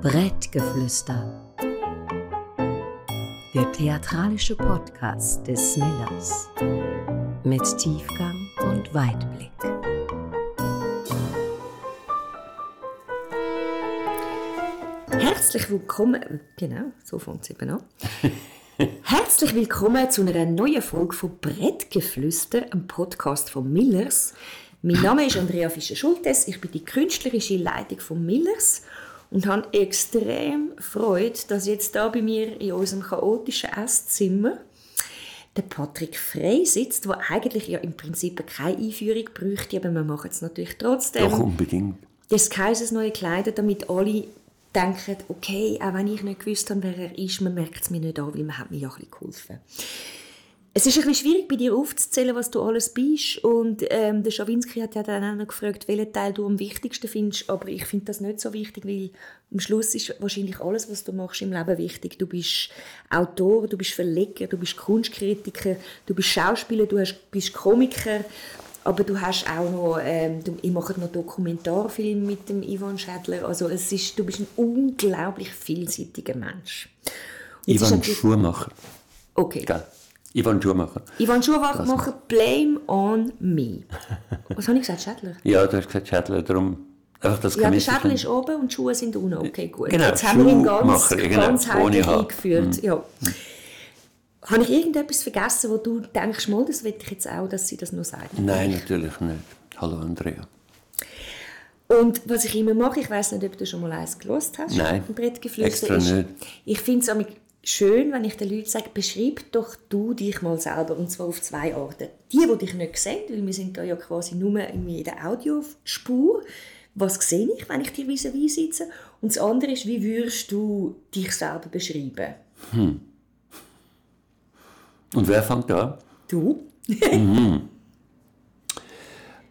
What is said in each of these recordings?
Brettgeflüster. Der theatralische Podcast des Millers. Mit Tiefgang und Weitblick. Herzlich willkommen. Genau, so fängt es eben an. Herzlich willkommen zu einer neuen Folge von Brettgeflüster, einem Podcast von Millers. Mein Name ist Andrea Fischer-Schultes, ich bin die künstlerische Leitung von Millers und habe extrem Freude, dass jetzt da bei mir in unserem chaotischen Esszimmer der Patrick Frey sitzt, der eigentlich ja im Prinzip keine Einführung bräuchte, aber wir machen es natürlich trotzdem. Doch, unbedingt. Des Kaisers neue Kleider, damit alle denken, okay, auch wenn ich nicht gewusst habe, wer er ist, man merkt es mir nicht an, weil man hat mir ja ein bisschen geholfen. Es ist ein bisschen schwierig, bei dir aufzuzählen, was du alles bist. Und ähm, der Schawinski hat ja dann auch noch gefragt, welchen Teil du am wichtigsten findest. Aber ich finde das nicht so wichtig, weil am Schluss ist wahrscheinlich alles, was du machst im Leben wichtig. Du bist Autor, du bist Verleger, du bist Kunstkritiker, du bist Schauspieler, du bist Komiker. Aber du hast auch noch, ähm, du, ich mache noch Dokumentarfilm mit dem Ivan Schädler. Also es ist, du bist ein unglaublich vielseitiger Mensch. Ivan Schuhmacher. Okay. Gell? Ivan Schuhmacher. Ivan Schuhmacher, Blame on me. Was habe ich gesagt, Schädler? Ja, du hast gesagt Schädler, darum... Einfach das ja, der Schädel ist oben und die Schuhe sind unten. Okay, gut. Genau, Jetzt haben wir ihn ganz, genau, ganz heimlich eingeführt. Ja. Habe ich irgendetwas vergessen, wo du denkst, mal, das will ich jetzt auch, dass sie das noch sagen? Nein, natürlich nicht. Hallo Andrea. Und was ich immer mache, ich weiß nicht, ob du schon mal eins gelost hast, Nein, im Brettgeflüster, extra ist, nicht. ich finde es schön, wenn ich den Leuten sage, beschreib doch du dich mal selber, und zwar auf zwei Arten. Die, die dich nicht sehen, weil wir sind da ja quasi nur in der Audiospur, was sehe ich, wenn ich dir vis-à-vis sitze? Und das andere ist, wie würdest du dich selber beschreiben? Und wer fängt an? Du?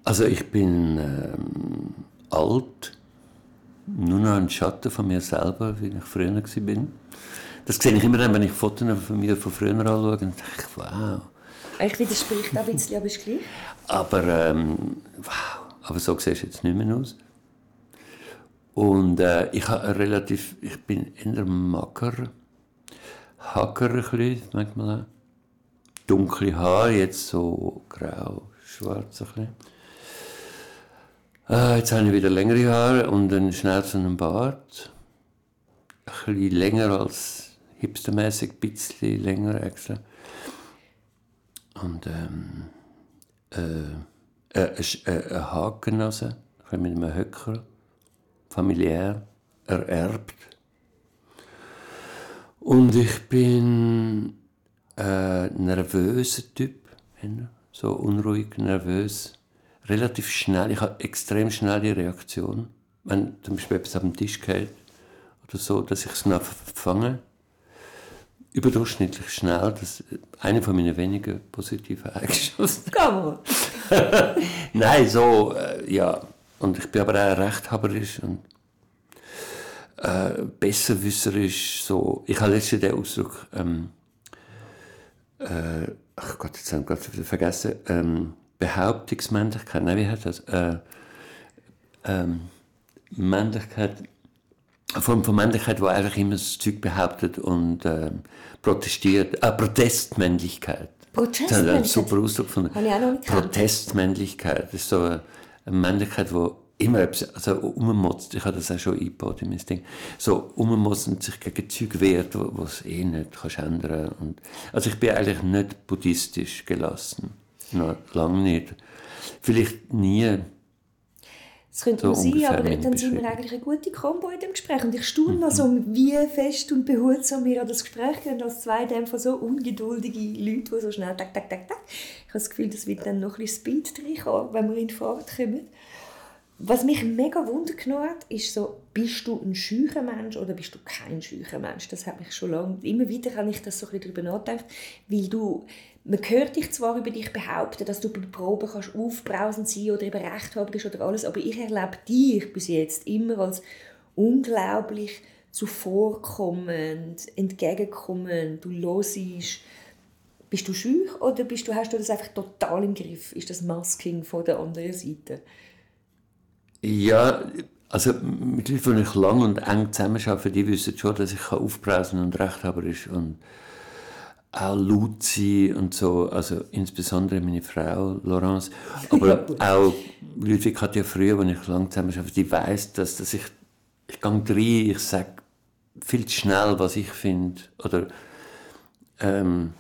Also ich bin ähm, alt, nur noch ein Schatten von mir selber, wie ich früher war. Das sehe ich immer dann, wenn ich Fotos von mir von früher anschaue und denke, wow. Ich widerspricht auch ein bisschen, aber ist gleich. Aber, ähm, wow, aber so siehst du jetzt nicht mehr aus. Und äh, ich habe relativ, ich bin eher mager, hager ein bisschen, manchmal auch. Dunkle Haare, jetzt so grau, schwarz ein bisschen. Äh, jetzt habe ich wieder längere Haare und einen Schnauz und einen Bart. Ein bisschen länger als hipstermäßig, ein bisschen länger extra. Und ähm, äh, äh, äh, ein bisschen mit einem Höcker, familiär, ererbt. Und ich bin äh, nervöser Typ, so unruhig, nervös, relativ schnell. Ich habe extrem schnelle Reaktion, wenn zum Beispiel etwas auf dem Tisch geht oder so, dass ich es noch fange. Überdurchschnittlich schnell, das ist eine von meinen wenigen positiven Eigenschaften. Komm Nein, so, äh, ja. Und ich bin aber auch rechthaberisch und äh, besserwisserisch. So. Ich habe letztens den Ausdruck, ähm, äh, ach Gott, jetzt habe ich gerade wieder vergessen, ähm, Behauptungsmännlichkeit, nein, wie heißt das? Äh, ähm, Männlichkeit, Form von Männlichkeit, die einfach immer das Zeug behauptet und ähm, protestiert. Ah, Protestmännlichkeit. Das ist ein Protestmännlichkeit? super Ausdruck von. Protestmännlichkeit. Das ist so eine, Männlichkeit, die immer etwas, also ummotzt, ich habe das auch schon eingebaut in mein Ding, so ummotzt und sich gegen Zeug wehrt, es eh nicht kannst ändern und Also ich bin eigentlich nicht buddhistisch gelassen. Noch lange nicht. Vielleicht nie. Das könnte So sein, aber dann sind wir eigentlich eine gute Kombo in dem Gespräch. Und ich staune noch so, wie fest und behutsam wir an das Gespräch gehen, als zwei dem Fall so ungeduldige Leute, die so schnell tak, tak, tak, tak. Ich habe das Gefühl, das wird dann noch ein bisschen Speed reinkommen, wenn wir in die Fahrt kommen. Was mich mega Wunder genommen hat, ist so, bist du ein schücher Mensch oder bist du kein schücher Mensch? Das habe ich schon lange, immer wieder habe ich das so ein bisschen darüber nachgedacht, weil du, man hört dich zwar über dich behaupten, dass du bei Proben kannst aufbrausend sein oder eben recht haben bist oder alles, aber ich erlebe dich bis jetzt immer als unglaublich zuvorkommend, entgegenkommend, du hörst, Bist du schüch oder bist du, hast du das einfach total im Griff? Ist das Masking von der anderen Seite? Ja, also mit Leuten, die ich lang und eng zusammenarbeite, die wissen schon, dass ich aufbrausen und rechthaberisch und auch sein und so, also insbesondere meine Frau, Laurence, aber ja, auch Leute wie Katja früher, wenn ich lang zusammen arbeite, die weiss, dass, dass ich, ich gehe rein, ich sage viel zu schnell, was ich finde, oder ähm,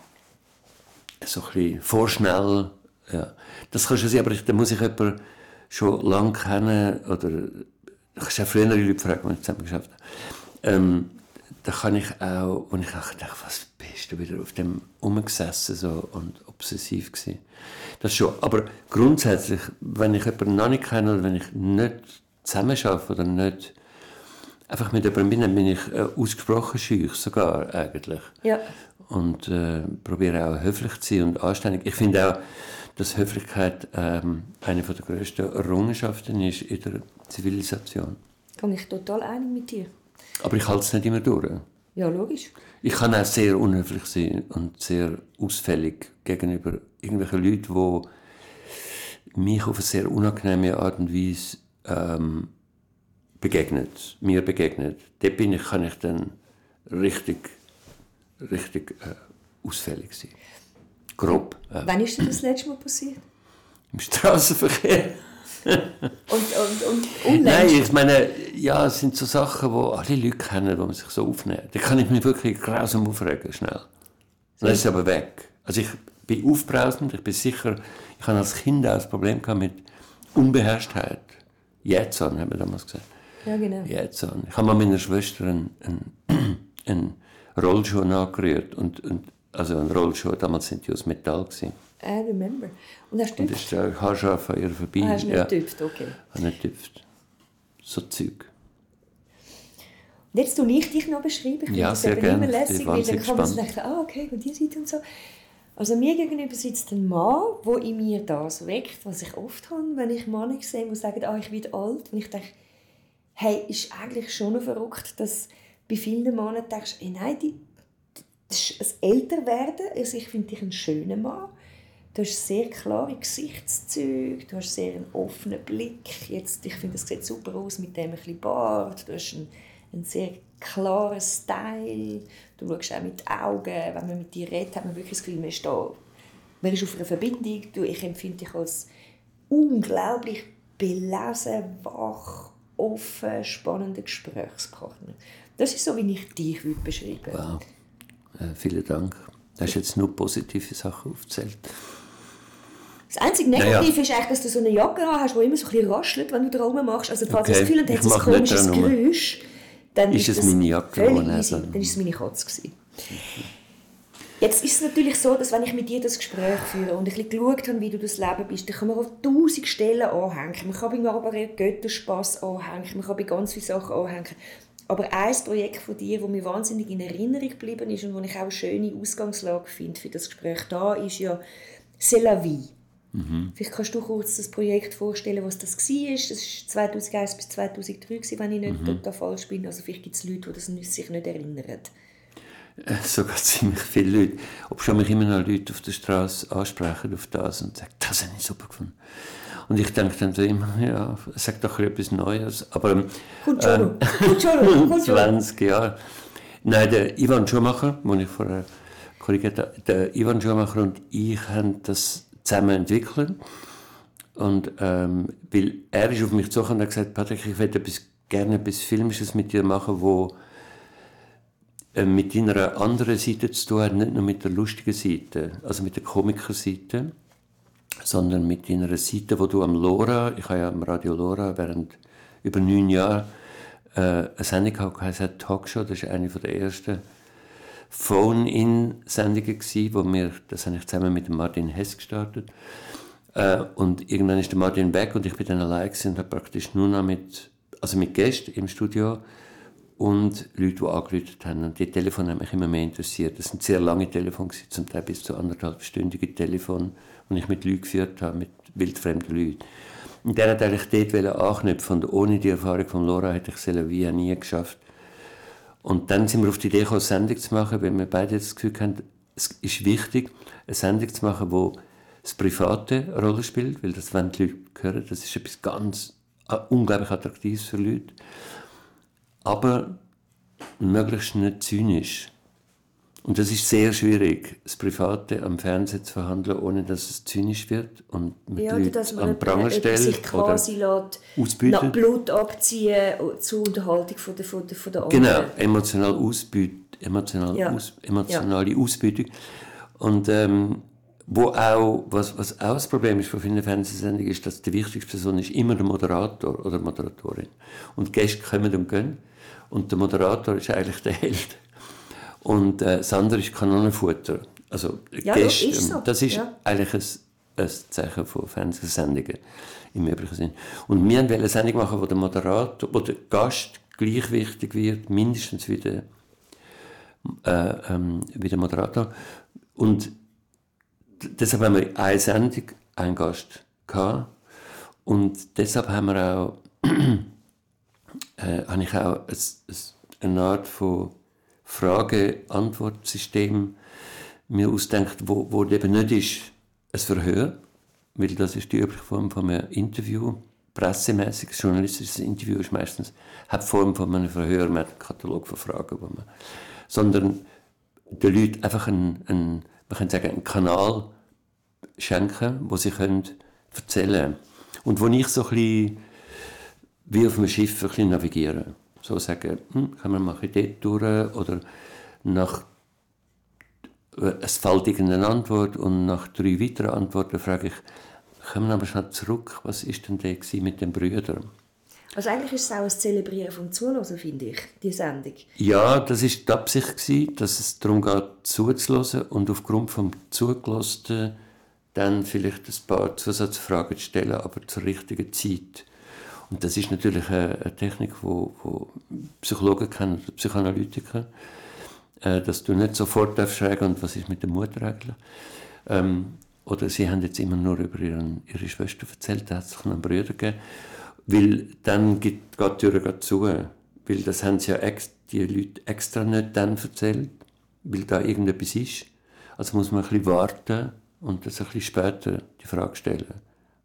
so ein bisschen vorschnell, ja. Das kannst du sehen, aber da muss ich jemanden schon lange kennen, oder ich habe ja frühere Leute gefragt, die ich zusammen geschafft habe, ähm, da kann ich auch, und ich dachte, was bist du wieder auf dem umgesessen so und obsessiv gewesen. Das schon. Aber grundsätzlich, wenn ich jemanden noch nicht kenne oder wenn ich nicht zusammen arbeite oder nicht einfach mit jemandem bin, dann bin ich äh, ausgesprochen schüch sogar eigentlich. Ja. Und äh, probiere auch höflich zu sein und anständig. Ich finde auch, dass Höflichkeit ähm, eine der grössten Errungenschaften ist in der Zivilisation. Kann ich total einig mit dir. Aber ich halte es nicht immer durch. Ja, logisch. Ich kann auch sehr unhöflich sein und sehr ausfällig gegenüber irgendwelchen Leuten, die mich auf eine sehr unangenehme Art und Weise ähm, begegnet, mir begegnet. Dort bin ich, kann ich dann richtig, richtig äh, ausfällig sein. Grob. Äh. Wann ist dir das letzte Mal passiert? Im Straßenverkehr und, und, und. Nein, ich meine, ja, es sind so Sachen, die alle Leute kennen, wo man sich so aufnehmen. Da kann ich mich wirklich grausam aufregen, schnell. Dann ist es aber weg. Also ich bin aufbrausend, ich bin sicher, ich habe als Kind auch das Problem mit Unbeherrschtheit. Jetzt an, haben wir damals gesagt. Ja, genau. Jetzt an. Ich habe mal meiner Schwester einen, einen, einen Rollschuh nachgerührt und, und also ein Rollschuh, damals sind die aus Metall gewesen. I remember. Und hast du Und ist der Haarscharf an ihr vorbei. Ah, hast du nicht ja. getüpft, okay. Habe nicht getüpft. So Zeug. Und jetzt tue ich dich noch beschreiben. Ich Ja, das sehr gerne. immer Ich lässig, weil dann kann man so denken, ah, okay, und die Seite und so. Also mir gegenüber sitzt ein Mann, der in mir das weckt, was ich oft habe, wenn ich Männer sehe, die sagen, ah, ich werde alt. Und ich denke, hey, ist eigentlich schon verrückt, dass bei vielen Männern denkst, hey, nein, die, das ist ein Älterwerden. Also ich finde dich einen schönen Mann. Du hast sehr klare Gesichtszüge, du hast sehr einen offenen Blick. Jetzt, ich finde, es sieht super aus mit dem ein Bart. Du hast einen, einen sehr klaren Style. Du schaust auch mit Augen. Wenn man mit dir redet, hat man wirklich das Gefühl, man ist da. Man ist auf einer Verbindung. Du, ich empfinde dich als unglaublich belesen, wach, offen, spannender Gesprächspartner. Das ist so, wie ich dich beschreiben würde. Wow. Äh, vielen Dank. Du hast jetzt nur positive Sachen aufgezählt. Das einzige. Negative ist eigentlich, dass du so eine Jacke an hast, die immer so ein bisschen raschelt, wenn du dran machst. Also falls du Okay, das Gefühl hast, ich hat es ein komisches. Geräusch, dann Ist es das meine Jacke, die er easy. hat? Dann ist es meine Katze. Gewesen. Jetzt ist es natürlich so, dass wenn ich mit dir das Gespräch führe und ein bisschen geschaut habe, wie du das Leben bist, dann kann man auf tausend Stellen anhängen. Man kann bei aber Götterspass anhängen, man kann bei ganz vielen Sachen anhängen. Aber ein Projekt von dir, das mir wahnsinnig in Erinnerung geblieben ist und wo ich auch eine schöne Ausgangslage finde für das Gespräch da, ist ja «C'est la vie». Vielleicht kannst du kurz das Projekt vorstellen, was das war. Das war 2001 bis 2003, gewesen, wenn ich nicht total falsch bin. Also vielleicht gibt es Leute, die das nicht- sich nicht erinnern. Äh, Sogar ziemlich viele Leute. Ob schon mich immer noch Leute auf der Straße ansprechen auf das und sagen, das habe ich super gefunden. Und ich denke dann immer, ja, sag doch etwas Neues. Aber ähm, Kommt schon noch. Kommt schon noch. Kommt schon noch. 20 Jahre. Nein, der Ivan Schumacher, den ich vorher korrigiert habe, der Ivan Schumacher und ich haben das zusammen entwickelt. Und ähm, weil er ist auf mich zugekommen und hat gesagt, Patrick, ich würde gerne etwas Filmisches mit dir machen, wo äh, mit deiner anderen Seite zu tun hat, nicht nur mit der lustigen Seite, also mit der Komikerseite, sondern mit deiner Seite, wo du am Lora, ich habe ja am Radio Lora während über neun Jahren äh, eine Sendung gehabt, die Talkshow, das ist eine der ersten Phone-In-Sendungen wo wir, das habe ich zusammen mit Martin Hess gestartet, äh, und irgendwann ist der Martin weg und ich bin dann allein und habe praktisch nur noch mit, also mit Gästen im Studio und Leute, die angerufen haben. Und die Telefone haben mich immer mehr interessiert. Das sind sehr lange Telefone, zum Teil bis zu anderthalbstündige Telefone, die ich mit Leuten geführt habe, mit wildfremden Leuten. Und der hat eigentlich dort anknüpfen und ohne die Erfahrung von Laura hätte ich wie nie geschafft. Und dann sind wir auf die Idee gekommen, eine Sendung zu machen, weil wir beide das Gefühl hatten, es ist wichtig, eine Sendung zu machen, wo das Private eine Rolle spielt, weil das wenn die Leute hören, das ist etwas ganz äh, unglaublich Attraktives für Leute. Aber möglichst nicht zynisch. Und das ist sehr schwierig, das Private am Fernsehen zu verhandeln, ohne dass es zynisch wird und mit Ja, oder dass man am Pranger stellt sich quasi ausbütet. nach Blut abziehen zur Unterhaltung von der, von der, von der Genau, anderen. emotional ausbüt, emotional Ja. aus, emotionale Ausbeutung. Und ähm, wo auch, was, was auch das Problem ist von vielen Fernsehsendungen, ist, dass die wichtigste Person ist immer der Moderator oder Moderatorin. Und Gäste kommen und gehen. Und der Moderator ist eigentlich der Held. Und äh, das andere ist Kanonenfutter. Also Ja, Gäste, das ist so, das ist ja. eigentlich ein, ein Zeichen von Fernsehsendungen im übrigen Sinn. Und wir wollten eine Sendung machen, wo der Moderator, wo der Gast gleich wichtig wird, mindestens wie der, äh, ähm, wie der Moderator. Und deshalb haben wir eine Sendung, einen Gast gehabt. Und deshalb haben wir auch, äh, habe ich auch ein, ein, eine Art von Frage-Antwort-System mir ausdenkt, wo, wo eben nicht ist ein Verhör, weil das ist die übliche Form von einem Interview. Pressemäßiges journalistisches Interview ist meistens hat Form von einem Verhör, man hat Katalog von Fragen, wo man, sondern den Leuten einfach einen, einen, man kann sagen, einen Kanal schenken, wo sie können erzählen und wo ich so ein bisschen wie auf einem Schiff ein bisschen navigieren. So sagen, hm, können wir bisschen dort durch oder nach es fällt irgendeine Antwort und nach drei weiteren Antworten frage ich, kommen wir aber schnell zurück, was ist denn der mit den Brüdern? Also eigentlich ist es auch ein Zelebrieren vom Zuhören, finde ich, die Sendung. Ja, das ist die Absicht gewesen, dass es darum geht, zuzuhören und aufgrund vom Zugelassen dann vielleicht ein paar Zusatzfragen zu stellen, aber zur richtigen Zeit. Und das ist natürlich eine, Technik, wo, wo Psychologen kennen, Psychoanalytiker, äh, dass du nicht sofort darfst fragen, was ist mit der Mutter eigentlich? Ähm, oder sie haben jetzt immer nur über ihren, ihre Schwester erzählt, da hat es einen Bruder gegeben. Weil dann geht, die Tür zu. Weil das haben sie ja ex, die Leute extra nicht dann erzählt, weil da irgendetwas ist. Also muss man ein bisschen warten und das ein bisschen später die Frage stellen.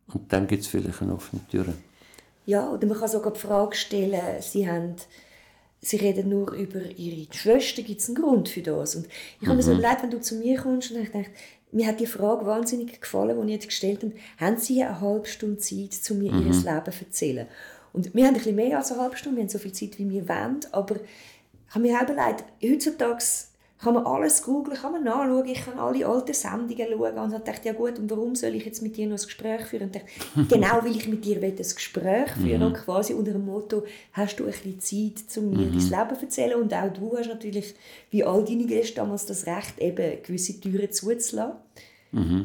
Und dann gibt es vielleicht eine offene Tür. Ja, oder man kann sogar die Frage stellen, sie, haben, sie reden nur über ihre Schwester, gibt es einen Grund für das? Und ich habe mir so überlegt, wenn du zu mir kommst, und ich dachte, mir hat die Frage wahnsinnig gefallen, die ich jetzt gestellt habe. Haben Sie eine halbe Stunde Zeit, zu mir Ihr Leben zu erzählen? Und wir haben ein bisschen mehr als eine halbe Stunde, wir haben so viel Zeit, wie wir wollen, aber ich habe mir auch überlegt, heutzutage kann man alles googeln, kann man nachschauen, ich kann alle alten Sendungen schauen und dann dachte ich, ja gut, und warum soll ich jetzt mit dir noch ein Gespräch führen? Und dachte, genau, weil ich mit dir ein Gespräch führen und quasi unter dem Motto, hast du ein bisschen Zeit, um mir dein Leben zu erzählen und auch du hast natürlich, wie all deine Gäste damals, das Recht, eben gewisse Türen zuzulassen.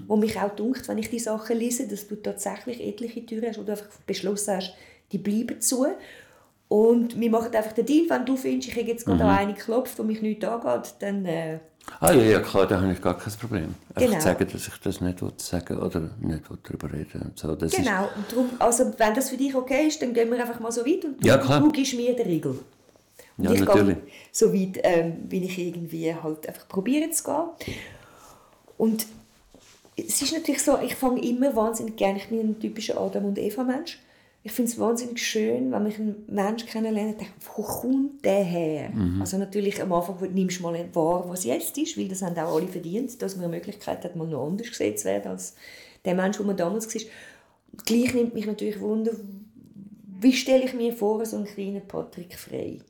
Wo mich auch dunkt, wenn ich die Sachen lese, dass du tatsächlich etliche Türen hast, wo du einfach beschlossen hast, die bleiben zu. Und wir machen einfach den Deal, wenn du findest, ich habe jetzt gerade an eine geklopft, wo mich nichts angeht, dann... Äh, Ah ja, ja klar, da habe ich gar kein Problem. Einfach Genau. sagen, dass ich das nicht sagen oder nicht darüber reden und so. Das genau, und darum, also wenn das für dich okay ist, dann gehen wir einfach mal so weit und du, Ja, klar. du gibst mir den Riegel. Und Ja, ich natürlich. gehe so weit, ähm, wie ich irgendwie halt einfach probiere zu gehen. Und es ist natürlich so, ich fange immer wahnsinnig gerne, ich bin ein typischer Adam- und Eva-Mensch. Ich finde es wahnsinnig schön, wenn ich einen Menschen kennenlerne und denke, wo kommt der her? Mhm. Also natürlich am Anfang nimmst du mal wahr, was jetzt ist, weil das haben auch alle verdient, dass man eine Möglichkeit hat, mal noch anders gesehen zu werden als der Mensch, den man damals war. Und gleich nimmt mich natürlich Wunder, wie stelle ich mir vor, so einen kleinen Patrick Frey,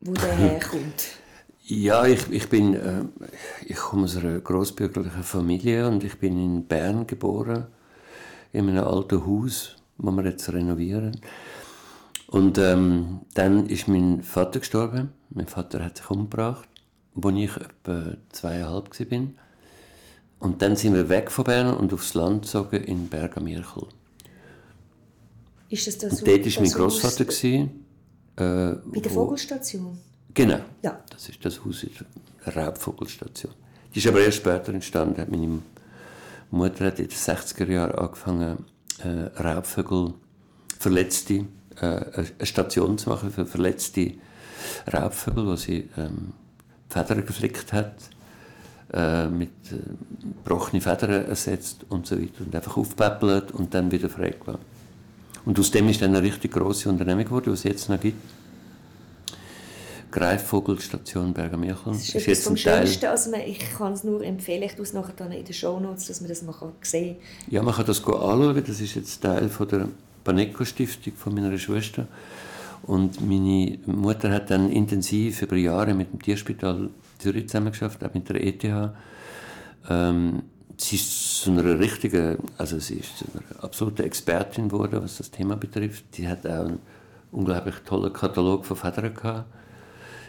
wo der herkommt. Ja, ich, ich bin, äh, ich komme aus einer großbürgerlichen Familie und ich bin in Bern geboren, in einem alten Haus, das wir jetzt renovieren. Und ähm, dann ist mein Vater gestorben. Mein Vater hat sich umgebracht, als ich etwa zweieinhalb war. Und dann sind wir weg von Bern und aufs Land gezogen in Berg am Mirchel. Ist das das Und dort war mein Großvater. Äh, Bei der Vogelstation? Genau. Ja. Das ist das Haus in der Raubvogelstation. Die ist aber erst später entstanden. Meine Mutter hat in den 60er Jahren angefangen, äh, Raubvögel, verletzte, äh, eine Station zu machen für verletzte Raubvögel, wo sie ähm, Federn geflickt hat, äh, mit äh, gebrochenen Federn ersetzt und so weiter und einfach aufpäppelt und dann wieder freigelassen. Und aus dem ist dann eine richtig grosse Unternehmung geworden, die es jetzt noch gibt. Greifvogelstation Bergamirchen. Das ist, ist jetzt vom Schönsten. Also ich kann es nur empfehlen, ich tue es nachher dann in den Shownotes, dass man das mal sehen kann. Ja, man kann das anschauen. Das ist jetzt Teil von der Paneco-Stiftung von meiner Schwester. Und meine Mutter hat dann intensiv über Jahre mit dem Tierspital Zürich zusammengeschafft, auch mit der ETH. Ähm, sie ist zu einer richtigen, also sie ist zu einer absoluten Expertin geworden, was das Thema betrifft. Sie hat auch einen unglaublich tollen Katalog von Federn gehabt.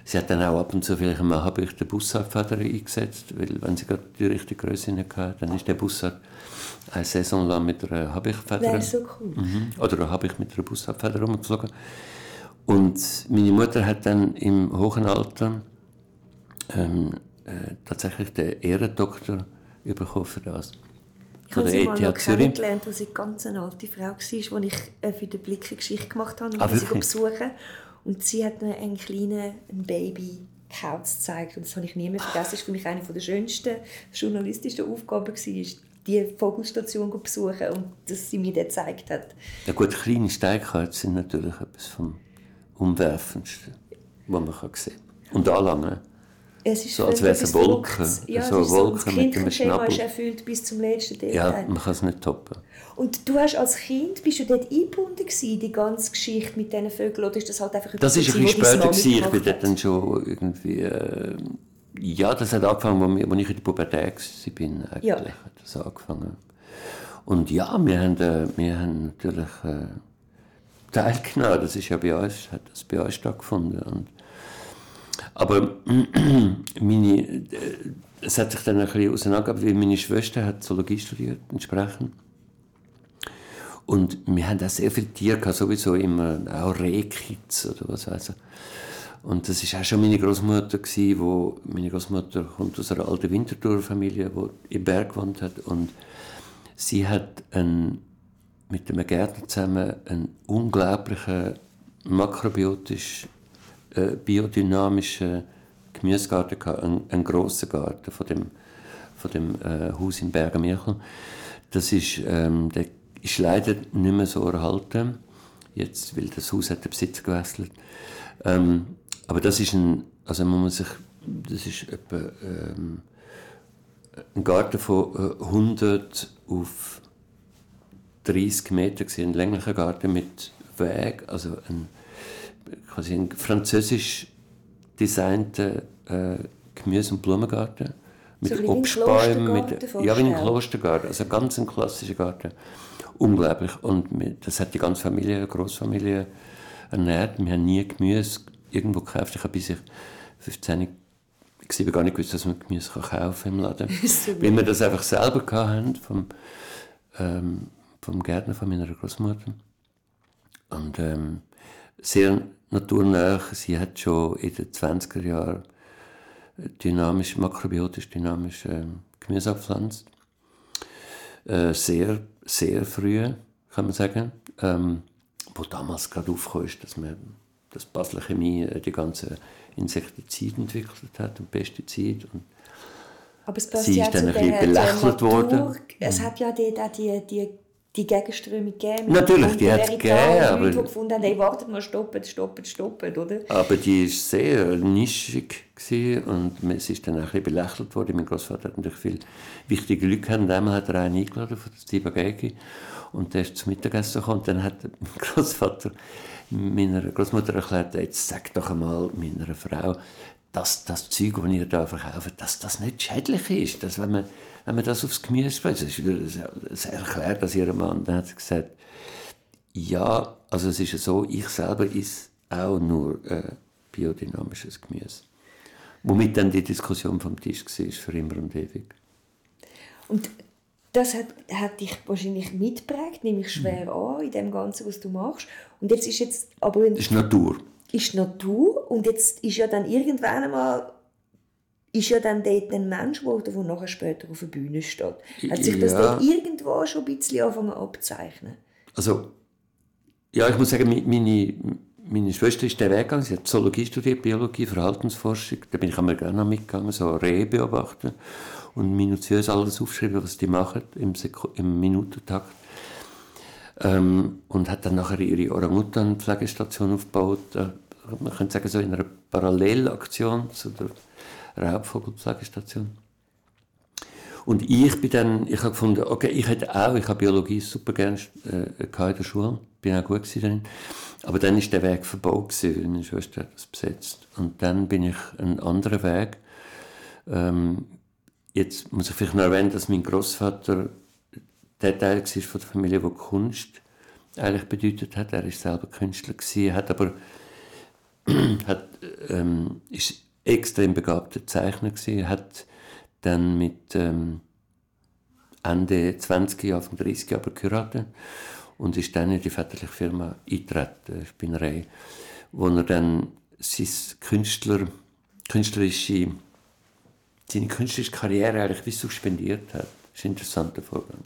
Sie hat dann auch ab und zu vielleicht einmal habe ich den Bussardfeder eingesetzt, weil wenn sie gerade die richtige Größe hatte, dann ist der Bussard eine Saison lang mit einer Habichtfeder. so cool. Mhm. Oder habe ich mit einer Bussardfeder rumgeflogen. Und meine Mutter hat dann im hohen Alter ähm, äh, tatsächlich den Ehrendoktor bekommen für das. Ich habe sie mal noch kennengelernt, als sie eine ganz eine alte Frau war, als ich äh, für den Blick eine Geschichte gemacht habe und ah, sie besuchen. Und sie hat mir einen kleinen ein Baby Kauz gezeigt. Und das habe ich nie mehr vergessen. Das war für mich eine der schönsten journalistischen Aufgaben, gewesen, die Vogelstation zu besuchen und dass sie mir das gezeigt hat. Ja gut, kleine Steinkäuze sind natürlich etwas vom Umwerfendsten, was man sehen kann. Und anlangen. Es ist so, als wäre es eine Wolke. Ja, so eine Wolke so, mit einem ist erfüllt bis zum letzten Detail. Ja, man kann es nicht toppen. Und du hast als Kind, bist du dort eingebunden gewesen, die ganze Geschichte mit diesen Vögeln, oder ist das halt einfach Das ist ein bisschen später gewesen. Ich bin dort dann schon irgendwie... Äh, ja, das hat angefangen, als ich in der Pubertät war, eigentlich. Ja. Hat das angefangen. Und ja, wir haben, äh, wir haben natürlich äh, teilgenommen. Das ist ja bei uns, hat das bei uns stattgefunden. Und aber meine, äh, es hat sich dann ein bisschen auseinandergegeben, weil meine Schwester hat Zoologie studiert, entsprechend. Und wir haben auch sehr viele Tiere gehabt, sowieso immer, auch Rehkitz oder was weiß ich. Und das war auch schon meine Großmutter, wo meine Großmutter kommt aus einer alten Winterthur-Familie, die im Berg gewohnt hat. Und sie hat einen, mit einem Gärtner zusammen einen unglaublichen makrobiotisch äh, biodynamischen Gemüsegarten gehabt, einen, einen grossen Garten von dem, von dem äh, Haus in Bergen-Mirchel. Das ist, ähm, der ist leider nicht mehr so erhalten, jetzt, weil das Haus hat den Besitz gewechselt. Ähm, aber das ist ein, also man muss sich, das ist etwa ähm, ein Garten von 100 äh, auf 30 Meter, ein länglicher Garten mit Weg, also ein quasi ein französisch designter äh, Gemüse- und Blumengarten. Mit so Obstbäumen, mit, ja, wie ein Klostergarten, also ganz ein klassischer Garten. Unglaublich. Und das hat die ganze Familie, Großfamilie ernährt. Wir haben nie Gemüse irgendwo gekauft. Ich habe bis ich 15 ich habe gar nicht gewusst, dass man Gemüse kaufen kann im Laden. Weil wir das einfach selber hatten vom, ähm, vom Gärtner von meiner Großmutter. Und ähm, sehr naturnah. Sie hat schon in den 20er Jahren dynamisch, makrobiotisch dynamisch äh, Gemüse abgepflanzt. Äh, sehr, sehr früh, kann man sagen. Ähm, wo damals gerade aufgekommen ist, dass man das Basler Chemie äh, die ganze Insektizide entwickelt hat und Pestizide. Und Aber es sie ist dann ein bisschen belächelt worden. Es hat ja die, die, die die Gegenströmung gegeben. Natürlich, die hat es gegeben. Aber Leute, die gefunden haben, hey, wartet mal, stoppen, stoppen, stoppen, oder? Aber die war sehr nischig und es ist dann auch ein bisschen belächelt worden. Mein Großvater hat natürlich viele wichtige Leute gehabt. Einmal hat er einen eingeladen von Steve Gegi und der ist zum Mittagessen gekommen. Und dann hat mein Großvater meiner Großmutter erklärt, jetzt sag doch einmal meiner Frau, dass das Zeug, das ihr da verkauft, dass das nicht schädlich ist. Dass wenn man wenn man das aufs Gemüse spricht, das ist das erklärt das ihrem Mann, dann hat sie gesagt, ja, also es ist so, ich selber esse auch nur äh, biodynamisches Gemüse. Womit dann die Diskussion vom Tisch war, für immer und ewig. Und das hat, hat dich wahrscheinlich mitgeprägt, nehme ich schwer mhm. an, in dem Ganzen, was du machst. Und jetzt ist jetzt aber... Ist Natur. Ist Natur und jetzt ist ja dann irgendwann einmal ist ja dann dort ein Mensch geworden, der nachher später auf der Bühne steht. Hat sich das ja. dort irgendwo schon ein bisschen angefangen abzeichnen? Also, ja, ich muss sagen, meine, meine Schwester ist den Weg gegangen, sie hat Zoologie studiert, Biologie, Verhaltensforschung. Da bin ich einmal gerne mitgegangen, so Rehe beobachten und minutiös alles aufschreiben, was die machen im, im Minutentakt. Ähm, und hat dann nachher ihre Orang-Utan-Pflegestation aufgebaut. Äh, man könnte sagen, so in einer Parallelaktion zu der Raubvogelpflegestation. Und ich bin dann, ich habe gefunden, okay, ich hätte auch, ich habe Biologie super gerne äh, in der Schule, bin auch gut darin. Aber dann ist der Weg verbaut gewesen, weil meine Schwester hat das besetzt. Und dann bin ich einen anderen Weg. Ähm, jetzt muss ich vielleicht noch erwähnen, dass mein Großvater der Teil war von der Familie, der Kunst eigentlich bedeutet hat. Er ist selber Künstler gewesen, hat aber hat, ähm, ist extrem begabter Zeichner gewesen, hat dann mit ähm, Ende 20, Anfang 30 aber geheiratet und ist dann in die väterliche Firma eingetreten, Spinnerei, wo er dann sein Künstler, künstlerische, seine künstlerische Karriere eigentlich wie suspendiert hat. Das ist ein interessanter Vorgang.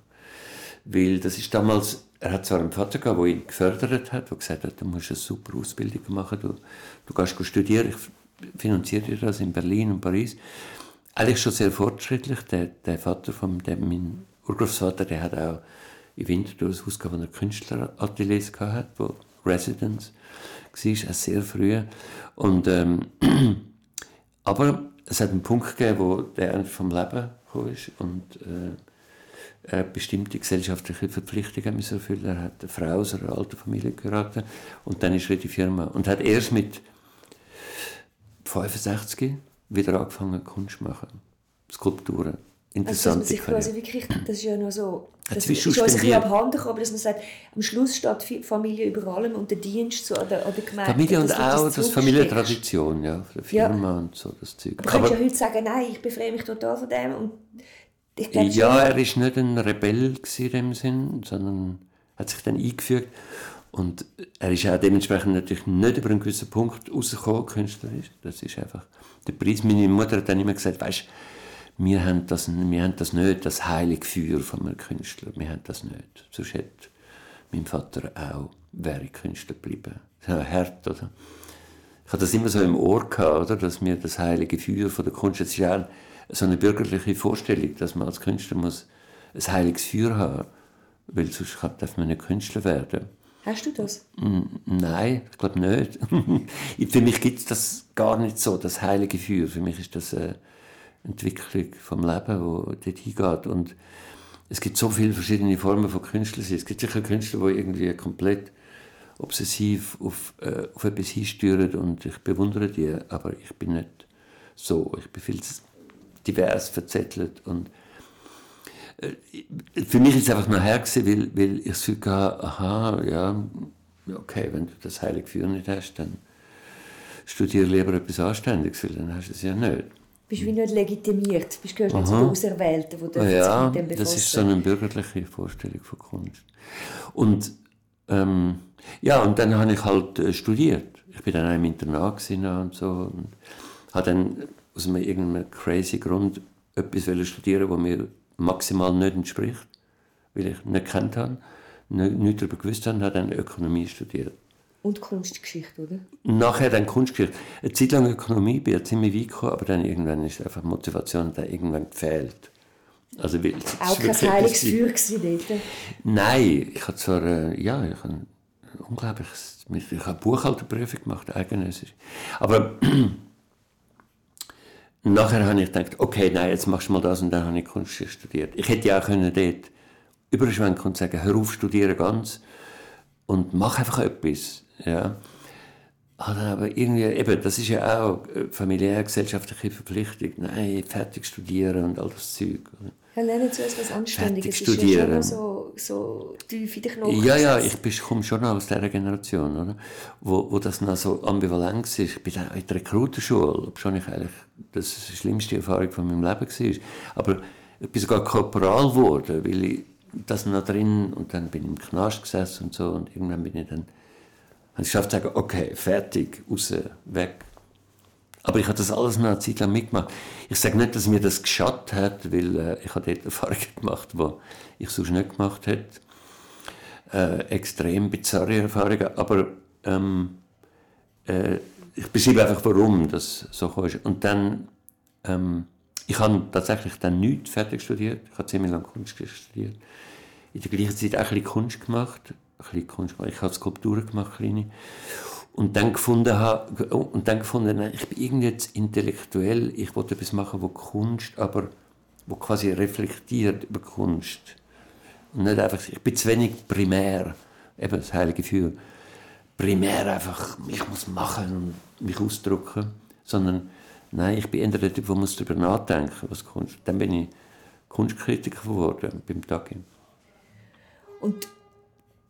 Weil das ist damals, er hat zwar einen Vater gehabt, der ihn gefördert hat, der gesagt hat, du musst eine super Ausbildung machen, du, du gehst studieren, ich finanziere dir das in Berlin und Paris. Eigentlich schon sehr fortschrittlich. Der, der Vater von dem, mein Urgroßvater, der hat auch in Winterthur ein Haus gehabt, wo er Künstlerateliers hatte, wo Residence war, auch sehr früh. Und, ähm, aber es hat einen Punkt gegeben, wo der vom Leben gekommen ist und äh, bestimmte gesellschaftliche Verpflichtungen müssen erfüllen. Er hat eine Frau aus einer alten Familie geheiratet und dann ist er in die Firma und hat erst mit 65 wieder angefangen Kunst zu machen, Skulpturen. Interessante also, dass man sich quasi wirklich, das ist ja noch so, das ist uns ein bisschen abhanden gekommen, dass man sagt, am Schluss steht die Familie über allem und der Dienst so an der, an der Gemeinde. Familie und auch das, das Familientradition, ja, der Firma ja. und so, das Zeug. Man könnte ja heute sagen, nein, ich befreie mich total von dem und ich glaub, Ja, er war nicht ein Rebell in dem Sinn, sondern hat sich dann eingefügt und er ist auch dementsprechend natürlich nicht über einen gewissen Punkt rausgekommen, künstlerisch. Das ist einfach der Preis. Meine Mutter hat dann immer gesagt, weißt wir haben das, wir haben das nicht, das heilige Feuer von einem Künstler. Wir haben das nicht. Sonst hätte mein Vater auch, wäre Künstler geblieben. Das ist hart, oder? Ich hatte das immer so im Ohr gehabt, oder? Dass mir das heilige Feuer von der Kunst, das ist ja so eine bürgerliche Vorstellung, dass man als Künstler muss ein heiliges Feuer haben, weil sonst darf man nicht Künstler werden. Hast du das? Nein, ich glaube nicht. Für mich gibt es das gar nicht so, das heilige Feuer. Für mich ist das eine Entwicklung vom Leben, wo dort hingeht. Und es gibt so viele verschiedene Formen von Künstlern. Es gibt sicher Künstler, die irgendwie komplett obsessiv auf, äh, auf etwas hinsteuern und ich bewundere die, aber ich bin nicht so. Ich bin viel divers verzettelt und für mich ist es einfach nachher gewesen, weil, weil ich so hatte, aha, ja, okay, wenn du das heilige Feuer nicht hast, dann studiere lieber etwas Anständiges, weil dann hast du es ja nicht. Bist wie nicht legitimiert, bist gehörst nicht zu den Auserwählten, die ja, sich mit dem befassen. das ist so eine bürgerliche Vorstellung von Kunst. Und ähm, ja, und dann habe ich halt äh, studiert. Ich bin dann auch im Internat und so und habe dann aus einem irgendeinem crazy Grund etwas studieren, was mir maximal nicht entspricht, weil ich nicht kennt habe, nicht, nicht darüber gewusst habe, habe dann Ökonomie studiert. Und Kunstgeschichte, oder? Nachher dann Kunstgeschichte. Eine Zeit lang Ökonomie, bin ja ziemlich weit gekommen, aber dann irgendwann ist einfach Motivation da irgendwann gefehlt. Also, weil, Auch kein heiliges Feuer dort? Nein, ich habe zwar, äh, ja, ich habe unglaublich, ich habe Buchhalterprüfung gemacht, eigenes. Aber nachher habe ich gedacht, okay, nein, jetzt machst du mal das und dann habe ich Kunst studiert. Ich hätte ja auch können dort überschwenken und sagen, hör auf, studieren ganz und mach einfach etwas. Ja. Aber irgendwie, eben, das ist ja auch familiär gesellschaftliche Verpflichtung. Nein, fertig studieren und all das Zeug. Ja, lernen zu etwas Anständiges. Fertig studieren. Ist ja so, so tief in den Knochen. Ja, ja, ich komme schon aus dieser Generation, oder? Wo, wo das noch so ambivalent war. Ich bin in der Rekrutenschule, obwohl ich eigentlich das die schlimmste Erfahrung von meinem Leben war. Aber ich bin sogar Korporal geworden, weil ich das noch drin und dann bin ich im Knast gesessen und so und irgendwann bin ich dann, habe ich geschafft zu sagen, okay, fertig, raus, weg. Aber ich habe das alles noch eine Zeit lang mitgemacht. Ich sage nicht, dass mir das geschadet hat, weil äh, ich habe dort Erfahrungen gemacht, die ich sonst nicht gemacht hätte. Äh, extrem bizarre Erfahrungen, aber ähm, äh, ich beschreibe einfach, warum das so ist. Und dann, ähm, ich habe tatsächlich dann nichts fertig studiert. Ich habe ziemlich lange Kunst studiert. In der gleichen Zeit auch ein bisschen Kunst gemacht. Ein bisschen Kunst gemacht. Ich habe Skulpturen gemacht, kleine. Und dann gefunden, habe, und dann gefunden nein, ich bin irgendwie jetzt intellektuell, ich wollte etwas machen, wo Kunst, aber wo quasi reflektiert über Kunst. Nicht einfach, ich bin zu wenig primär, eben das heilige Gefühl primär einfach, ich muss machen und mich ausdrücken, sondern nein, ich bin eher der Typ, der muss darüber nachdenken, was Kunst. Dann bin ich Kunstkritiker geworden beim Tagi. Und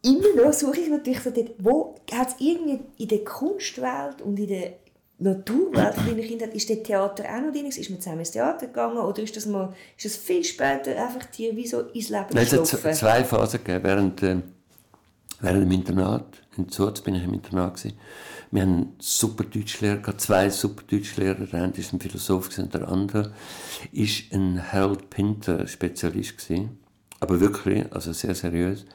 immer noch suche ich natürlich so dort, wo hat es irgendwie in der Kunstwelt und in der Naturwelt von deinen Kindern, ist das Theater auch noch drin? Ist man zusammen ins Theater gegangen oder ist das, mal, ist das viel später einfach dir wie so ins Leben Nein, es hat zwei Phasen gegeben. Während, äh, während dem Internat in Zurz bin ich im Internat gewesen. Wir haben super Deutschlehrer, zwei super Deutschlehrer. Der eine ist ein Philosoph und der andere ist ein Harold Pinter Spezialist gewesen. Aber wirklich, also sehr seriös.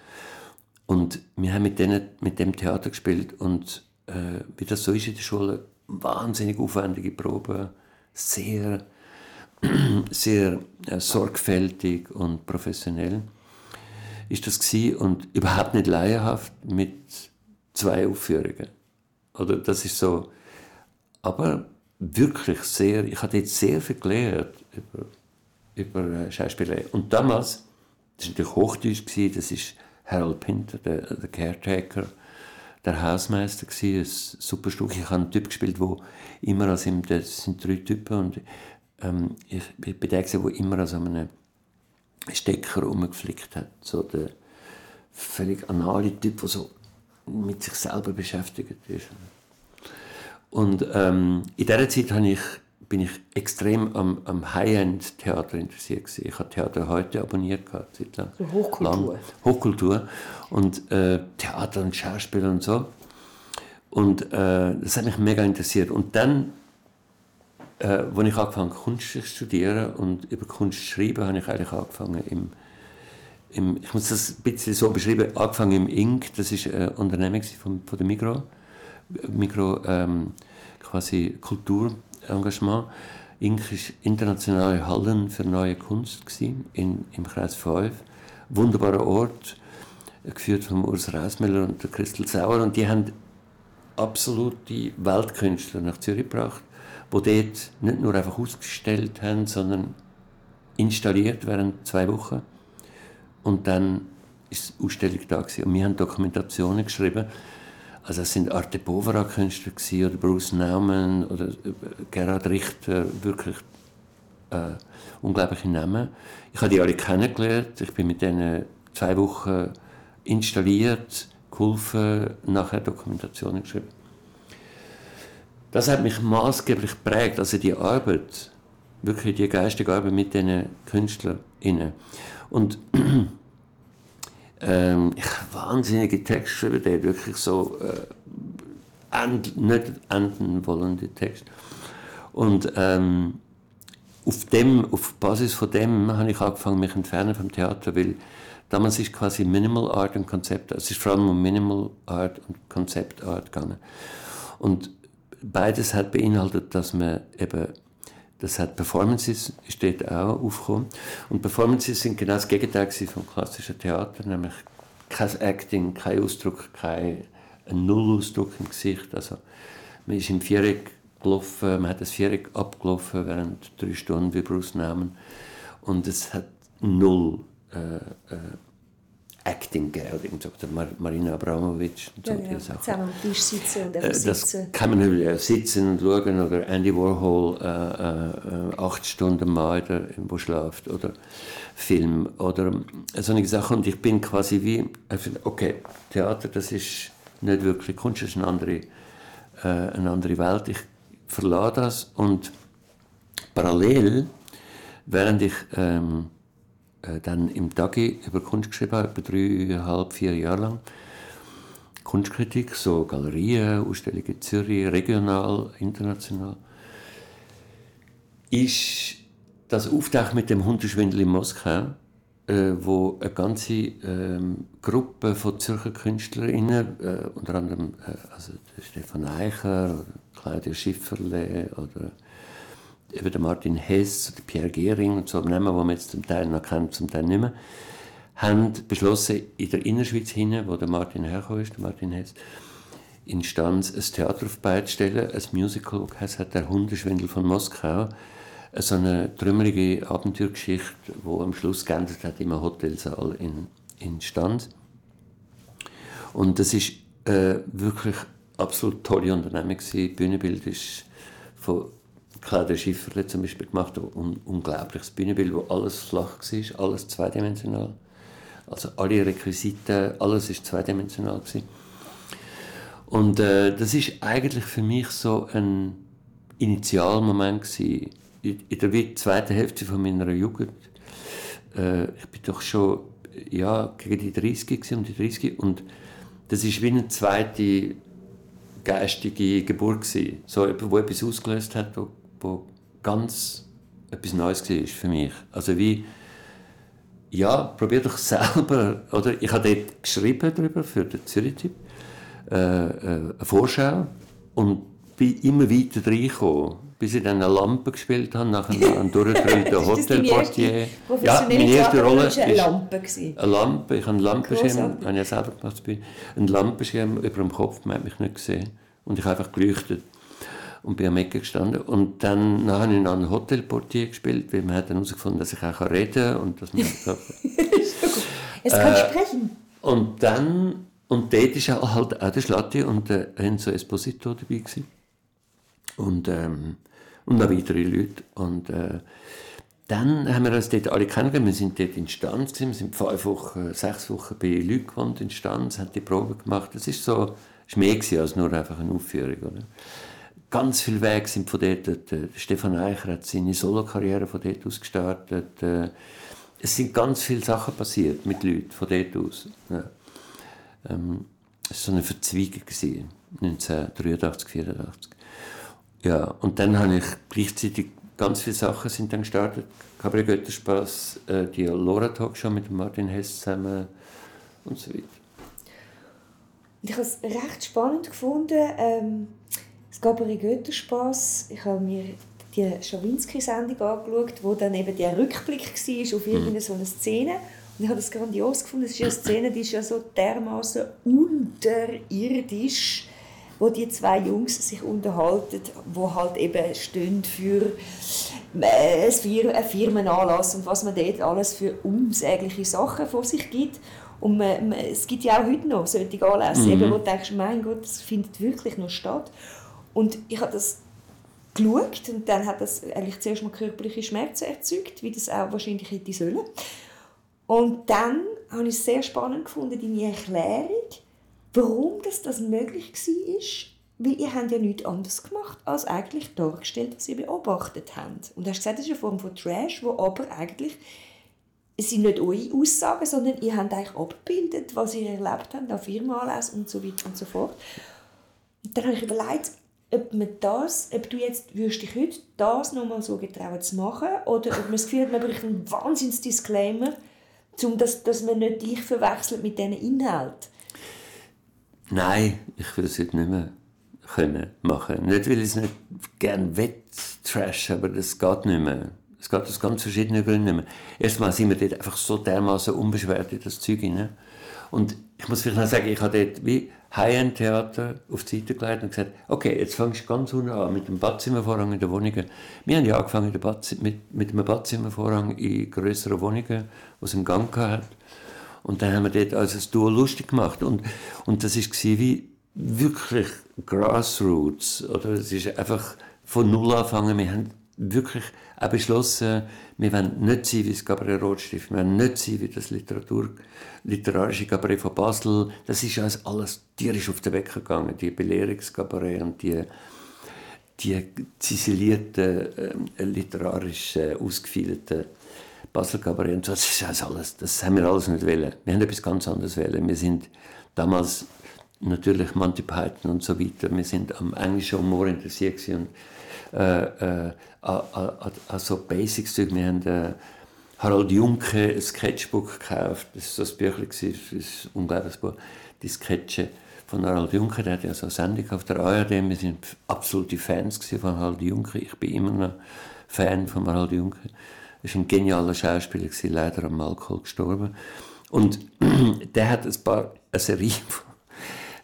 Und wir haben mit, denen, mit dem Theater gespielt und äh, wie das so ist in der Schule, wahnsinnig aufwendige Proben, sehr, sehr äh, sorgfältig und professionell ist das gewesen und überhaupt nicht laienhaft mit zwei Aufführungen. Oder das ist so. Aber wirklich sehr, ich habe jetzt sehr viel gelernt über, über äh, Schauspielerei. Und damals, das war natürlich Hochdeutsch, das ist Harold Pinter, der, der Caretaker, der Hausmeister war, ein super Stück. Ich habe einen Typ gespielt, der immer als ihm, das sind drei Typen, und ähm, ich, ich bin der, der immer als einem Stecker rumgeflickt hat. So der völlig anale Typ, der so mit sich selber beschäftigt ist. Und ähm, in dieser Zeit ich, bin ich extrem am, am High-End-Theater interessiert. Gewesen. Ich habe Theater heute abonniert, gehabt, Zeit lang. So Hochkultur. Lang. Hochkultur. Und äh, Theater und Schauspiel und so. Und äh, das hat mich mega interessiert. Und dann, äh, als ich angefangen Kunst zu studieren und über Kunst zu schreiben, habe ich eigentlich angefangen im im, ich muss das ein bisschen so beschreiben, angefangen im Inc., das ist ein Unternehmen von, von der Migro, Migro ähm, quasi Kulturengagement. Inc. ist internationale Hallen für neue Kunst gewesen, in, im Kreis 5. Wunderbarer Ort, geführt von Urs Reismüller und der Christel Sauer. Und die haben absolute Weltkünstler nach Zürich gebracht, die dort nicht nur einfach ausgestellt haben, sondern installiert während zwei Wochen und dann ist die Ausstellung da gewesen. und wir haben Dokumentationen geschrieben. Also es sind Arte Povera Künstler oder Bruce Naumann oder äh, Gerhard Richter, wirklich äh, unglaubliche Namen. Ich habe die alle kennengelernt. Ich bin mit denen zwei Wochen installiert, geholfen, nachher Dokumentationen geschrieben. Das hat mich maßgeblich geprägt, also die Arbeit, wirklich die geistige Arbeit mit diesen Künstlern. Und ähm, wahnsinnige Texte geschrieben, die wirklich so äh, end, nicht enden wollende Texte. Und ähm, auf, dem, auf Basis von dem habe ich angefangen, mich entfernen vom Theater, weil damals ist quasi Minimal Art und Konzept, es ist vor allem um Minimal Art und Konzept Art gegangen. Und beides hat beinhaltet, dass man eben das hat Performances, steht auch aufgekommen. Und Performances sind genau das Gegenteil vom klassischen Theater, nämlich kein Acting, kein Ausdruck, kein Nullausdruck im Gesicht. Also man ist im Viereck gelaufen, man hat das Viereck abgelaufen während drei Stunden wie Bruce Namen und es hat null äh, äh, Acting gegeben oder irgend so, oder Marina Abramovic und so. Ja, ja. Zusammen am Tisch sitzen und äh, das sitzen. kann man nicht sitzen und schauen oder Andy Warhol äh, äh, acht Stunden mal, wo schläft oder Film oder so eine Sache und ich bin quasi wie, okay, Theater das ist nicht wirklich Kunst, das ist eine andere, äh, eine andere Welt. Ich verlasse das und parallel, während ich ähm, äh, dann im Tagi über Kunst geschrieben etwa dreieinhalb, vier Jahre lang. Kunstkritik, so Galerien, Ausstellungen in Zürich, regional, international. Ist das Auftauchen mit dem Hundeschwindel in Moskau äh, wo eine ganze ähm, Gruppe von Zürcher Künstlerinnen, äh, unter anderem äh, also Stefan Eicher Claudia Schifferle oder eben der Martin Hess oder Pierre Gehring und so Namen, die man jetzt zum Teil noch kennt, zum Teil nicht mehr, haben beschlossen, in der Innerschweiz hin, wo der Martin hergekommen ist, der Martin Hess, in Stanz ein Theater auf beizustellen, ein Musical, das heißt «Der Hundeschwindel von Moskau», so eine trümmerige Abenteuergeschichte, die am Schluss geendet hat im Hotelsaal in, in Stanz. Und das ist äh, wirklich absolut tolle Unternehmung gewesen. Bühnenbild ist von Claudia Schifferle zum Beispiel gemacht, ein unglaubliches Bühnenbild, wo alles flach war, alles zweidimensional. Also alle Requisiten, alles ist zweidimensional gewesen. Und äh, das ist eigentlich für mich so ein Initialmoment gewesen. In, der zweiten Hälfte von meiner Jugend. Äh, ich bin doch schon ja, gegen die 30 gewesen, um die 30 und das ist wie eine zweite geistige Geburt gewesen. So, wo etwas ausgelöst hat, wo, wo ganz etwas Neues war für mich. Also wie, ja, probier doch selber, oder? Ich habe dort geschrieben darüber für den Zürich-Tipp, äh, äh, eine Vorschau und bin immer weiter reingekommen, bis ich dann eine Lampe gespielt habe, nachher einen durchgedrehten Hotelportier. Ja, meine erste Rolle war eine Lampe. Eine Lampe, ich habe einen Lampenschirm, habe ich selber gemacht, einen Lampenschirm über dem Kopf, man hat mich nicht gesehen. Und ich habe einfach geleuchtet und bin am Ecke gestanden. Und dann habe ich noch einen Hotelportier gespielt, weil man hat dann herausgefunden, dass ich auch reden kann und dass man... es kann äh, sprechen. Und dann, und dort war halt auch der Schlatti und der Enzo Esposito dabei. Gewesen. Und, ähm, und noch weitere Leute. Und äh, dann haben wir uns dort alle kennengelernt. Wir sind dort in Stanz, wir sind fünf Wochen, sechs Wochen bei Leuten gewohnt in Stanz, haben die Probe gemacht. Das ist so, ist mehr als nur einfach eine Aufführung. Oder? Ganz viele Wege sind von dort. Der Stefan Eicher hat seine Solokarriere von dort aus gestartet. Äh, es sind ganz viele Sachen passiert mit Leuten von dort aus. Ja. Ähm, es war so eine Verzweigung, 1983, 1984. Ja, und dann habe ich gleichzeitig ganz viele Sachen sind dann gestartet. Cabaret Götterspaß, äh, die Laura Talk schon mit Martin Hess zusammen und so weiter. ich habe es recht spannend gefunden. Ähm, das Cabaret Götterspaß, ich habe mir die Schawinski-Sendung angeschaut, wo dann eben der Rückblick war auf irgendeine so eine Szene. Und ich habe das grandios gefunden. Es ist eine Szene, die ist ja so dermaßen unterirdisch wo die zwei Jungs sich unterhalten, wo halt eben stehen für äh, einen Firmenanlass und was man dort alles für unsägliche Sachen vor sich gibt. Und man, man, es gibt ja auch heute noch solche Anlässe, mhm. eben, wo du denkst, mein Gott, das findet wirklich noch statt. Und ich habe das geschaut und dann hat das eigentlich zuerst mal körperliche Schmerzen erzeugt, wie das auch wahrscheinlich hätte sollen. Und dann habe ich es sehr spannend gefunden, deine Erklärung, Warum das, das möglich war, weil ihr habt ja nichts anderes gemacht, als eigentlich dargestellt, was ihr beobachtet habt. Und du hast gesagt, das ist eine Form von Trash, wo aber eigentlich es sind nicht eure Aussagen, sondern ihr habt eigentlich abgebildet, was ihr erlebt habt, auf Firmenanlässen und so weiter und so fort. Und dann habe ich überlegt, ob, man das, ob du jetzt würdest dich heute das nochmal so getrauen zu machen oder ob man das Gefühl hat, man braucht einen Wahnsinns-Disclaimer, um das, dass man nicht dich verwechselt mit diesen Inhalten. Nein, ich würde es heute nicht mehr können machen. Nicht, weil ich es nicht gerne wett trash, aber das geht nicht mehr. Es geht aus ganz verschiedenen Gründen nicht mehr. Erstmal sind wir dort einfach so dermaßen unbeschwert in das Zeug rein. Und ich muss vielleicht noch sagen, ich habe dort wie High-End-Theater auf die Seite gelegt und gesagt, okay, jetzt fangst du ganz unten an mit dem Badzimmervorhang in den Wohnungen. Wir haben ja angefangen mit, mit einem Badzimmervorhang in größeren Wohnungen, es im Gang hat. Und dann haben wir dort also das Duo lustig gemacht. Und, und das war wie wirklich Grassroots. Oder? Es ist einfach von Null anfangen. Wir haben wirklich auch beschlossen, wir wollen nicht sein wie das Cabaret Rotstift, wir wollen nicht sein wie das Literatur, literarische Cabaret von Basel. Das ist alles, alles tierisch auf den Weg gegangen, die Belehrungskabarett und die, die ziselierten, äh, literarisch äh, ausgefeilten Basel Cabaret und das ist alles, das haben wir alles nicht wollen. Wir haben etwas ganz anderes wollen. Wir sind damals natürlich Monty Python und so weiter. Wir sind am englischen Humor interessiert und äh, äh, an, an, an so Basics. Wir haben äh, Harald Junke ein Sketchbook gekauft. Das war so ein Büchlein, das ist ein unglaubliches Buch. Die Sketche von Harald Junke, der hat ja so eine Sendung auf der ARD. Wir waren absolute Fans von Harald Junke. Ich bin immer noch Fan von Harald Junke. Er war ein genialer Schauspieler, leider am Alkohol gestorben. Und der hat ein paar, eine Serie von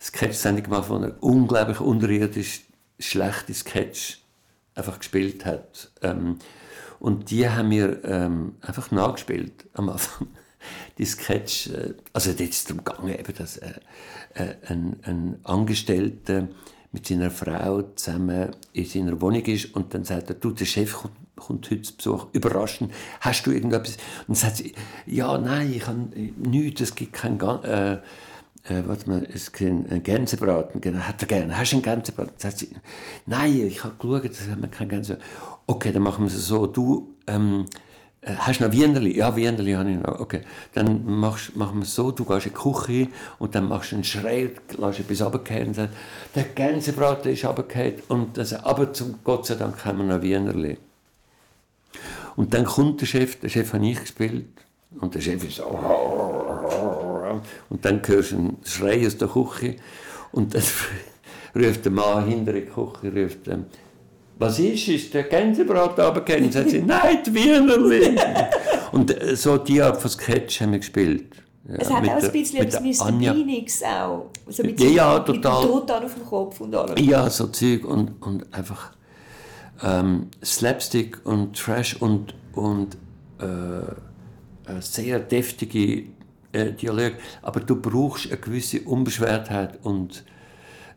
Sketch-Sendung gemacht, wo er unglaublich unterirdisch schlechte Sketch einfach gespielt hat. Ähm, und die haben wir ähm, einfach nachgespielt am Anfang. Die Sketch, äh, also es darum gegangen, eben, dass äh, äh, ein, ein Angestellter mit seiner Frau zusammen in seiner Wohnung ist und dann sagt er, du, der Chef kommt, kommt heute zu Besuch, überraschend, hast du irgendetwas? Und dann sagt sie, ja, nein, ich habe nichts, es gibt kein... Äh, äh, warte mal, es gibt einen Gänsebraten, genau, hat er gerne. Hast du einen Gänsebraten? Sagt sie, nein, ich habe geschaut, das haben wir keinen Gänsebraten. Okay, dann machen wir es so, du, ähm, äh, hast du noch Wienerli? Ja, Wienerli habe ich noch. Okay, dann machst, machen wir es so, du gehst in die Küche und dann machst du einen Schrei, lässt etwas runterfallen der Gänsebraten ist runtergefallen und dann sagst aber zum Gott sei Dank haben wir noch Wienerli. Und dann kommt der Chef, der Chef habe ich gespielt und der Chef ist so, und dann hörst du einen Schrei aus der Küche und dann ruft der Mann hinter der Küche, ruft, ähm, was ist, ist der Gänsebraten runtergefallen? Und sagt sie, nein, die Wienerli. und äh, so die Art von Sketch haben wir gespielt. Ja, es hat auch ein bisschen etwas Mr. Beanix auch. So mit, Ja, ja, mit total. dem Totan auf dem Kopf und allem. Ja, so Zeug und, und einfach ähm, Slapstick und Trash und, und äh, äh, sehr deftige äh, Dialoge. Aber du brauchst eine gewisse Unbeschwertheit und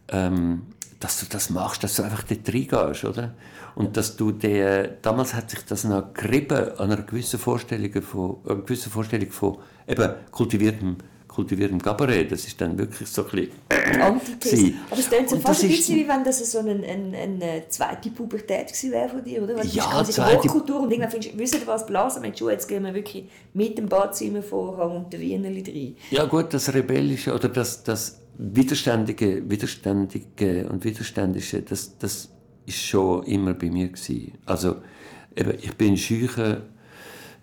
ähm, dass du das machst, dass du einfach dort reingehst, oder? Und dass du der, damals hat sich das noch gerieben an einer gewissen Vorstellung von, einer gewissen Vorstellung von eben kultiviertem, kultiviertem Kabarett. Das ist dann wirklich so ein bisschen Antithese. gewesen. Aber es klingt so fast ein bisschen, wie wenn das so eine, eine, eine zweite Pubertät gewesen wäre von dir, oder? Weil du Ja, der zweite- Hochkultur und irgendwann findest du, wisst ihr was, Blasen mit Schuhe, jetzt gehen wir wirklich mit dem Badzimmer vorhang und der Wienerli rein. Ja gut, das Rebellische oder das, das Widerständige, Widerständige und Widerständische, das, das ist schon immer bei mir gewesen. Also eben, ich bin ein schücher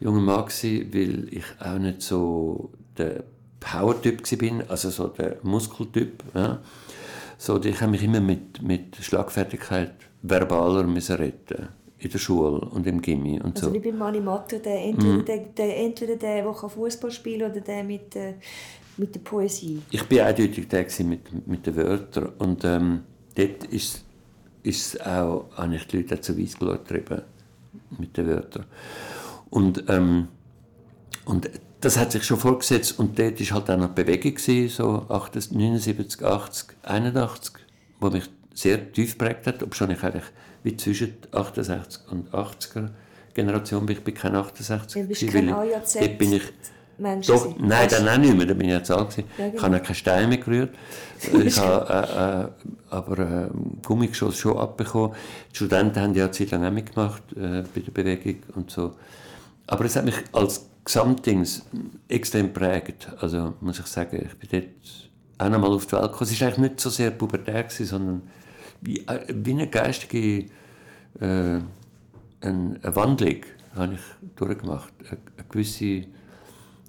junger Mann gewesen, weil ich auch nicht so der Power-Typ bin, also so der Muskeltyp. Ja. So, ich habe mich immer mit, mit Schlagfertigkeit verbaler retten in der Schule und im Gimmi und Also so. wie beim Mani Matter, der, Mhm. entweder, der, der, entweder der, der Fußball spielen kann, oder der mit, äh, mit der Poesie. Ich bin eindeutig der mit, mit den Wörtern. Und ähm, dort ist es auch, habe ich die Leute zu Weissglut getrieben mit den Wörtern. Und, ähm, und das hat sich schon vorgesetzt und dort war halt auch noch Bewegung, gewesen, so 78, 79, 80, 81, wo mich sehr tief geprägt hat, obwohl ich eigentlich wie zwischen 68 und 80er Generation bin. Ich bin kein 68 Ja, du bist gewesen, kein AJZ dort bin ich Mensch doch, nein, dann auch nicht mehr, da bin ich jetzt alt gewesen. Ja, genau. Ich habe auch keine Steine mehr gerührt. Ich habe äh, äh, aber äh, Gummigeschoss schon abbekommen. Die Studenten haben ja eine Zeit lang auch mitgemacht äh, bei der Bewegung und so. Aber es hat mich als Gesamtdings extrem geprägt. Also muss ich sagen, ich bin dort auch noch mal auf die Welt gekommen. Es war eigentlich nicht so sehr pubertär, gewesen, sondern wie, äh, wie eine geistige äh, eine, eine Wandlung habe ich durchgemacht. Eine, eine gewisse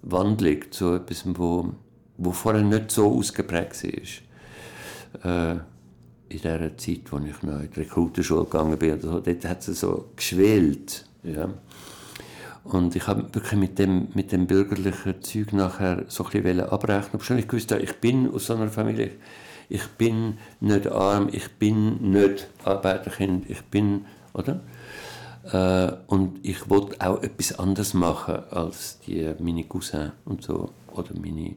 Wandlung zu etwas, wo, wo vorher nicht so ausgeprägt war. Äh, in der Zeit, als ich noch in die Rekrutenschule gegangen bin, so, dort hat es so geschwelt. Ja. Und ich habe wirklich mit dem, mit dem bürgerlichen Zeug nachher so ein bisschen abrechnen. Obwohl ich gewusst habe, ich bin aus so einer Familie, ich bin nicht arm, ich bin nicht Arbeiterkind, ich bin, oder? Äh, und ich wollte auch etwas anderes machen als die, meine Cousins und so, oder meine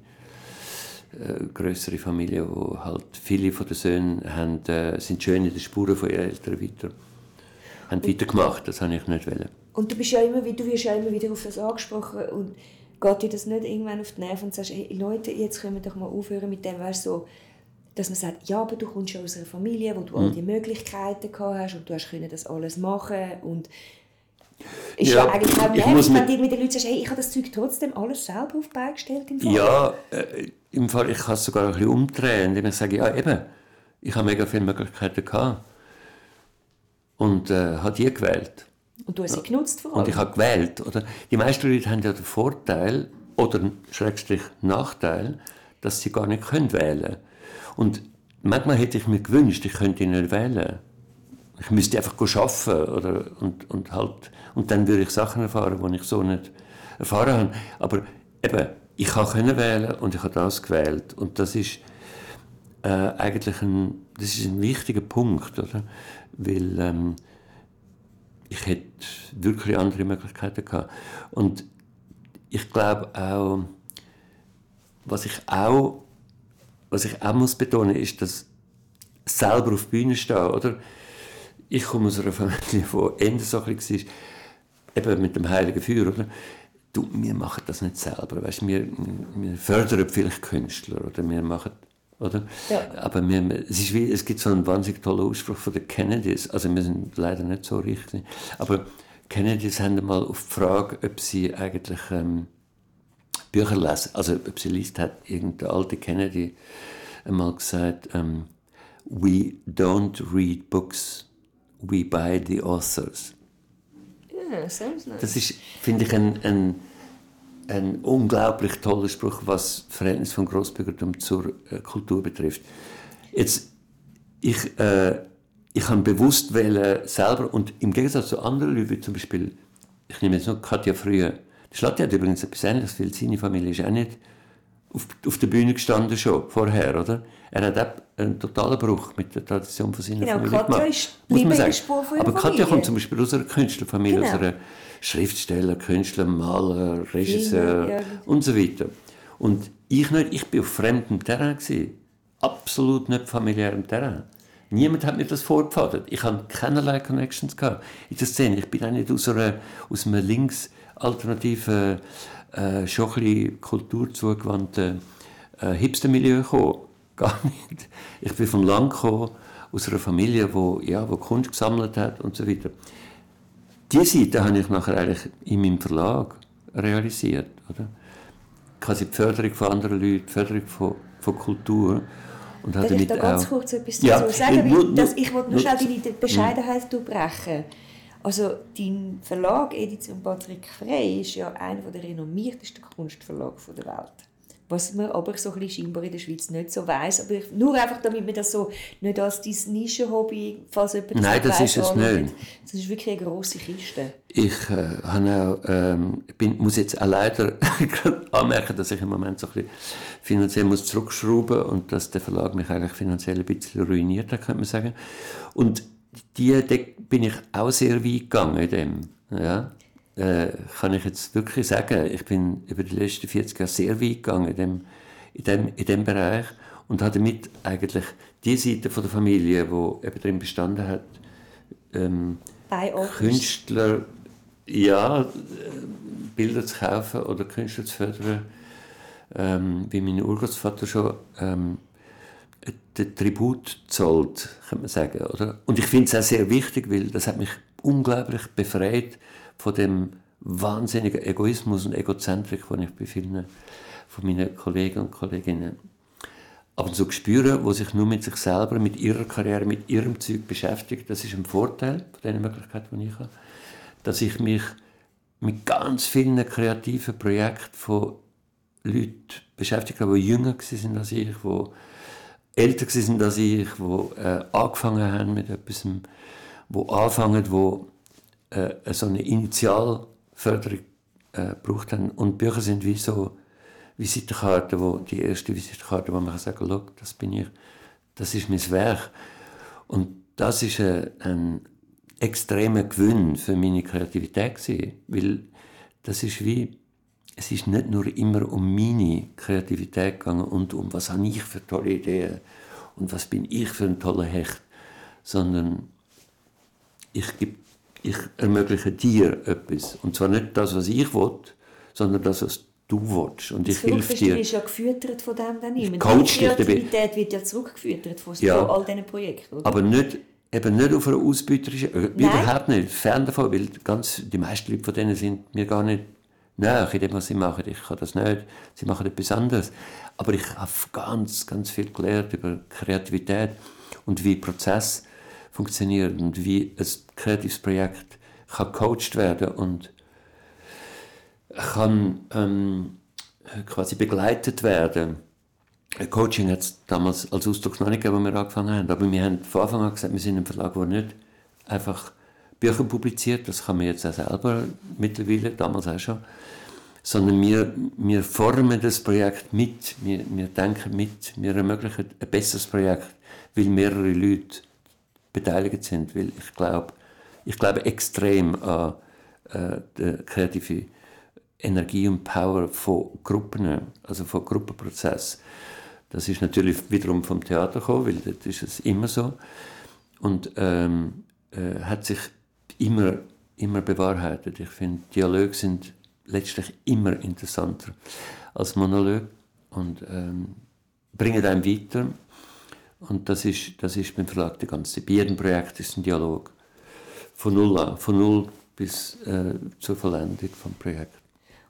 äh, größere Familie, wo halt viele von den Söhnen haben, äh, sind schön in den Spuren von ihren Eltern weiter, haben weitergemacht, das habe ich nicht wollen. Und du, bist ja immer, du wirst ja immer wieder auf das angesprochen und geht dir das nicht irgendwann auf die Nerven und sagst, hey, Leute, jetzt können wir doch mal aufhören mit dem, weißt, so, dass man sagt, ja, aber du kommst ja aus einer Familie, wo du Mhm. all die Möglichkeiten gehabt hast und du hast können das alles machen und ist Ja, ja, eigentlich auch ich nervig, wenn mit- du mit den Leuten sagst, hey, ich habe das Zeug trotzdem alles selber auf gestellt im Fall. Ja, äh, im Fall, ich kann es sogar ein bisschen umdrehen, indem ich sage, ja eben, ich habe mega viele Möglichkeiten gehabt und äh, habe die gewählt. Und du hast sie genutzt vor allem. Und ich habe gewählt. Oder? Die meisten Leute haben ja den Vorteil oder Schrägstrich Nachteil, dass sie gar nicht können wählen Und manchmal hätte ich mir gewünscht, ich könnte nicht wählen. Ich müsste einfach arbeiten oder, und, und, halt, und dann würde ich Sachen erfahren, die ich so nicht erfahren habe. Aber eben, ich konnte wählen und ich habe das gewählt. Und das ist äh, eigentlich ein, das ist ein wichtiger Punkt, oder? Weil ähm, ich hätte wirklich andere Möglichkeiten gehabt. Und ich glaube auch, was ich auch, was ich auch muss betonen, ist, dass selber auf die Bühne stehen, oder? Ich komme aus einer Familie, die eher so ein war, eben mit dem Heiligen Feuer, oder? Du, wir machen das nicht selber, weißt, wir, wir fördern vielleicht Künstler, oder wir machen oder? Ja. Aber wir, es, ist wie, es gibt so einen wahnsinnig tollen Ausspruch von den Kennedys, also wir sind leider nicht so richtig, aber Kennedys haben mal auf die Frage, ob sie eigentlich ähm, Bücher lesen, also ob sie liest, hat irgendein alter Kennedy einmal gesagt, ähm, we don't read books, we buy the authors. Ja, sounds nice. Das ist, finde ich, ein, ein ein unglaublich toller Spruch, was das Verhältnis von Großbürgertum zur äh, Kultur betrifft. Jetzt, ich, äh, ich habe bewusst wählen selber und im Gegensatz zu anderen Leuten, wie zum Beispiel, ich nehme jetzt noch Katja Frühe, die Schlatti hat übrigens etwas Ähnliches, weil seine Familie ist auch nicht auf, auf der Bühne gestanden schon, vorher, oder? Er hat auch einen totalen Bruch mit der Tradition von seiner genau, Familie Katja gemacht. ist muss man sagen. Spur von Aber Katja Familie. kommt zum Beispiel aus einer Künstlerfamilie, Genau. aus einer Schriftsteller, Künstler, Maler, Regisseur Ja, ja. und so weiter. Und ich nicht, ich bin auf fremdem Terrain gewesen. Absolut nicht familiärem Terrain. Niemand hat mir das vorgepfadet. Ich hatte keinerlei Connections gehabt in der Szene. Ich bin auch nicht aus, einer, aus einem links-alternativen, äh, schon ein bisschen kulturzugewandten äh, Hipster-Milieu gekommen. Gar nicht. Ich bin vom Land gekommen, aus einer Familie, wo, ja, wo Kunst gesammelt hat und so weiter. Diese Seite habe ich nachher eigentlich in meinem Verlag realisiert. Oder? Quasi die Förderung von anderen Leuten, die Förderung von, von Kultur. Und Darf ich da ganz kurz etwas Ja, dazu sagen? ja, nur- Weil das, nur- ich wollte nur nur- schnell deine Bescheidenheit durchbrechen. Also, dein Verlag Edition Patrick Frey ist ja einer der renommiertesten Kunstverlage der Welt. Was man aber so ein bisschen scheinbar in der Schweiz nicht so weiss. Aber ich, nur einfach, damit man das so nicht als dein Nischenhobby, falls jemand Nein, das weiss, ist es nicht. Das ist wirklich eine grosse Kiste. Ich äh, auch, ähm, bin, muss jetzt auch leider anmerken, dass ich im Moment so ein bisschen finanziell muss zurückschrauben und dass der Verlag mich eigentlich finanziell ein bisschen ruiniert hat, könnte man sagen. Und die, da bin ich auch sehr weit gegangen in dem. Ja? Äh, kann ich jetzt wirklich sagen, ich bin über die letzten 40 Jahre sehr weit gegangen in dem, in dem, in dem Bereich und habe damit eigentlich die Seite von der Familie, die eben drin bestanden hat, ähm. Künstler, ja, äh, Bilder zu kaufen oder Künstler zu fördern, ähm, wie mein Urgroßvater schon ähm, den Tribut zollt, könnte man sagen. Oder? Und ich finde es auch sehr wichtig, weil das hat mich unglaublich befreit von dem wahnsinnigen Egoismus und Egozentrik, den ich bei vielen von meinen Kollegen und Kolleginnen ab und zu spüren, wo sich nur mit sich selber, mit ihrer Karriere, mit ihrem Zeug beschäftigt. Das ist ein Vorteil von den Möglichkeiten, die ich habe. Dass ich mich mit ganz vielen kreativen Projekten von Leuten beschäftigt habe, die jünger waren als ich, die älter waren als ich, die äh, angefangen haben mit etwas, die anfangen, die äh, so eine Initialförderung äh, haben. Und Bücher sind wie so Visitenkarten, wo, die erste Visitenkarte, wo man kann sagen kann, das bin ich, das ist mein Werk. Und das ist ein, ein extremer Gewinn für meine Kreativität gewesen, weil das ist wie, es ist nicht nur immer um meine Kreativität gegangen und um was habe ich für tolle Ideen und was bin ich für ein toller Hecht, sondern ich, geb, ich ermögliche dir etwas. Und zwar nicht das, was ich will, sondern das, was du willst. Und ich helfe dir. ist ja gefüttert von dem dann immer. coach Die. Kreativität wird ja zurückgefüttert von, Ja. all diesen Projekten. Oder? Aber nicht, eben nicht auf einer ausbeuterischen, äh, Nein. überhaupt nicht, fern davon, weil ganz, die meisten Leute von denen sind mir gar nicht nahe in dem, was sie machen. Ich kann das nicht, sie machen etwas anderes. Aber ich habe ganz, ganz viel gelernt über Kreativität und wie Prozess funktioniert und wie ein kreatives Projekt kann coacht werden und kann ähm, quasi begleitet werden. Coaching hat es damals als Ausdruck noch nicht gegeben, als wir angefangen haben, aber wir haben von Anfang an gesagt, wir sind ein Verlag, der nicht einfach Bücher publiziert, das kann man jetzt auch selber mittlerweile, damals auch schon, sondern wir, wir formen das Projekt mit, wir, wir denken mit, wir ermöglichen ein besseres Projekt, weil mehrere Leute beteiligt sind, weil ich glaube, ich glaube extrem an äh, die kreative Energie und Power von Gruppen, also von Gruppenprozess. Das ist natürlich wiederum vom Theater gekommen, weil das ist es immer so und ähm, äh, hat sich immer immer bewahrheitet. Ich finde, Dialoge sind letztlich immer interessanter als Monolog und ähm, bringen einem weiter. Und das ist, das ist beim Verlag die ganze Bei jedem Projekt ist ein Dialog. Von null an, von null bis äh, zur Vollendung des Projekts.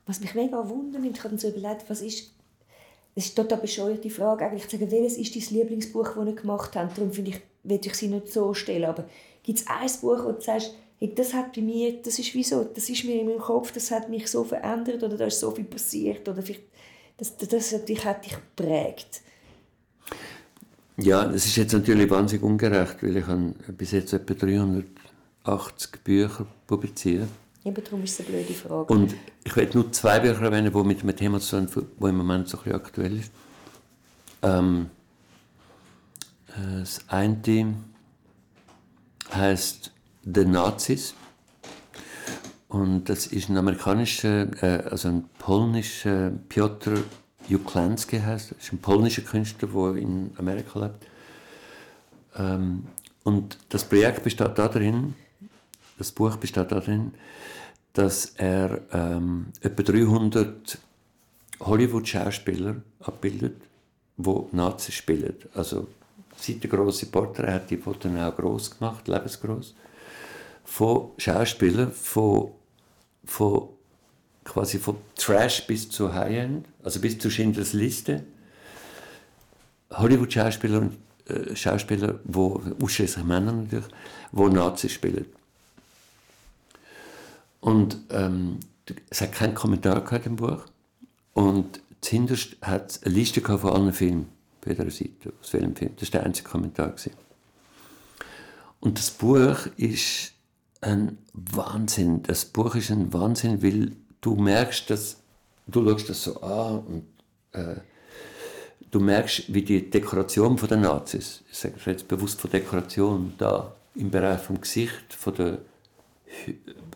Was mich mega wundert, ich habe so überlegt, was ist, es ist total bescheuert, die Frage eigentlich zu sagen, welches ist dein Lieblingsbuch, das ihr gemacht habt. Darum finde ich, will ich sie nicht so stellen. Aber gibt es ein Buch, wo du sagst, hey, das hat bei mir, das ist wieso, das ist mir in meinem Kopf, das hat mich so verändert oder da ist so viel passiert oder vielleicht, das, das, das hat dich geprägt. Ja, das ist jetzt natürlich wahnsinnig ungerecht, weil ich habe bis jetzt etwa 380 Bücher publiziert. Eben darum ist es eine blöde Frage. Und ich werde nur zwei Bücher erwähnen, die mit einem Thema zu tun das im Moment so ein bisschen aktuell ist. Ähm, äh, das eine heißt The Nazis. Und das ist ein amerikanischer, äh, also ein polnischer Piotr Juklanski heißt. Ist ein polnischer Künstler, der in Amerika lebt. Ähm, und das Projekt besteht darin, das Buch besteht darin, dass er ähm, etwa 300 Hollywood-Schauspieler abbildet, die Nazis spielen. Also seit der große Porträt hat die Fotos auch groß gemacht, lebensgroß von Schauspielern, von, von quasi von Trash bis zu High-End, also bis zu Schindlers Liste. Hollywood-Schauspieler und äh, Schauspieler, wo ausschließlich Männer natürlich, wo Nazis spielen. Und ähm, es hat keinen Kommentar gehabt im Buch. Und zuhinterst hat es eine Liste von allen Filmen, auf jeder Seite, aus welchem Film. Das war der einzige Kommentar. Gewesen. Und das Buch ist ein Wahnsinn. Das Buch ist ein Wahnsinn, weil du merkst, dass du schaust das so an und äh, du merkst, wie die Dekoration von den Nazis, ich sage jetzt bewusst von Dekoration, da im Bereich vom Gesicht, von der,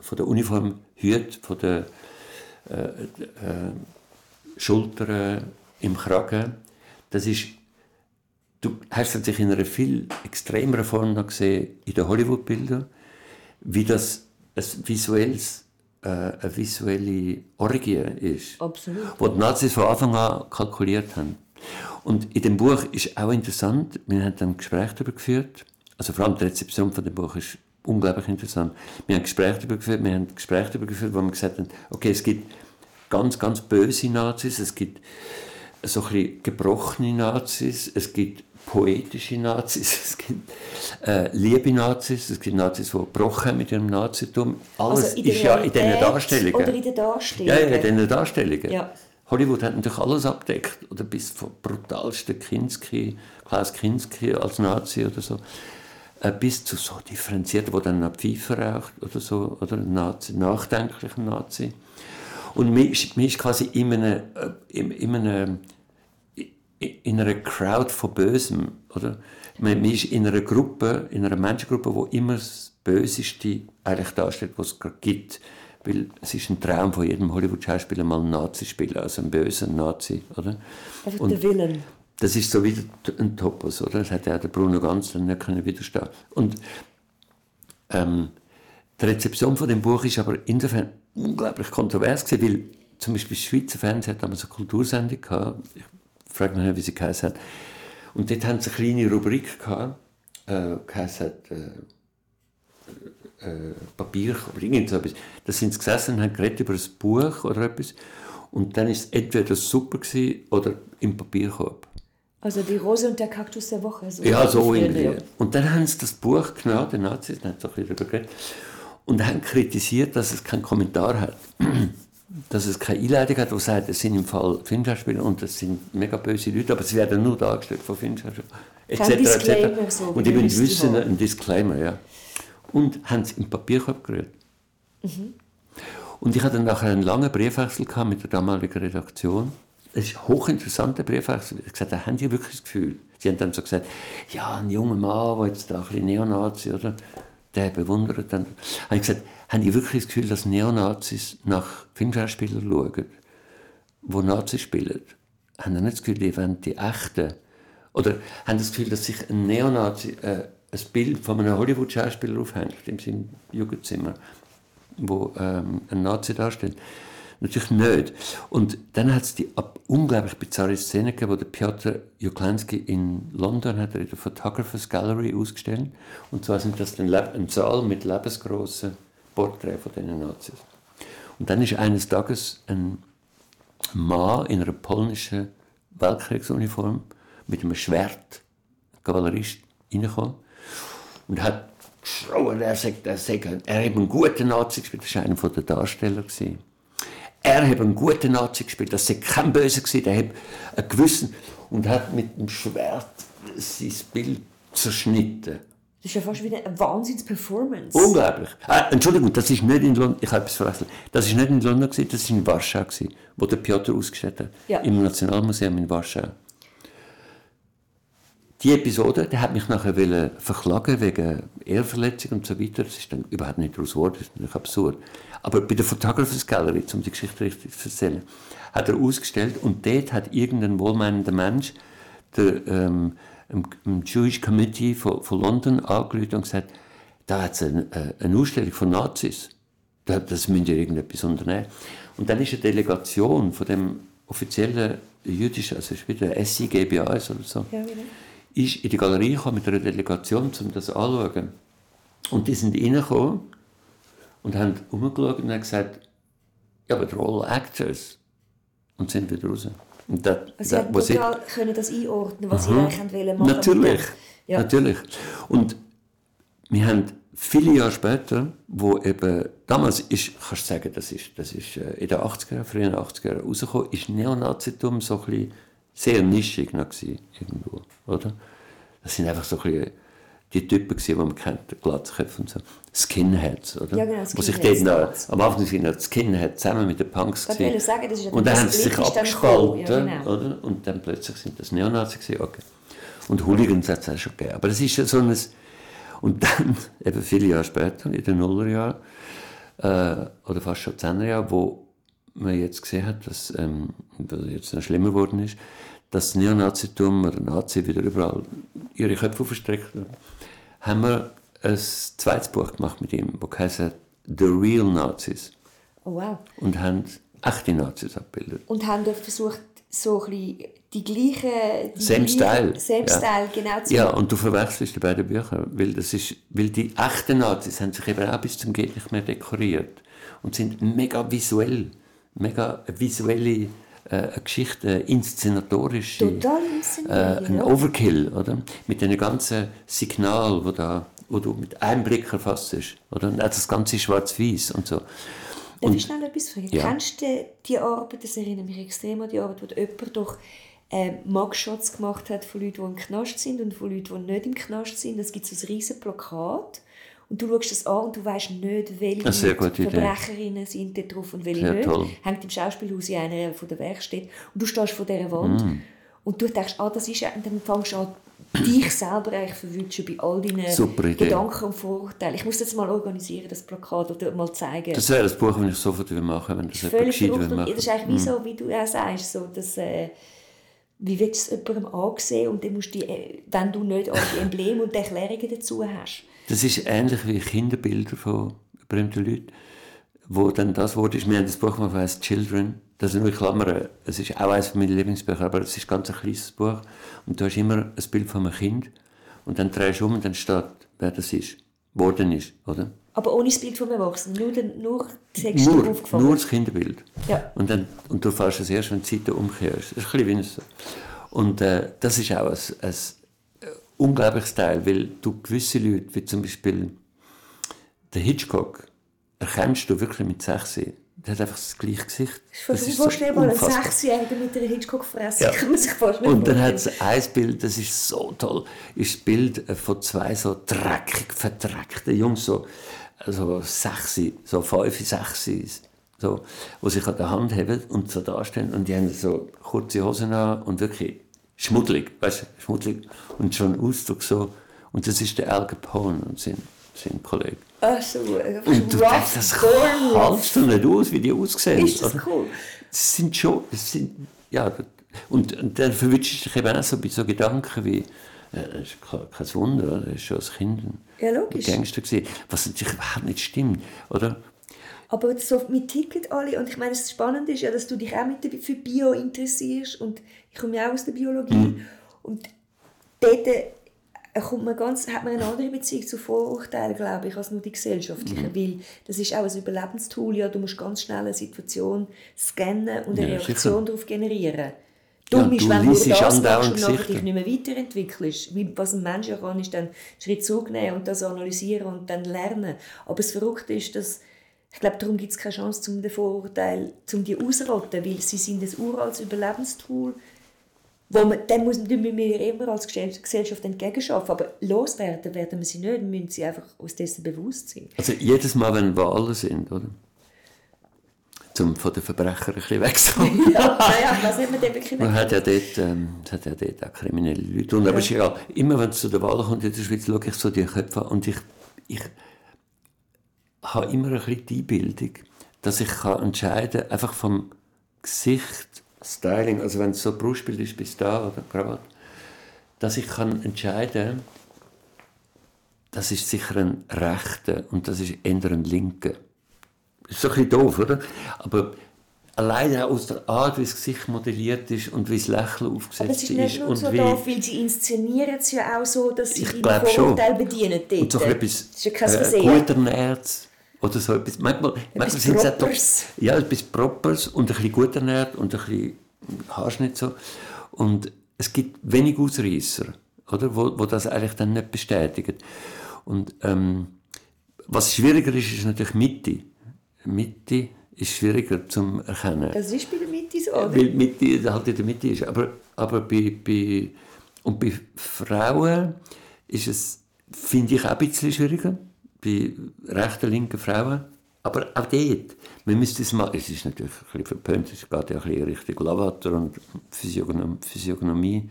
von der Uniform, Hüt, von der äh, äh, Schultern, im Kragen, das ist du hast es natürlich in einer viel extremeren Form noch gesehen in den Hollywood-Bildern, wie das ein visuelles, äh, eine visuelle Orgie ist. Absolut. Wo die Nazis von Anfang an kalkuliert haben. Und in dem Buch ist auch interessant, wir haben dann Gespräche darüber geführt, also vor allem die Rezeption von dem Buch ist unglaublich interessant. Wir haben Gespräche darüber geführt, wir haben Gespräche darüber geführt, wo wir gesagt haben, okay, es gibt ganz, ganz böse Nazis, es gibt so ein bisschen gebrochene Nazis, es gibt poetische Nazis, es gibt äh, liebe Nazis, es gibt Nazis, die gebrochen haben mit ihrem Nazitum. Alles also ist ja in diesen Darstellungen. Oder in den Darstellungen. Ja, ja, in diesen Darstellungen. Ja. Hollywood hat natürlich alles abdeckt, oder bis vom brutalsten Kinski, Klaus Kinski als Nazi oder so, äh, bis zu so differenzierten, wo dann noch Pfeife raucht oder so, oder ein Nazi, nachdenklichen Nazi. Und man ist, man ist quasi in einem, äh, in, in einem in einer Crowd von Bösem, oder? Man ist in einer Gruppe, in einer Menschengruppe, wo immer das Böseste eigentlich darstellt, was es gerade gibt. Weil es ist ein Traum von jedem Hollywood-Schauspieler, mal einen Nazi zu spielen, also einen bösen Nazi, oder? Also Und der Willen. Das ist so wieder ein Topos, oder? Das hat ja der Bruno Ganz dann nicht können widerstehen. Und ähm, die Rezeption von dem Buch ist aber insofern unglaublich kontrovers gewesen, weil zum Beispiel Schweizer Fernsehen hat damals eine Kultursendung gehabt. Ich frage mich nicht, wie sie geheißen hat. Und dort haben sie eine kleine Rubrik gehabt, äh, geheißen hat, äh, äh, Papier oder irgend so etwas. Da sind sie gesessen und haben geredet über ein Buch oder etwas. Und dann war es entweder super gewesen oder im Papierkorb. Also die Rose und der Kaktus der Woche. So ja, so irgendwie. Und dann haben sie das Buch genommen, den Nazis, dann haben sie bisschen darüber geredet. Und haben kritisiert, dass es keinen Kommentar hat. dass es keine Einleitung hat, die sagt, es sind im Fall Filmschauspieler und das sind mega böse Leute, aber sie werden nur dargestellt von Filmschauspielern. Kein Disclaimer, so, und will es wissen, haben. ein Disclaimer, ja. Und haben es im Papierkorb gerührt. Und ich hatte dann nachher einen langen Briefwechsel mit der damaligen Redaktion. Es ist ein hochinteressanter Briefwechsel. Ich habe gesagt, haben die wirklich das Gefühl? Sie haben dann so gesagt, ja, ein junger Mann, der jetzt da ein bisschen Neonazi, oder? Der bewundert dann. Habe ich gesagt, haben die wirklich das Gefühl, dass Neonazis nach Filmschauspielern schauen, die Nazis spielen? Haben die nicht das Gefühl, die wollen die echten? Oder haben das Gefühl, dass sich ein Neonazi äh, ein Bild von einem Hollywood-Schauspieler aufhängt, in seinem Jugendzimmer, wo ähm, ein Nazi darstellt? Natürlich nicht. Und dann hat es die unglaublich bizarre Szene gegeben, wo Piotr Juklanski in London hat in der Photographers Gallery ausgestellt. Und zwar sind das dann Leb- ein Saal mit lebensgroßen Porträts von diesen Nazis. Und dann ist eines Tages ein Mann in einer polnischen Weltkriegsuniform mit einem Schwert, ein Kavallerist, reingekommen und hat geschrauen, er sagt, er sagt, er hat einen guten Nazi gespielt, das war einer der Darsteller. Gewesen. Er hat einen guten Nazi gespielt, das war kein Böser, gewesen, der hat einen gewissen und hat mit dem Schwert sein Bild zerschnitten. Das ist ja fast wie eine Wahnsinns-Performance. Unglaublich. Ah, Entschuldigung, das ist nicht in London, ich habe etwas verwechselt. Das ist nicht in London, gewesen, das war in Warschau, gewesen, wo der Piotr ausgestellt hat. Ja. Im Nationalmuseum in Warschau. Die Episode, die hat mich nachher wollen verklagen wegen Ehrverletzung und so weiter. Das ist dann überhaupt nicht daraus geworden, das ist natürlich absurd. Aber bei der Photographers Gallery, um die Geschichte richtig zu erzählen, hat er ausgestellt und dort hat irgendein wohlmeinender Mensch der, ähm, im, im Jewish Committee von, von London angerufen und gesagt, da hat es eine, äh, eine Ausstellung von Nazis. Da- Das müsst ihr irgendetwas unternehmen. Und dann ist eine Delegation von dem offiziellen jüdischen, also wieder SIGBAS oder so, Ja, ist in die Galerie gekommen mit einer Delegation, um das anzuschauen. Und die sind reingekommen und haben umgeschaut und haben gesagt, ja, aber they're all actors. Und sind wieder raus. Das, Also haben was ich- total können das einordnen, was sie eigentlich wollen machen. Natürlich, Ja. natürlich. Und wir haben viele Jahre später, wo eben, damals ist, kannst du sagen, das ist, das ist äh, in den 80er, frühen 80er Jahren rausgekommen, ist Neonazitum so ein bisschen sehr nischig noch gewesen, irgendwo, oder? Das sind einfach so ein bisschen die Typen die man kennt, Glatzköpfe und so. Skinheads, oder? Ja, genau, Wo sich Skinheads dort noch, am Anfang sind noch Skinheads zusammen mit den Punks Ich gewesen. sagen, das ist Und dann haben sie sich abgespalten, ja, genau. oder? Und dann plötzlich sind das Neonazis gewesen, okay. Und Hooligans hat es auch schon gegeben. Aber das ist ja so ein... Und dann, eben viele Jahre später, in den Nullerjahren, äh, oder fast schon Zehnerjahren, wo man jetzt gesehen hat, dass ähm, das jetzt noch schlimmer geworden ist, dass das Neonazitum oder Nazi wieder überall ihre Köpfe verstreckt haben, haben wir ein zweites Buch gemacht mit ihm, das heisst «The Real Nazis» Oh wow. und haben echte Nazis abgebildet. Und haben dort versucht, so ein bisschen die gleichen... Die Same gleichen- Style. Same ja. Style, genau. Zu Ja, und du verwechselst die beiden Bücher, weil, das ist, weil die echten Nazis haben sich eben auch bis zum geht nicht mehr dekoriert und sind mega visuell, mega visuelle äh, Geschichte, inszenatorische, Total äh, ein. Overkill, oder? Mit den ganzen Signal, wo da wo du mit einem Blick erfasst ist, oder? Das ganze schwarz-weiß und so. Darf ich schnell etwas fragen? Ja. Kennst du die Arbeit, das erinnert mich extrem an die Arbeit, wo jemand doch ähm, Mugshots gemacht hat von Leuten, die im Knast sind und von Leuten, die nicht im Knast sind. Es gibt so ein riesiges Plakat und du schaust das an und du weißt nicht, welche gute Idee. Verbrecherinnen sind da drauf und welche Sehr nicht. toll. Hängt im Schauspielhaus in einer von der Werkstätten und du stehst vor dieser Wand Mm. und du denkst, ah, das ist ja, und dann fängst du an, dich selber eigentlich verwünschen bei all deinen. Gedanken und Vorurteilen. Ich muss das mal organisieren, das Plakat, oder mal zeigen. Das wäre das Buch, das ich sofort würde machen wenn das Völlig verrückt. machen. Das ist eigentlich wie so, wie du auch sagst, so, dass, äh, wie willst du es jemandem ansehen und dann musst du die, äh, wenn du nicht alle die Embleme und die Erklärungen dazu hast. Das ist ähnlich wie Kinderbilder von berühmten Leuten, wo dann das Wort ist, wir haben das Buch mal heißt Children, das ist nur in Klammern, es ist auch eines meiner Lieblingsbücher, aber es ist ganz ein kleines Buch und du hast immer ein Bild von einem Kind und dann drehst du um und dann steht, wer das ist, worden ist, oder? Aber ohne das Bild vom Erwachsenen, nur, den, nur die Texte Nur, aufgefangen. nur das Kinderbild. Ja. Und, dann, und du fährst es erst, wenn die Seite umkehrst. Das ist ein bisschen wie so. Und äh, das ist auch ein, ein unglaubliches Teil, weil du gewisse Leute, wie zum Beispiel der Hitchcock, erkennst du wirklich mit 6. Der hat einfach das gleiche Gesicht. Das ist vorstellbar, ein Sechsjähriger mit einer Hitchcock-Fresse, ja. kann man sich vorstellen. Und dann hat es ein Bild, das ist so toll, ist das Bild von zwei so dreckig verdreckten Jungs, so also sechs, so fünf, sechs, so, die sich an der Hand haben und so dastehen und die haben so kurze Hosen an und wirklich schmuddelig, weißt du, schmuddelig und schon Ausdruck so. Und das ist der Al Capone und sein, sein Kollege. Ach so, äh, und du denkst, das haltst du nicht aus, wie die aussehen. Ist das cool? Das sind schon, das sind, ja, und, und dann verwünschst du dich eben auch so bei so Gedanken wie, ja, das ist kein Wunder, das ist schon als Kind ein ja, logisch. Gangster gewesen, was natürlich überhaupt nicht stimmt, oder? Aber so, wir ticken alle und ich meine, das Spannende ist ja, dass du dich auch mit für Bio interessierst und ich komme ja auch aus der Biologie mhm. und dort äh, kommt man ganz, hat man eine andere Beziehung zu Vorurteilen, glaube ich, als nur die gesellschaftlichen, mhm. weil das ist auch ein Überlebenstool, ja, du musst ganz schnell eine Situation scannen und eine ja, Reaktion darauf generieren. Dumm ja, ist, wenn du das machst und nachher dich nicht mehr weiterentwickelst. Wie, was ein Mensch ja kann, ist dann einen Schritt zurücknehmen und das analysieren und dann lernen. Aber das Verrückte ist, dass ich glaube, darum gibt es keine Chance, um den Vorurteil, um die auszurotten, weil sie sind ein uraltes Überlebenstool, wo man, dem muss, müssen wir immer als Gesellschaft entgegenschaffen. Aber loswerden werden wir sie nicht, wir müssen sie einfach aus dessen bewusst sein. Also jedes Mal, wenn Wahlen sind, oder? um von den Verbrechern ein bisschen wegzukommen. ja, ja, was hat man denn wirklich Man hat ja dort, ähm, hat ja dort auch kriminelle Leute. Und, ja. Aber ist egal. Immer wenn es zu der Wahl kommt in der Schweiz, schaue ich so die Köpfe an und ich, ich habe immer ein bisschen die Einbildung, dass ich kann entscheiden kann, einfach vom Gesicht, Styling, also wenn es so Brustbild ist bis da oder Krawatte, dass ich kann entscheiden das ist sicher ein Rechter und das ist eher ein Linker. Ist so ein bisschen doof, oder? Aber allein aus der Art, wie das Gesicht modelliert ist und wie das Lächeln aufgesetzt ist. Aber es ist nicht nur so wie, doof, weil sie inszenieren es ja auch so, dass sie ihre Vorurteile bedienen. Dort. Und so etwas, das ist ja kein äh, guter Nerz oder so etwas. Manchmal, manchmal sind es doch, ja, etwas Propers und ein bisschen gut ernährt und ein bisschen Haarschnitt so. Und es gibt wenig Ausreißer, oder, wo, wo das eigentlich dann nicht bestätigen. Und ähm, was schwieriger ist, ist natürlich Mitte. Mitte ist schwieriger zu erkennen. Das ist bei der Mitte so, oder? Weil Mitte halt in der Mitte ist. Aber, aber bei, bei, und bei Frauen ist es, finde ich, auch ein bisschen schwieriger bei rechten, linken Frauen. Aber auch dort, man müsste es mal, es ist natürlich ein bisschen verpönt, es geht ja ein bisschen Richtung Lavater und Physiognomie,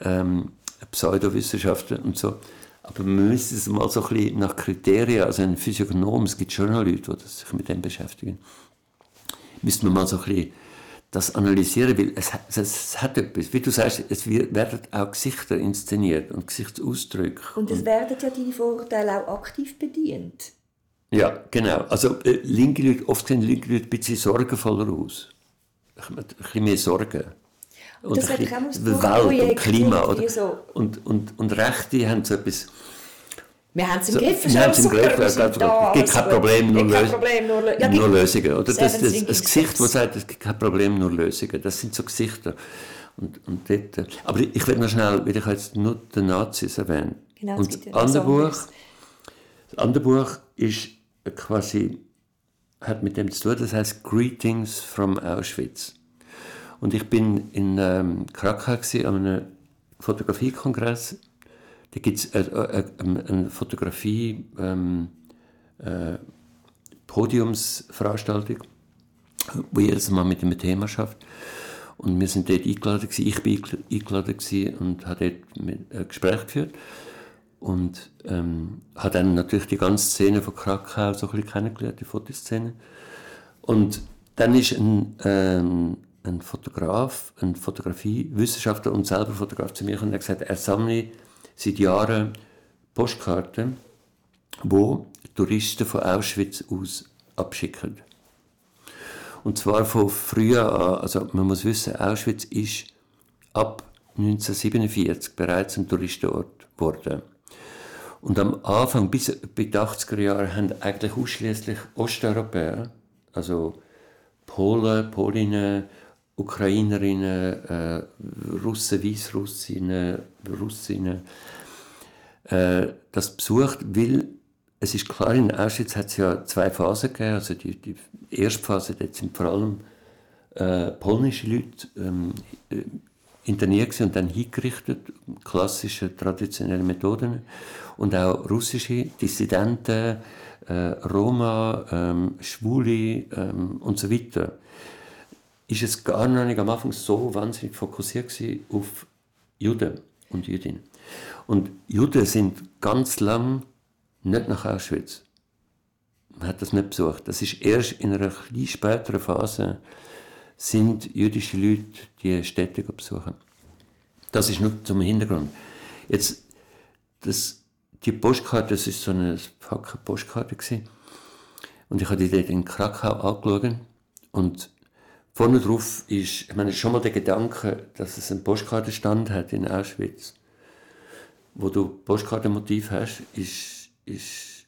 ähm, Pseudowissenschaften und so. Aber man müsste es mal so ein bisschen nach Kriterien, also ein Physiognom, es gibt schon noch Leute, die sich mit dem beschäftigen, müsste man mal so ein bisschen das analysieren, weil es, es, hat etwas. Wie du sagst, es werden auch Gesichter inszeniert und Gesichtsausdrücke. Und es werden ja deine Vorurteile auch aktiv bedient. Ja, genau. Also äh, linke Leute, oft sehen linke Leute ein bisschen sorgenvoller aus. Ein bisschen mehr Sorgen. Und das ein bisschen Welt und Klima. Oder? So. Und, und, und Rechte haben so etwas wir haben es im Griff. So, wir haben es im Griff. Es gibt kein Problem, nur, Lös Problem, nur, ja, nur Lösungen. Oder das, das, das, das Gesicht, das sagt, es gibt kein Problem, nur Lösungen. Das sind so Gesichter. Und, und dort, äh, aber ich will noch schnell, weil ich jetzt nur die Nazis erwähnt. Genau, und das andere Buch, das andere Buch ist quasi, hat mit dem zu tun, das heißt Greetings from Auschwitz. Und ich bin in ähm, Krakau an einem Fotografiekongress da gibt es eine, äh, äh, eine Fotografie, ähm, äh, Podiumsveranstaltung, wo jedes Mal mit einem Thema schafft. Und wir sind dort eingeladen gewesen, ich bin eingeladen und habe dort ein Gespräch geführt. Und ähm, habe dann natürlich die ganze Szene von Krakau so ein bisschen kennengelernt, die Fotoszene. Und dann ist ein, ähm, ein Fotograf, ein Fotografiewissenschaftler und selber Fotograf zu mir und hat gesagt, er sammle seit Jahren Postkarten, wo Touristen von Auschwitz aus abschicken. Und zwar von früher an. Also man muss wissen, Auschwitz ist ab 1947 bereits ein Touristenort geworden. Und am Anfang, bis bei den 80er Jahren, haben eigentlich ausschließlich Osteuropäer, also Polen, Polinnen, Ukrainerinnen, äh, Russen, Weißrussinnen, Russinnen, äh, das besucht, weil es ist klar, in Auschwitz hat es ja zwei Phasen gegeben. Also die, die erste Phase, dort sind vor allem äh, polnische Leute ähm, äh, interniert und dann hingerichtet, klassische, traditionelle Methoden. Und auch russische Dissidenten, äh, Roma, ähm, Schwule ähm, und so weiter. Ist es gar noch nicht am Anfang so wahnsinnig fokussiert auf Juden und Jüdinnen. Und Juden sind ganz lang nicht nach Auschwitz. Man hat das nicht besucht. Das ist erst in einer viel späteren Phase sind jüdische Leute die Städte besuchen. Das ist nur zum Hintergrund. Jetzt, das, die Postkarte, das ist so eine Packen Postkarte gewesen. Und ich habe die dort in Krakau angeschaut. Und vorne drauf ist, ich meine, schon mal der Gedanke, dass es einen Postkartenstand hat in Auschwitz, wo du Postkartenmotiv hast, ist, ist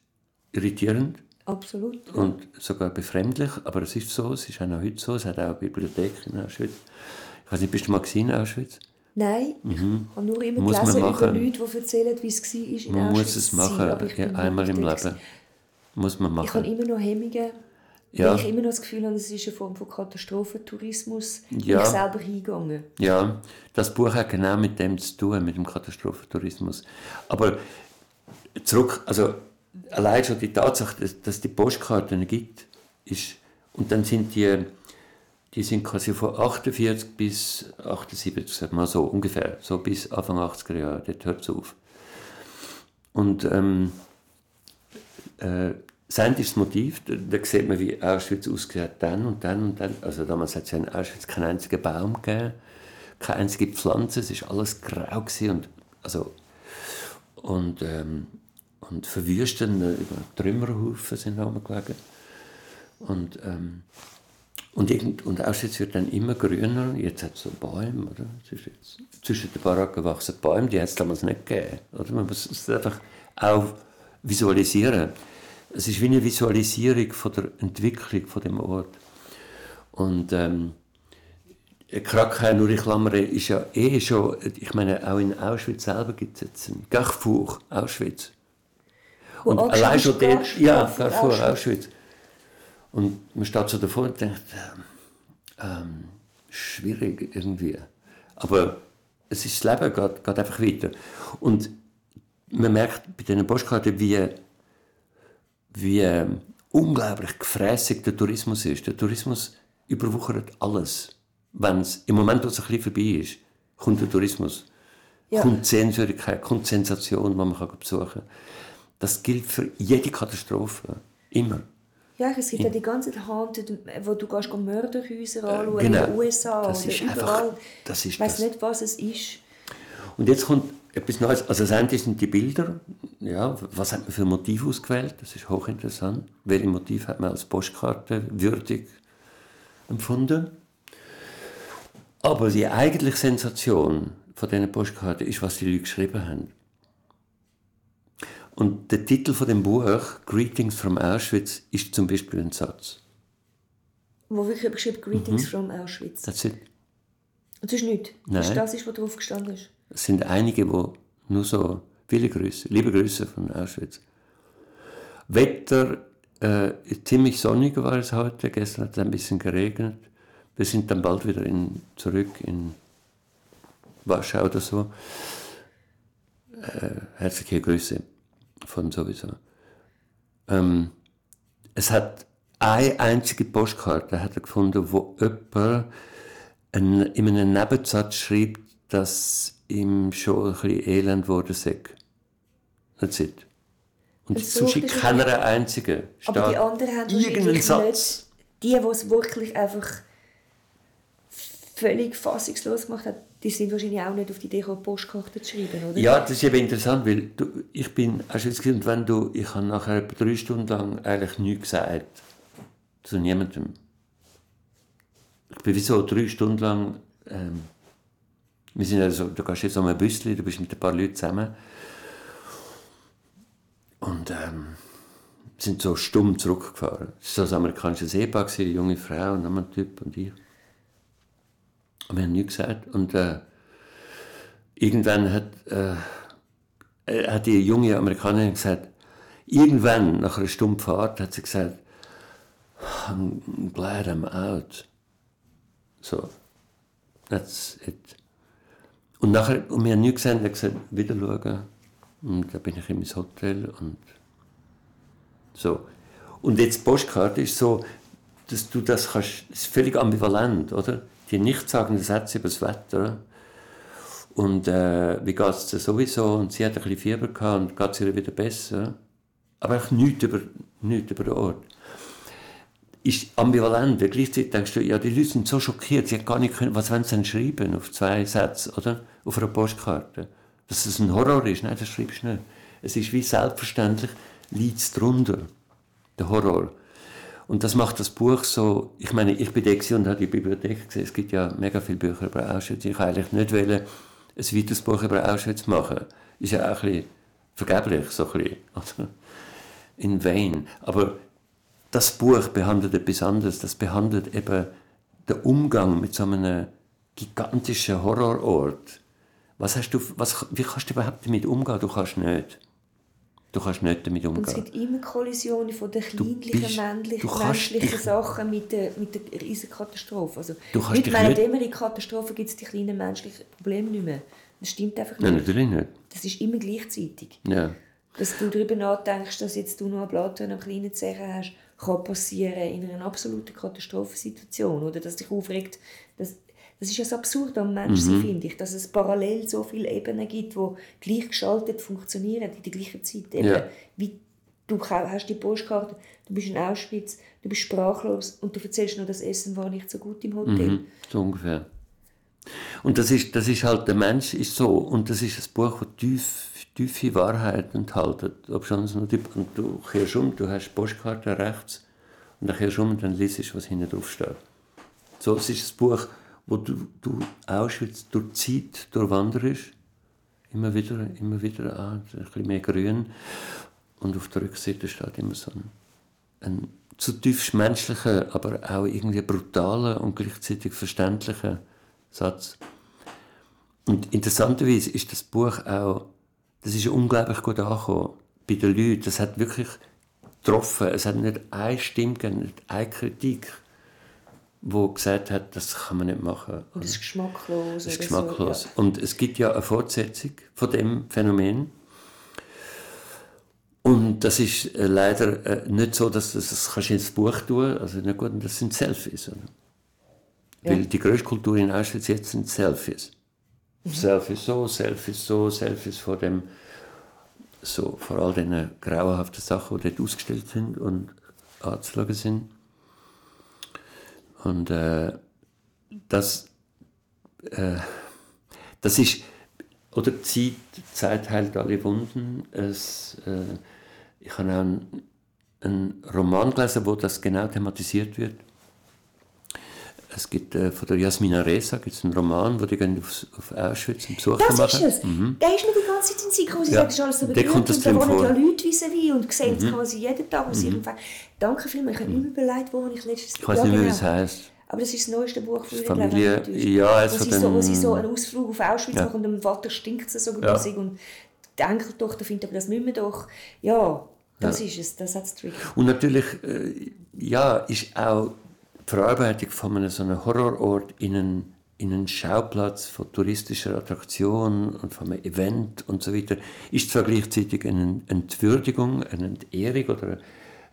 irritierend. Absolut. Und sogar befremdlich, aber es ist so, es ist auch noch heute so, es hat auch eine Bibliothek in Auschwitz. Ich weiß nicht, bist du mal in Auschwitz? Nein, mhm. ich habe nur immer muss gelesen über Leute, die erzählen, wie es war in Man Auschwitz muss es machen, ja, einmal im Leben. Muss man machen. Ich habe immer noch Hemmungen, Ja. weil ich immer noch das Gefühl habe, es ist eine Form von Katastrophentourismus, Ja. ich selber hingegangen. Ja, das Buch hat genau mit dem zu tun, mit dem Katastrophentourismus. Aber zurück, also allein schon die Tatsache, dass, dass die Postkarten gibt, ist, und dann sind die, die sind quasi von 48 bis 78, sag mal so ungefähr, so bis Anfang 80er Jahre, dort hört es auf. Und ähm, äh, das Motiv, da, da sieht man, wie Auschwitz ausgesehen dann und dann und dann. Also damals hat es ja in Auschwitz keinen einzigen Baum gegeben, keine einzige Pflanze, es war alles grau und, also, und, ähm, und verwüstet, äh, Trümmerhaufen sind da. Und, ähm, und, irgend, und Auschwitz wird dann immer grüner. Jetzt hat es so Bäume, oder? Jetzt, zwischen den Baracken wachsen Bäume, die hat es damals nicht gegeben. Oder? Man muss es einfach auch visualisieren. Es ist wie eine Visualisierung von der Entwicklung von dem Ort. Und ähm, Krakau, nur in Klammern, ist ja eh schon, ich meine, auch in Auschwitz selber gibt es jetzt einen Carrefour Auschwitz. Und angeschrieben allein schon der, ja, Carrefour Auschwitz. Auschwitz. Und man steht so davor und denkt, ähm, ähm, schwierig irgendwie. Aber es ist das Leben, geht, geht einfach weiter. Und man merkt bei diesen Postkarten, wie, wie ähm, unglaublich gefräßig der Tourismus ist. Der Tourismus überwuchert alles. Wenn es im Moment, wo es ein bisschen vorbei ist, kommt der Tourismus. Ja. Kommt Sehenswürdigkeit, kommt Sensation, die man kann besuchen kann. Das gilt für jede Katastrophe. Immer. Ja, es gibt ja die ganzen Haunted, wo du gehst Mörderhäuser anschauen genau. in den USA Das oder ist überall. einfach- das ist ich weiß das. nicht, was es ist. Und jetzt kommt etwas Neues. Also das eine sind die Bilder. Ja, was hat man für Motiv ausgewählt? Das ist hochinteressant. Welche Motiv hat man als Postkarte würdig empfunden? Aber die eigentliche Sensation von diesen Postkarten ist, was die Leute geschrieben haben. Und der Titel von dem Buch, Greetings from Auschwitz, ist zum Beispiel ein Satz. Wo wirklich geschrieben Greetings Mhm. from Auschwitz. Das sind, Und das ist nichts. Das ist Nein. das, ist, was drauf gestanden ist. Es sind einige, die nur so viele Grüße, liebe Grüße von Auschwitz. Wetter, äh, ziemlich sonnig war es heute, gestern hat es ein bisschen geregnet. Wir sind dann bald wieder in, zurück in Warschau oder so. Äh, herzliche Grüße von sowieso. Ähm, es hat eine einzige Postkarte hat er gefunden, wo jemand in einem Nebensatz schreibt, dass ihm schon ein bisschen elend wurde sei. That's it. Und Das sonst er schon keiner einzigen steht Aber die anderen haben irgendeinen wahrscheinlich Satz. nicht... Die, die es wirklich einfach völlig fassungslos gemacht haben, die sind wahrscheinlich auch nicht auf die Idee gekommen, Postkarten zu schreiben, oder? Ja, das ist eben interessant, weil du, ich bin, hast du jetzt gesehen, wenn du, ich habe nachher etwa drei Stunden lang eigentlich nichts gesagt. Zu niemandem. Ich bin wie so drei Stunden lang, ähm, wir sind also, du gehst jetzt um ein Büsschen, du bist mit ein paar Leuten zusammen. Und ähm, sind so stumm zurückgefahren. Es war so ein amerikanisches Ehepaar, eine junge Frau und ein Typ und ich. Und wir haben nichts gesagt. Und äh, irgendwann hat, äh, äh, hat die junge Amerikanerin gesagt, irgendwann, nach einer Stunde Fahrt, hat sie gesagt, I'm glad I'm out. So, that's it. Und nachher, und wir haben nichts gesehen, er hat gesagt, wieder schauen. Und da bin ich in mein Hotel und so. Und jetzt Postkarte ist so, dass du das kannst, ist völlig ambivalent, oder? Die nichtssagenden Sätze über das Wetter. Und äh, wie geht es dir sowieso? Und sie hat ein bisschen Fieber gehabt und geht es ihr wieder besser. Aber auch nichts über, nichts über den Ort. Ist ambivalent, weil gleichzeitig denkst du, ja, die Leute sind so schockiert, sie haben gar nicht können, was wollen sie denn schreiben auf zwei Sätze, oder? Auf einer Postkarte. Dass es ein Horror ist, nein, das schreibst du nicht. Es ist wie selbstverständlich, liegt es drunter, der Horror. Und das macht das Buch so, ich meine, ich bin da und habe die Bibliothek gesehen, es gibt ja mega viele Bücher über Auschwitz, ich eigentlich nicht wollen, ein weiteres Buch über Auschwitz machen. Ist ja auch ein bisschen vergeblich, so ein bisschen, in vain. Aber das Buch behandelt etwas anderes, das behandelt eben den Umgang mit so einem gigantischen Horrorort. Was hast du, was, wie kannst du überhaupt damit umgehen? Du kannst nicht. Du kannst nicht damit umgehen. Und es gibt immer Kollisionen von den kleinlichen, bist, männlichen, menschlichen Sachen mit der, mit der Riesenkatastrophe. Also, du kannst mit meiner Dämmerung-Katastrophe gibt es die kleinen menschlichen Probleme nicht mehr. Das stimmt einfach nicht. Nein, natürlich nicht. Das ist immer gleichzeitig. Ja. Dass du darüber nachdenkst, dass jetzt du noch ein Blatt an einem kleinen Zeichen hast, kann passieren in einer absoluten Katastrophensituation. Oder dass dich aufregt, dass das ist ja das Absurde am Menschen, mhm. finde ich, dass es parallel so viele Ebenen gibt, die gleichgeschaltet funktionieren in der gleichen Zeit. Eben, ja. wie du hast die Postkarte, du bist in Auschwitz, du bist sprachlos und du erzählst nur, das Essen war nicht so gut im Hotel. Mhm, so ungefähr. Und das ist, das ist halt, der Mensch ist so, und das ist ein Buch, das tief, tiefe Wahrheit enthält. Ob schon nur die, und du kehrst um, du hast die Postkarte rechts, und dann kehrst um und dann liest du, was hinten drauf steht. So, es ist ein Buch, wo du, du Auschwitz durch Zeit durchwanderst, immer wieder, immer wieder an, ein bisschen mehr grün. Und auf der Rückseite steht immer so ein, ein zutiefst menschlicher, aber auch irgendwie brutaler und gleichzeitig verständlicher Satz. Und interessanterweise ist das Buch auch, das ist unglaublich gut angekommen bei den Leuten. Das hat wirklich getroffen. Es hat nicht eine Stimme gegeben, nicht eine Kritik wo gesagt hat, das kann man nicht machen. Und das ist geschmacklos. Das ist geschmacklos. So, ja. Und es gibt ja eine Fortsetzung von dem Phänomen. Und das ist äh, leider äh, nicht so, dass du das kannst ins Buch tun Also nicht gut, das sind Selfies. Oder? Ja. Weil die größte Kultur in Auschwitz jetzt sind Selfies. Mhm. Selfies so, Selfies so, Selfies vor dem, so, vor all den grauenhaften Sachen, die dort ausgestellt sind und anzuschauen sind. Und äh, das, äh, das ist, oder Zeit, Zeit heilt alle Wunden. Es, äh, ich habe auch einen, einen Roman gelesen, wo das genau thematisiert wird. Es gibt äh, von der Jasmina Reza gibt's einen Roman, wo die gehen auf, auf Auschwitz einen Besuch das machen. Das ist es. Mhm. Der ist mir die ganze Zeit in gekommen. Sie ja. sagt, alles so bekannt kommt das und da wohnen ja Leute vis und sehen es mhm. quasi jeden Tag. Mhm. Danke vielmals. Ich habe mhm. überlegt, wo ich letztes Ich weiß nicht mehr, wie es heisst. Aber das ist das neueste Buch von Familie. Ja, wo, sie so, wo sie so einen Ausflug auf Auschwitz ja. machen und dem Vater stinkt es so ja. und die Enkeltochter findet, aber das müssen wir doch. Ja, das ja. ist es, das hat es Und natürlich, äh, ja, ist auch Verarbeitung von einem so einem Horrorort in einen, in einen Schauplatz von touristischer Attraktion und von einem Event und so weiter, ist zwar gleichzeitig eine Entwürdigung, eine Entehrung oder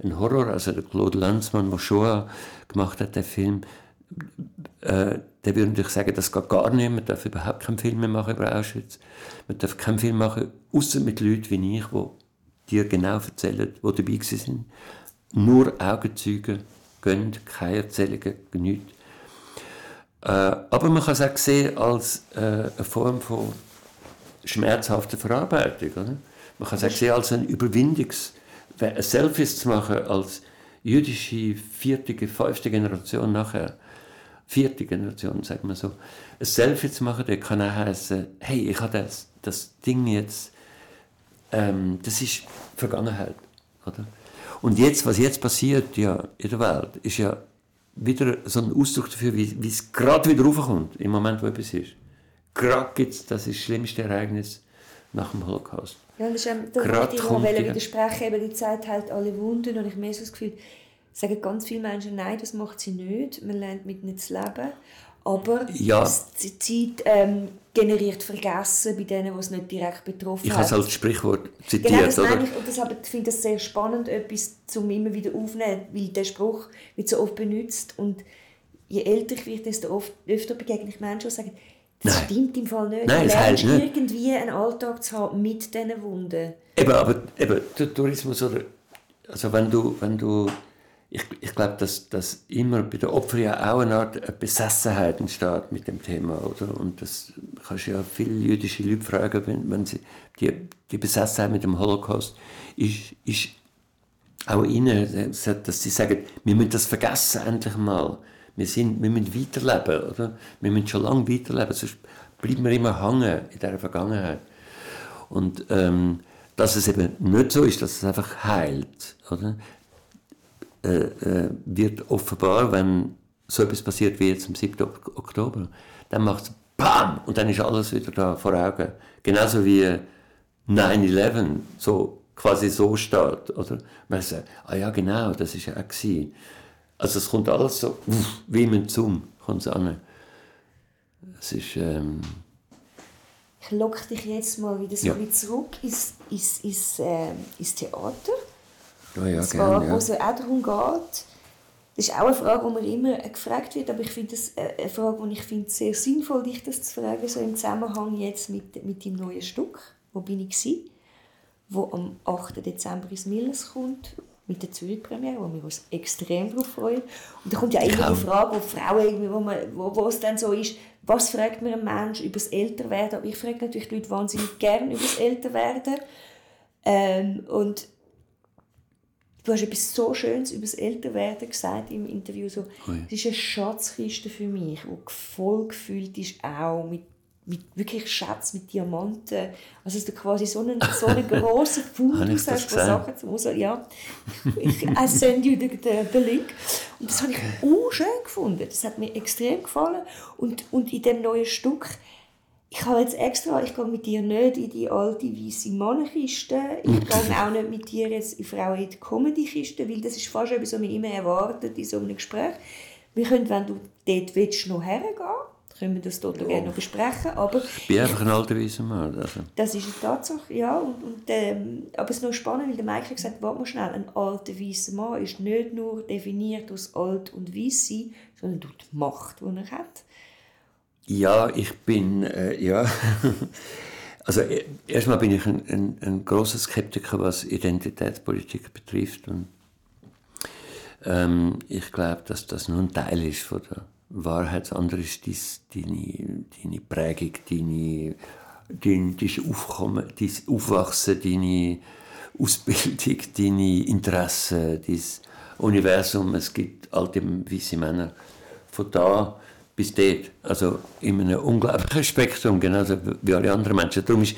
ein Horror, also der Claude Lanzmann, der Shoah gemacht hat, der Film, äh, der würde natürlich sagen, das geht gar nicht, man darf überhaupt keinen Film mehr machen über Auschwitz. Man darf keinen Film machen, außer mit Leuten wie ich, die dir genau erzählen, die dabei sind. Nur Augenzeuge gehen, keine Erzählungen, nichts. Äh, aber man kann es auch sehen als äh, eine Form von schmerzhafter Verarbeitung. Oder? Man kann es auch sehen als ein Überwindungs- Selfies zu machen als jüdische vierte, fünfte Generation nachher, vierte Generation, sagen wir so, ein Selfie zu machen, der kann auch heißen, hey, ich habe das, das Ding jetzt, ähm, das ist Vergangenheit, oder? Und jetzt, was jetzt passiert ja, in der Welt, ist ja wieder so ein Ausdruck dafür, wie, es gerade wieder raufkommt, im Moment, wo etwas ist. Gerade gibt es das, ist das schlimmste Ereignis nach dem Holocaust. Ja, das ist ähm, da Grad wollte ich die- widersprechen, eben die Zeit halt alle Wunden und ich habe mehr so das Gefühl, sagen ganz viele Menschen, nein, das macht sie nicht, man lernt mit ihnen zu leben, aber Ja. die Zeit ähm, generiert Vergessen bei denen, die es nicht direkt betroffen Ich hat. habe es als Sprichwort zitiert, Genau, das oder? ich. Und das, aber ich finde das sehr spannend, etwas zum immer wieder aufnehmen, weil der Spruch wird so oft benutzt und je älter ich werde, desto oft, öfter begegne ich Menschen, die sagen, das Nein. stimmt im Fall nicht. Nein, du es lernst nicht. irgendwie einen Alltag zu haben mit diesen Wunden. Eben, aber eben, der Tourismus oder also wenn du, wenn du ich, ich glaube, dass, dass immer bei den Opfern ja auch eine Art eine Besessenheit entsteht mit dem Thema, oder? Und das kannst du ja viele jüdische Leute fragen, wenn, wenn sie die, die Besessenheit mit dem Holocaust ist, ist auch ihnen, dass sie sagen, wir müssen das vergessen endlich mal. Wir, sind, wir müssen weiterleben, oder? Wir müssen schon lange weiterleben, sonst bleiben wir immer hängen in dieser Vergangenheit. Und ähm, dass es eben nicht so ist, dass es einfach heilt, oder? Äh, äh, wird offenbar, wenn so etwas passiert wie jetzt am 7. Ok- Oktober, dann macht es BAM! Und dann ist alles wieder da vor Augen. Genauso wie 9-11 so quasi so steht, oder? Man sagt, ah ja genau, das ist ja auch gewesen. Also es kommt alles so uff, wie im Zoom, kommt es an. Es ist, ähm, Ich locke dich jetzt mal wieder so Ja. zurück ins, ins, ins, äh, ins Theater. Oh ja, zwar, gerne, wo ja. es auch darum geht, das ist auch eine Frage, die mir immer gefragt wird, aber ich finde das äh, eine Frage, die ich finde sehr sinnvoll, dich das zu fragen, so im Zusammenhang jetzt mit, mit dem neuen Stück. Wo bin ich gewesen? Wo am 8. Dezember ins Millers kommt, mit der Zürich-Premiere, wo wir uns extrem darauf freuen. Und da kommt ja immer die Frage, wo Frauen irgendwie, wo, man, wo, wo es dann so ist, was fragt man einen Menschen über das Älterwerden? Aber ich frage natürlich die Leute wahnsinnig gerne über das Älterwerden. Ähm, und Du hast etwas so Schönes über das Älterwerden gesagt im Interview. So, es ist eine Schatzkiste für mich, die voll gefüllt ist, auch mit, mit wirklich Schatz, mit Diamanten. Also, dass du quasi so einen, so einen grossen Fundus hast von? Sachen zum Rausholen. Ja, ich I send you the, the link. Und das habe ich auch schön gefunden. Das hat mir extrem gefallen. Und, und in dem neuen Stück, ich habe jetzt extra, ich gehe mit dir nicht in die alte weiße Mannenkiste, ich gehe auch nicht mit dir jetzt in Frauen in die Comedy-Kiste, weil das ist fast etwas, was man immer erwartet in so einem Gespräch. Wir können, wenn du dort willst, noch hergehen, können wir das dort auch gerne noch besprechen, aber Ich bin einfach ein alter weißer Mann. Also. das ist eine Tatsache, ja. Und, und, ähm, aber es ist noch spannend, weil der hat gesagt, warte mal schnell, ein alter weißer Mann ist nicht nur definiert das Alt und Weiss sein, sondern durch die Macht, die er hat. Ja, ich bin, äh, ja. Also e- erstmal bin ich ein, ein, ein großer Skeptiker, was Identitätspolitik betrifft. Und, ähm, ich glaube, dass das nur ein Teil ist von der Wahrheit. Das andere ist dies, deine, deine Prägung, deine, dein, dein Aufkommen, dein Aufwachsen, deine Ausbildung, deine Interessen, dein Universum. Es gibt alte weiße Männer. Von da bis dort. Also in einem unglaublichen Spektrum, genauso wie alle anderen Menschen. Darum ist,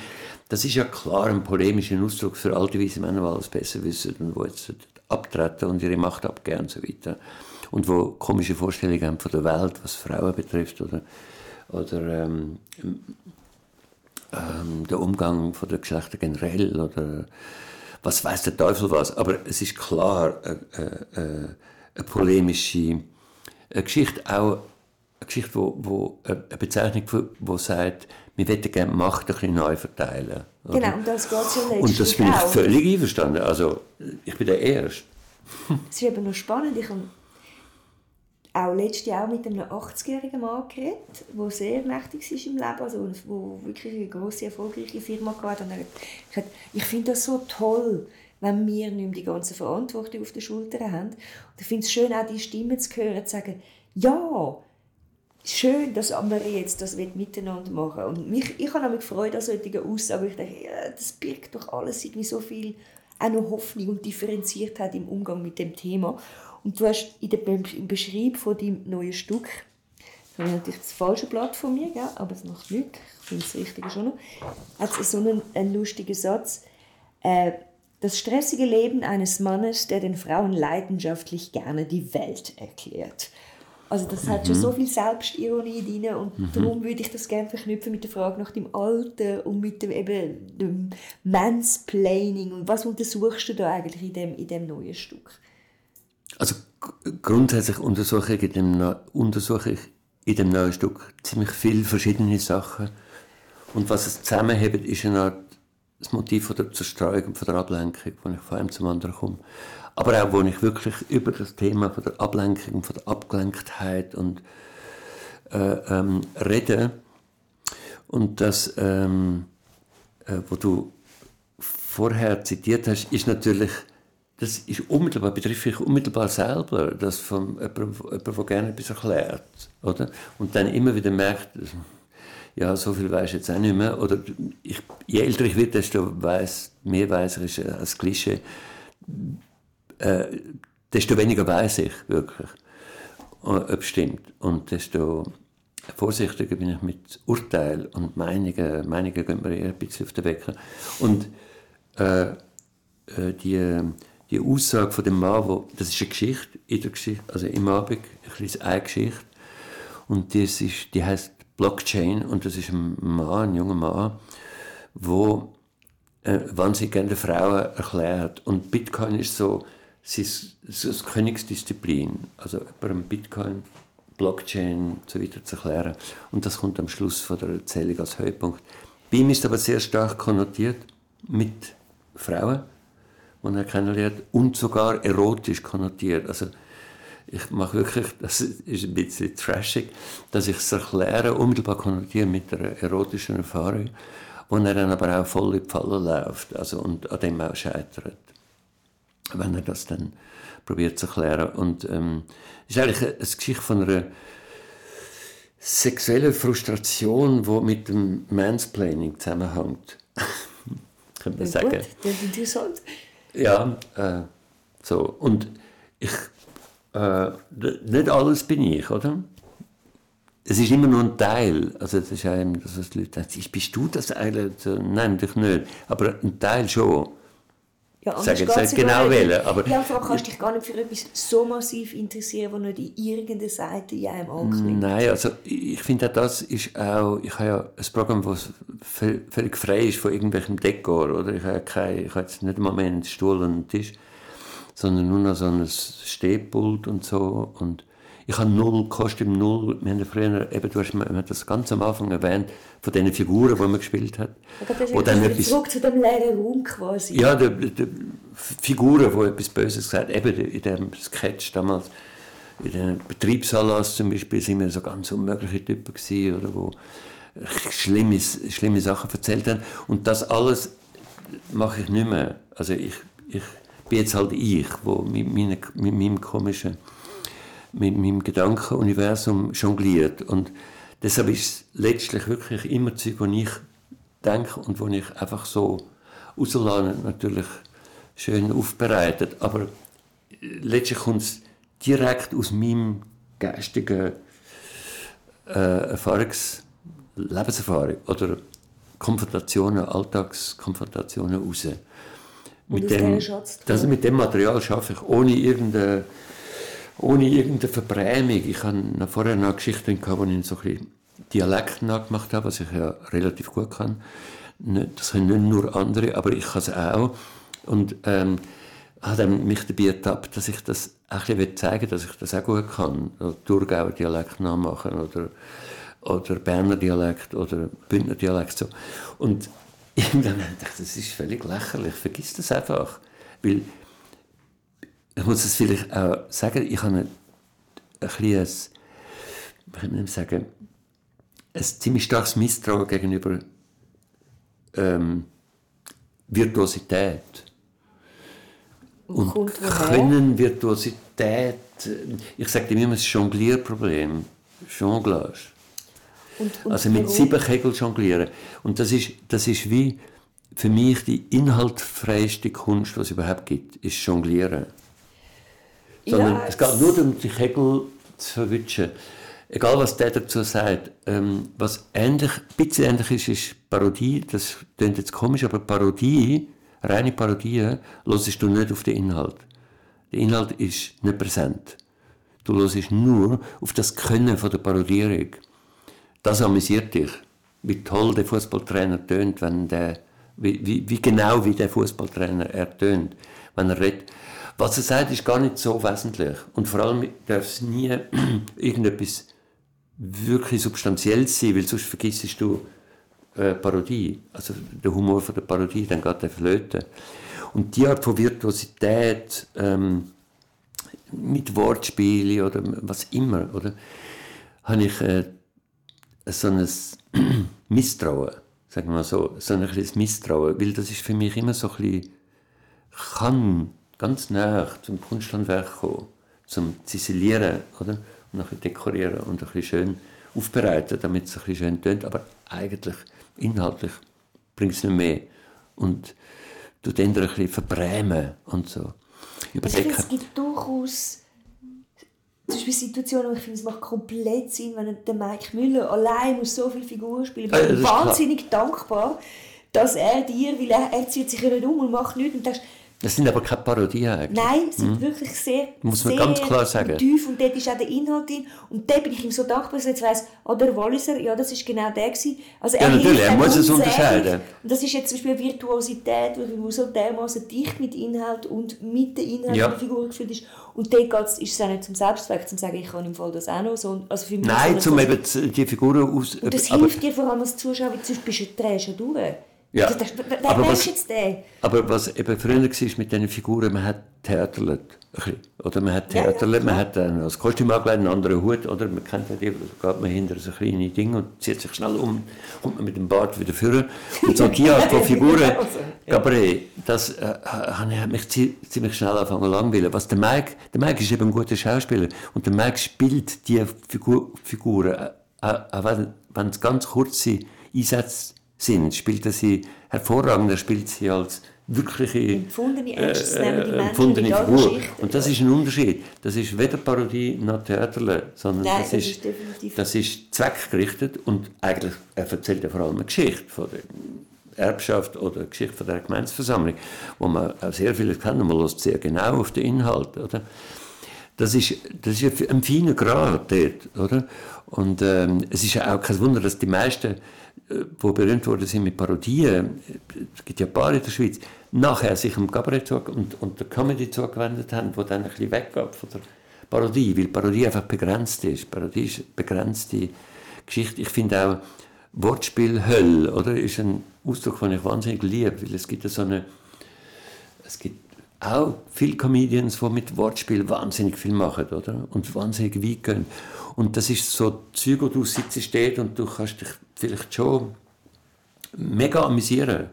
das ist ja klar ein polemischer Ausdruck für alte weiße Männer, die alles besser wissen und die jetzt abtreten und ihre Macht abgeben und so weiter. Und wo komische Vorstellungen haben von der Welt, was Frauen betrifft oder, oder ähm, ähm, der Umgang von der Geschlechter generell oder was weiß der Teufel was. Aber es ist klar äh, äh, äh, eine polemische eine Geschichte, auch eine Geschichte, wo, wo äh, eine Bezeichnung, die sagt, wir wollen gerne Macht ein bisschen neu verteilen. oder? Genau, und das geht ja letztlich Und das bin ich auch. völlig einverstanden. Also, ich bin der Erste. Es ist eben noch spannend, ich habe auch letztes Jahr mit einem 80-jährigen Mann geredet, der sehr mächtig ist im Leben, also der wirklich eine grosse, erfolgreiche Firma hatte. Und er hat gesagt, ich finde das so toll, wenn wir nicht mehr die ganze Verantwortung auf den Schultern haben. Und ich finde es schön, auch die Stimmen zu hören, zu sagen, ja, schön, dass wir jetzt das miteinander machen Und mich, ich habe mich gefreut an solchen Aussagen. Ich denke, ja, das birgt doch alles irgendwie so viel auch noch Hoffnung und Differenziertheit im Umgang mit dem Thema. Und du hast in der, im Beschreib von deinem neuen Stück, das habe ich natürlich das falsche Blatt von mir, gell? aber es macht nichts, ich finde das Richtige schon noch, hat so einen, einen lustigen Satz, äh, das stressige Leben eines Mannes, der den Frauen leidenschaftlich gerne die Welt erklärt. Also das hat schon so viel Selbstironie drin und darum würde ich das gerne verknüpfen mit der Frage nach dem Alter und mit dem, eben, dem Mansplaining und was untersuchst du da eigentlich in dem, in dem neuen Stück? Also grundsätzlich untersuche ich, in dem, untersuche ich in dem neuen Stück ziemlich viele verschiedene Sachen. Und was es zusammenhebt, ist eine Art das Motiv von der Zerstreuung und von der Ablenkung, wo ich von einem zum anderen komme. Aber auch, wo ich wirklich über das Thema von der Ablenkung, von der Abgelenktheit und äh, ähm, rede. Und das, ähm, äh, wo du vorher zitiert hast, ist natürlich, das ist unmittelbar, betrifft mich unmittelbar selber, das von jemandem, jemand, der gerne etwas erklärt, oder? Und dann immer wieder merkt, ja, so viel weiß ich jetzt auch nicht mehr, oder ich, je älter ich werde, desto weiss, mehr weiß ich, ist ein Klischee, äh, desto weniger weiß ich wirklich, äh, ob es stimmt. Und desto vorsichtiger bin ich mit Urteil und Meinungen. Meinungen gehen mir eher ein bisschen auf den Wecker. Und äh, äh, die, die Aussage von dem Mann, wo, das ist eine Geschichte, in der Geschichte, also im Abend, ich lese eine Geschichte, und das ist, die heißt Blockchain, und das ist ein Mann, ein junger Mann, wo äh, wahnsinnig gerne Frauen erklärt. Und Bitcoin ist so, es ist so eine Königsdisziplin. Also bei einem Bitcoin, Blockchain und so weiter zu erklären. Und das kommt am Schluss von der Erzählung als Höhepunkt. Bei ihm ist aber sehr stark konnotiert mit Frauen, die er kennenlernt, und sogar erotisch konnotiert. Also ich mache wirklich, das ist ein bisschen trashig, dass ich es erkläre, unmittelbar konnotiere mit einer erotischen Erfahrung, wo er dann aber auch voll in die Falle läuft also, und an dem auch scheitert, wenn er das dann probiert zu erklären. Und ähm, es ist eigentlich eine, eine Geschichte von einer sexuellen Frustration, die mit dem Mansplaining zusammenhängt. Könnte man sagen. Gut, das ist interessant. Ja, äh, so. Und ich, äh, nicht alles bin ich, oder? Es ist immer nur ein Teil. Also, das ist einem, das, was die Leute sagen, bist du das eigentlich? Nein, natürlich nicht. Aber ein Teil schon. Ja, anders Sag jetzt nicht genau welchen, aber- Ja, vor allem kannst du dich gar nicht für etwas so massiv interessieren, das nicht in irgendeiner Seite in einem anklingt. Nein, also ich finde auch das ist auch, ich habe ja ein Programm, das völ- völlig frei ist von irgendwelchem Dekor, oder? Ich habe, ja kein, ich habe jetzt nicht mal mehr einen Stuhl und einen Tisch, sondern nur noch so ein Stehpult und so und ich habe null Kostüm, null, wir haben ja früher, eben, du hast das ganz am Anfang erwähnt, von diesen Figuren, die man gespielt hat, wo ist dann etwas... zurück zu dem leeren Raum quasi. Ja, die, die Figuren, die etwas Böses gesagt haben, eben in dem Sketch damals, in den Betriebsanlass zum Beispiel, sind wir so ganz unmögliche Typen gewesen, oder wo schlimme, schlimme Sachen erzählt haben. Und das alles mache ich nicht mehr. Also ich, ich bin jetzt halt ich, wo mit, meine, mit meinem komischen, mit meinem Gedankenuniversum jongliert. Und deshalb ist es letztlich wirklich immer Zeug, wo ich denke und wo ich einfach so rauslasse, natürlich schön aufbereitet. Aber letztlich kommt es direkt aus meinem geistigen äh, Erfahrungs Lebenserfahrung oder Konfrontationen, Alltagskonfrontationen raus. Und aus dem, das, mit dem Material schaffe ich ohne irgendeine, ohne irgendeine Verbrämung. Ich hatte vorher noch Geschichten, gehabt, wo ich so ein Dialekt nachgemacht habe, was ich ja relativ gut kann. Nicht, das können nicht nur andere, aber ich kann es auch. Und ähm, habe mich dabei ertappt, dass ich das ein bisschen zeigen will, dass ich das auch gut kann. Also Thurgauer Dialekt nachmachen oder, oder Berner Dialekt oder Bündner Dialekt. So. Und irgendwann habe ich das ist völlig lächerlich, vergiss das einfach. Weil, ich muss es vielleicht auch sagen, ich habe ein, ein kleines, wie kann man sagen, ein ziemlich starkes Misstrauen gegenüber ähm, Virtuosität. Und können Virtuosität, äh, ich sage immer, das Jonglierproblem, Jonglage. Und, und Also mit sieben Kegeln jonglieren. Und das ist, das ist wie für mich die inhaltfreieste Kunst, was es überhaupt gibt, ist Jonglieren. Sondern Ja, es geht nur darum, die Kegel zu verwischen. Egal, was der dazu sagt. Ähm, was ähnlich, ein bisschen ähnlich ist, ist Parodie. Das klingt jetzt komisch, aber Parodie, reine Parodie, hörst du nicht auf den Inhalt. Der Inhalt ist nicht präsent. Du hörst nur auf das Können von der Parodierung. Das amüsiert dich. Wie toll der Fußballtrainer tönt, wenn der, wie, wie, wie genau wie der Fußballtrainer er tönt, wenn er redet. Was er sagt, ist gar nicht so wesentlich. Und vor allem darf es nie irgendetwas wirklich Substanzielles sein, weil sonst vergisst du äh, Parodie, also der Humor von der Parodie, dann geht der flöten. Und die Art von Virtuosität ähm, mit Wortspielen oder was immer, oder, habe ich äh, so ein Misstrauen, sagen wir mal so, so ein Misstrauen, weil das ist für mich immer so ein bisschen, kann ganz nah zum Kunsthandwerk kommen, zum Ziselieren, oder? Und nachher dekorieren und ein bisschen schön aufbereiten, damit es ein bisschen schön tönt, aber eigentlich inhaltlich bringt es nicht mehr. Und du den ein bisschen verbrämen und so. Überdecken. Also es gibt durchaus zum Beispiel Situationen, wo ich finde, es macht komplett Sinn, wenn der Mike Müller allein muss so viele Figuren spielen. Ich bin ja, wahnsinnig klar. dankbar, dass er dir, weil er, er zieht sich ja nicht um und macht nichts und denkst, das sind aber keine Parodien eigentlich. Nein, es sind mhm. wirklich sehr, Muss man sehr ganz klar sagen. tief und dort ist auch der Inhalt drin. Und da bin ich ihm so dankbar, dass er jetzt weiss, oh, der Walliser, ja, das ist genau der gewesen. Also er ja, natürlich, er muss es unterscheiden. Und das ist jetzt zum Beispiel eine Virtuosität, die so dermaßen dicht mit Inhalt und mit den Inhalt ja. der Figur gefühlt ist. Und dort ist es auch nicht zum Selbstzweck, zum sagen, ich kann im Fall das auch noch. So, also für mich Nein, zum eben die Figuren aus... Und das hilft dir vor allem als Zuschauer, weil sonst bist du drehst ja durch. Ja. Das, das, wer, aber, was, jetzt der? aber was eben früher war mit diesen Figuren, man hat theaterlet. Oder man hat theaterlet, ja, man hat dann als Kostüm angelegt, einen anderen Hut, oder man kennt ja die, da geht man hinter so kleine Ding und zieht sich schnell um, kommt man mit dem Bart wieder führen. Und so die Art von Figuren, Gabriel, das äh, hat mich ziemlich schnell angefangen langweilen. Was der Mike, der Mike ist eben ein guter Schauspieler und der Mike spielt die Figur, Figuren, äh, äh, auch wenn es ganz kurze Einsätze sind, spielt er sie hervorragend. Er spielt sie als wirkliche empfundene, äh, äh, empfundene Figur. Und das ist ein Unterschied. Das ist weder Parodie noch Theaterle, sondern Nein, das, ist, ist das ist zweckgerichtet und eigentlich er erzählt er vor allem eine Geschichte von der Erbschaft oder eine Geschichte von der Gemeinsversammlung, wo man auch sehr vieles kennt und man lässt sehr genau auf den Inhalt. Oder? Das ist, das ist ein feiner Grad dort, oder? Und ähm, es ist ja auch kein Wunder, dass die meisten wo berühmt worden sind mit Parodien, es gibt ja ein paar in der Schweiz, nachher sich dem Kabarett und, und der Comedy zugewendet haben, wo dann ein bisschen weggab von der Parodie, weil Parodie einfach begrenzt ist. Parodie ist eine begrenzte Geschichte. Ich finde auch Wortspiel Höll, oder, ist ein Ausdruck, den ich wahnsinnig liebe, weil es gibt so eine, es gibt auch viele Comedians, die mit Wortspiel wahnsinnig viel machen, oder, und wahnsinnig weit gehen. Und das ist so Zeug, wo du sitzt steht und du kannst dich vielleicht schon mega amüsieren.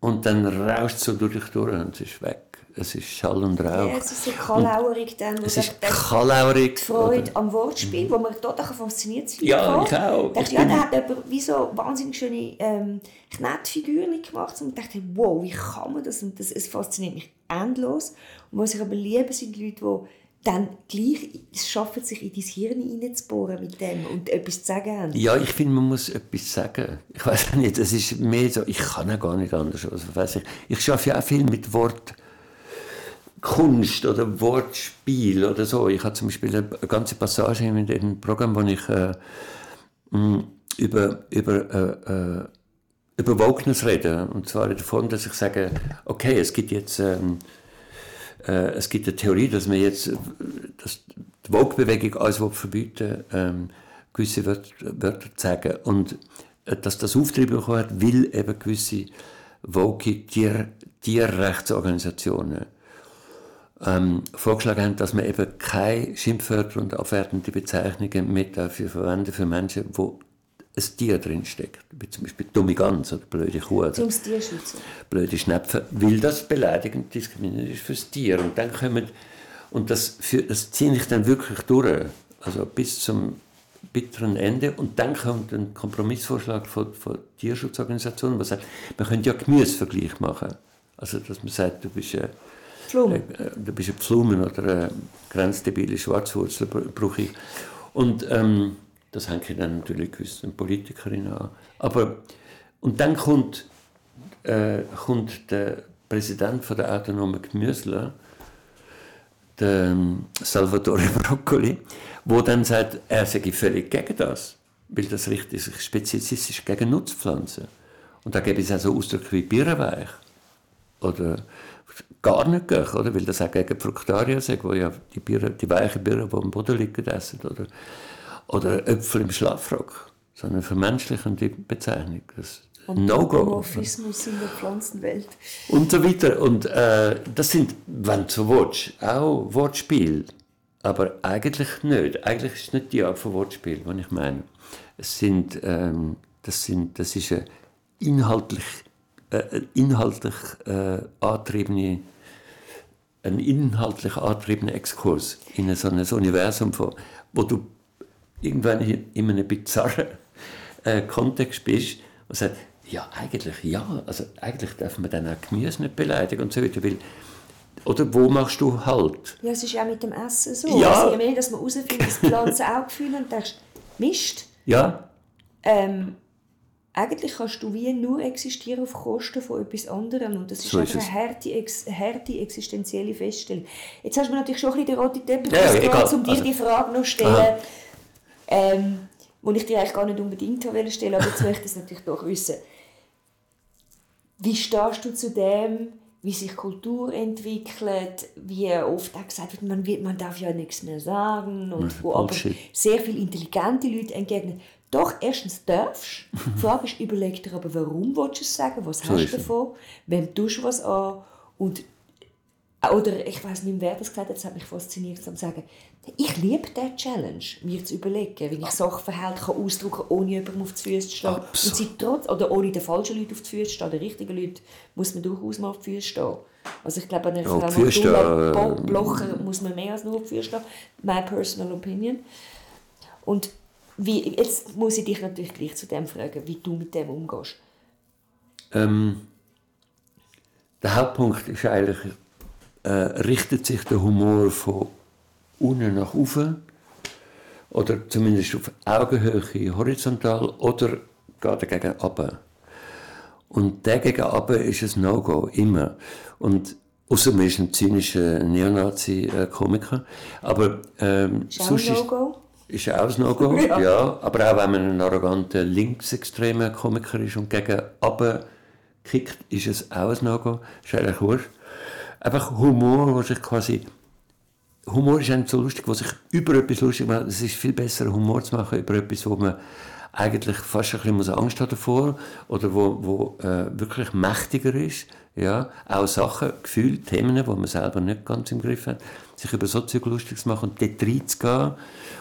Und dann rauscht es so durch dich durch und es ist weg. Es ist Schall und Rauch. Ja, es ist so kalaurig dann. Es ist kalaurig. Die Freude oder? am Wortspiel, wo man total fasziniert sein Ja, ich auch. Ich ja, da hat jemand wie so wahnsinnig schöne ähm, Knettfiguren gemacht und ich dachte, wow, wie kann man das? Und das es fasziniert mich endlos. Und was ich aber liebe, sind Leute, die dann gleich es schaffen, sich in dein Hirn hineinzubohren mit dem und etwas zu sagen Ja, ich finde, man muss etwas sagen. Ich weiß nicht, das ist mehr so, ich kann ja gar nicht anders. Also, weiss ich ich schaffe ja auch viel mit Wort. Kunst oder Wortspiel oder so. Ich habe zum Beispiel eine ganze Passage in dem Programm, wo ich äh, über, über, äh, äh, über Wokeness rede. Und zwar Form, dass ich sage, okay, es gibt jetzt... Ähm, äh, es gibt eine Theorie, dass man jetzt äh, dass die Vogue-Bewegung alles verbieten ähm, gewisse Wörter, Wörter zu sagen. Und äh, dass das Auftrieb bekommen hat, will eben gewisse Vogue-Tier, Tierrechtsorganisationen ähm, vorgeschlagen haben, dass man eben keine Schimpfwörter und abwertende Bezeichnungen mehr dafür verwenden für Menschen, die ein Tier drinsteckt, wie zum Beispiel dumme Gans oder blöde Kuh oder Zum Tierschützen. blöde Schnepfe, weil das beleidigend diskriminierend ist fürs Tier. Und dann kommen, und das, für, das ziehe ich dann wirklich durch, also bis zum bitteren Ende. Und dann kommt ein Kompromissvorschlag von, von Tierschutzorganisationen, was sagt, man könnte ja Gemüsevergleich machen. Also, dass man sagt, du bist, äh, Pflumen. Äh, du bist ein Pflumen oder eine grenzdebile Schwarzwurzel, brauche ich. Und ähm, das hängt dann natürlich gewissen Politikerinnen an. Aber, und dann kommt, äh, kommt der Präsident von der autonomen Gemüsler der ähm, Salvatore Broccoli, wo dann sagt, er sei völlig gegen das, weil das richtet sich spezifisch gegen Nutzpflanzen. Und da gibt es auch so Ausdrücke wie Birrenweich oder gar nicht gehen, oder? weil das auch gegen Fructaria sagt, wo ja die, Birnen, die weichen Birnen, die am Boden liegen, essen. Oder, oder Äpfel im Schlafrock. So eine vermenschlichende Bezeichnung. Das No-Go. Homophismus in der Pflanzenwelt. Und so weiter. Und äh, das sind, wenn du so willst, auch Wortspiel. Aber eigentlich nicht. Eigentlich ist es nicht die Art von Wortspiel, die ich meine. Es sind, ähm, das, sind, das ist eine inhaltlich, äh, inhaltlich äh, antriebene ein inhaltlich angetriebener Exkurs in so ein Universum, wo du irgendwann in einem bizarren äh, Kontext bist und sagst, ja, eigentlich ja, also eigentlich darf man dann auch Gemüse nicht beleidigen und so weiter, weil oder wo machst du halt? Ja, es ist auch mit dem Essen so. Ja. Also, je mehr, dass man herausfindet, dass die Pflanzen auch Gefühle und denkst, Mist. Ja. Ähm, eigentlich kannst du wie nur existieren auf Kosten von etwas anderem und das ist, So ist eine harte, ex, harte existenzielle Feststellung. Jetzt hast du mir natürlich schon ein bisschen den roten Teppich Ja, ja, um dir Also- die Frage noch zu stellen, Aha. Ähm, die ich dir eigentlich gar nicht unbedingt stellen, aber jetzt möchte ich es natürlich doch wissen. Wie stehst du zu dem, wie sich Kultur entwickelt, wie oft auch gesagt wird, man, wird, man darf ja nichts mehr sagen und wo aber sehr viele intelligente Leute entgegnen, doch, erstens darfst du. Die Frage ist, überleg dir aber, warum willst du es sagen, was So hast du davon, wem tust du was an? Und oder ich weiß nicht mehr, wer das gesagt hat, das hat mich fasziniert, zu sagen, ich liebe diese Challenge, mir zu überlegen, wie ich Sachverhalte kann ausdrücken kann, ohne jemandem auf die Füße zu stehen. Absolut. Und sie trotz, oder ohne den falschen Leuten auf die Füße zu stehen, den richtigen Leuten muss man durchaus mal auf die Füße stehen. Also ich glaube, an einer Frau Bo- Blocher muss man mehr als nur auf die Füße stehen. My personal opinion. Und wie, jetzt muss ich dich natürlich gleich zu dem fragen, wie du mit dem umgehst. Ähm, der Hauptpunkt ist eigentlich, äh, richtet sich der Humor von unten nach oben oder zumindest auf Augenhöhe horizontal oder geht er gegen runter. Und der gegen runter ist ein No-Go, immer. Und außer man ist ein zynischer Neonazi-Komiker. Aber ähm, Ist auch ein sonst ist, ist auch ein No-Go, Ja. ja. Aber auch wenn man ein arroganter linksextremer Komiker ist und gegen runter kickt, ist es auch ein No-Go. Ist eigentlich wurscht. Einfach Humor, wo sich quasi... Humor ist nicht so lustig, wo sich über etwas lustig macht. Es ist viel besser, Humor zu machen über etwas, wo man eigentlich fast ein bisschen Angst hat davor oder wo, wo äh, wirklich mächtiger ist. Ja, auch Sachen, Gefühle, Themen, die man selber nicht ganz im Griff hat, sich über so Zeug lustig zu machen und dort reinzugehen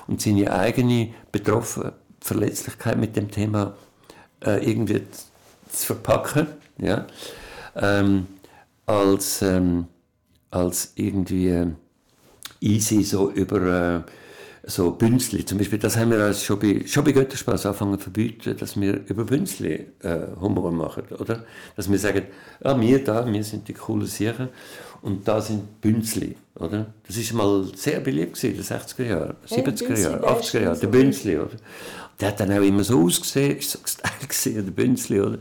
und seine eigene betroffene Verletzlichkeit mit dem Thema äh, irgendwie zu verpacken, ja, ähm, als, ähm, als irgendwie äh, easy so über äh, so Bünzli. Zum Beispiel, das haben wir als schon bei, schon bei Götterspaß angefangen zu verbieten, dass wir über Bünzli äh, Humor machen, oder? Dass wir sagen, ja, wir da, wir sind die coolen Sicher und da sind Bünzli, oder? Das ist mal sehr beliebt gewesen, in den 60er Jahren, Ja, 70er Bünzli, Jahren, der 80er ist Jahren, der Bünzli, oder? Der hat dann auch immer so ausgesehen, ist so gestylt gewesen, der Bünzli, oder?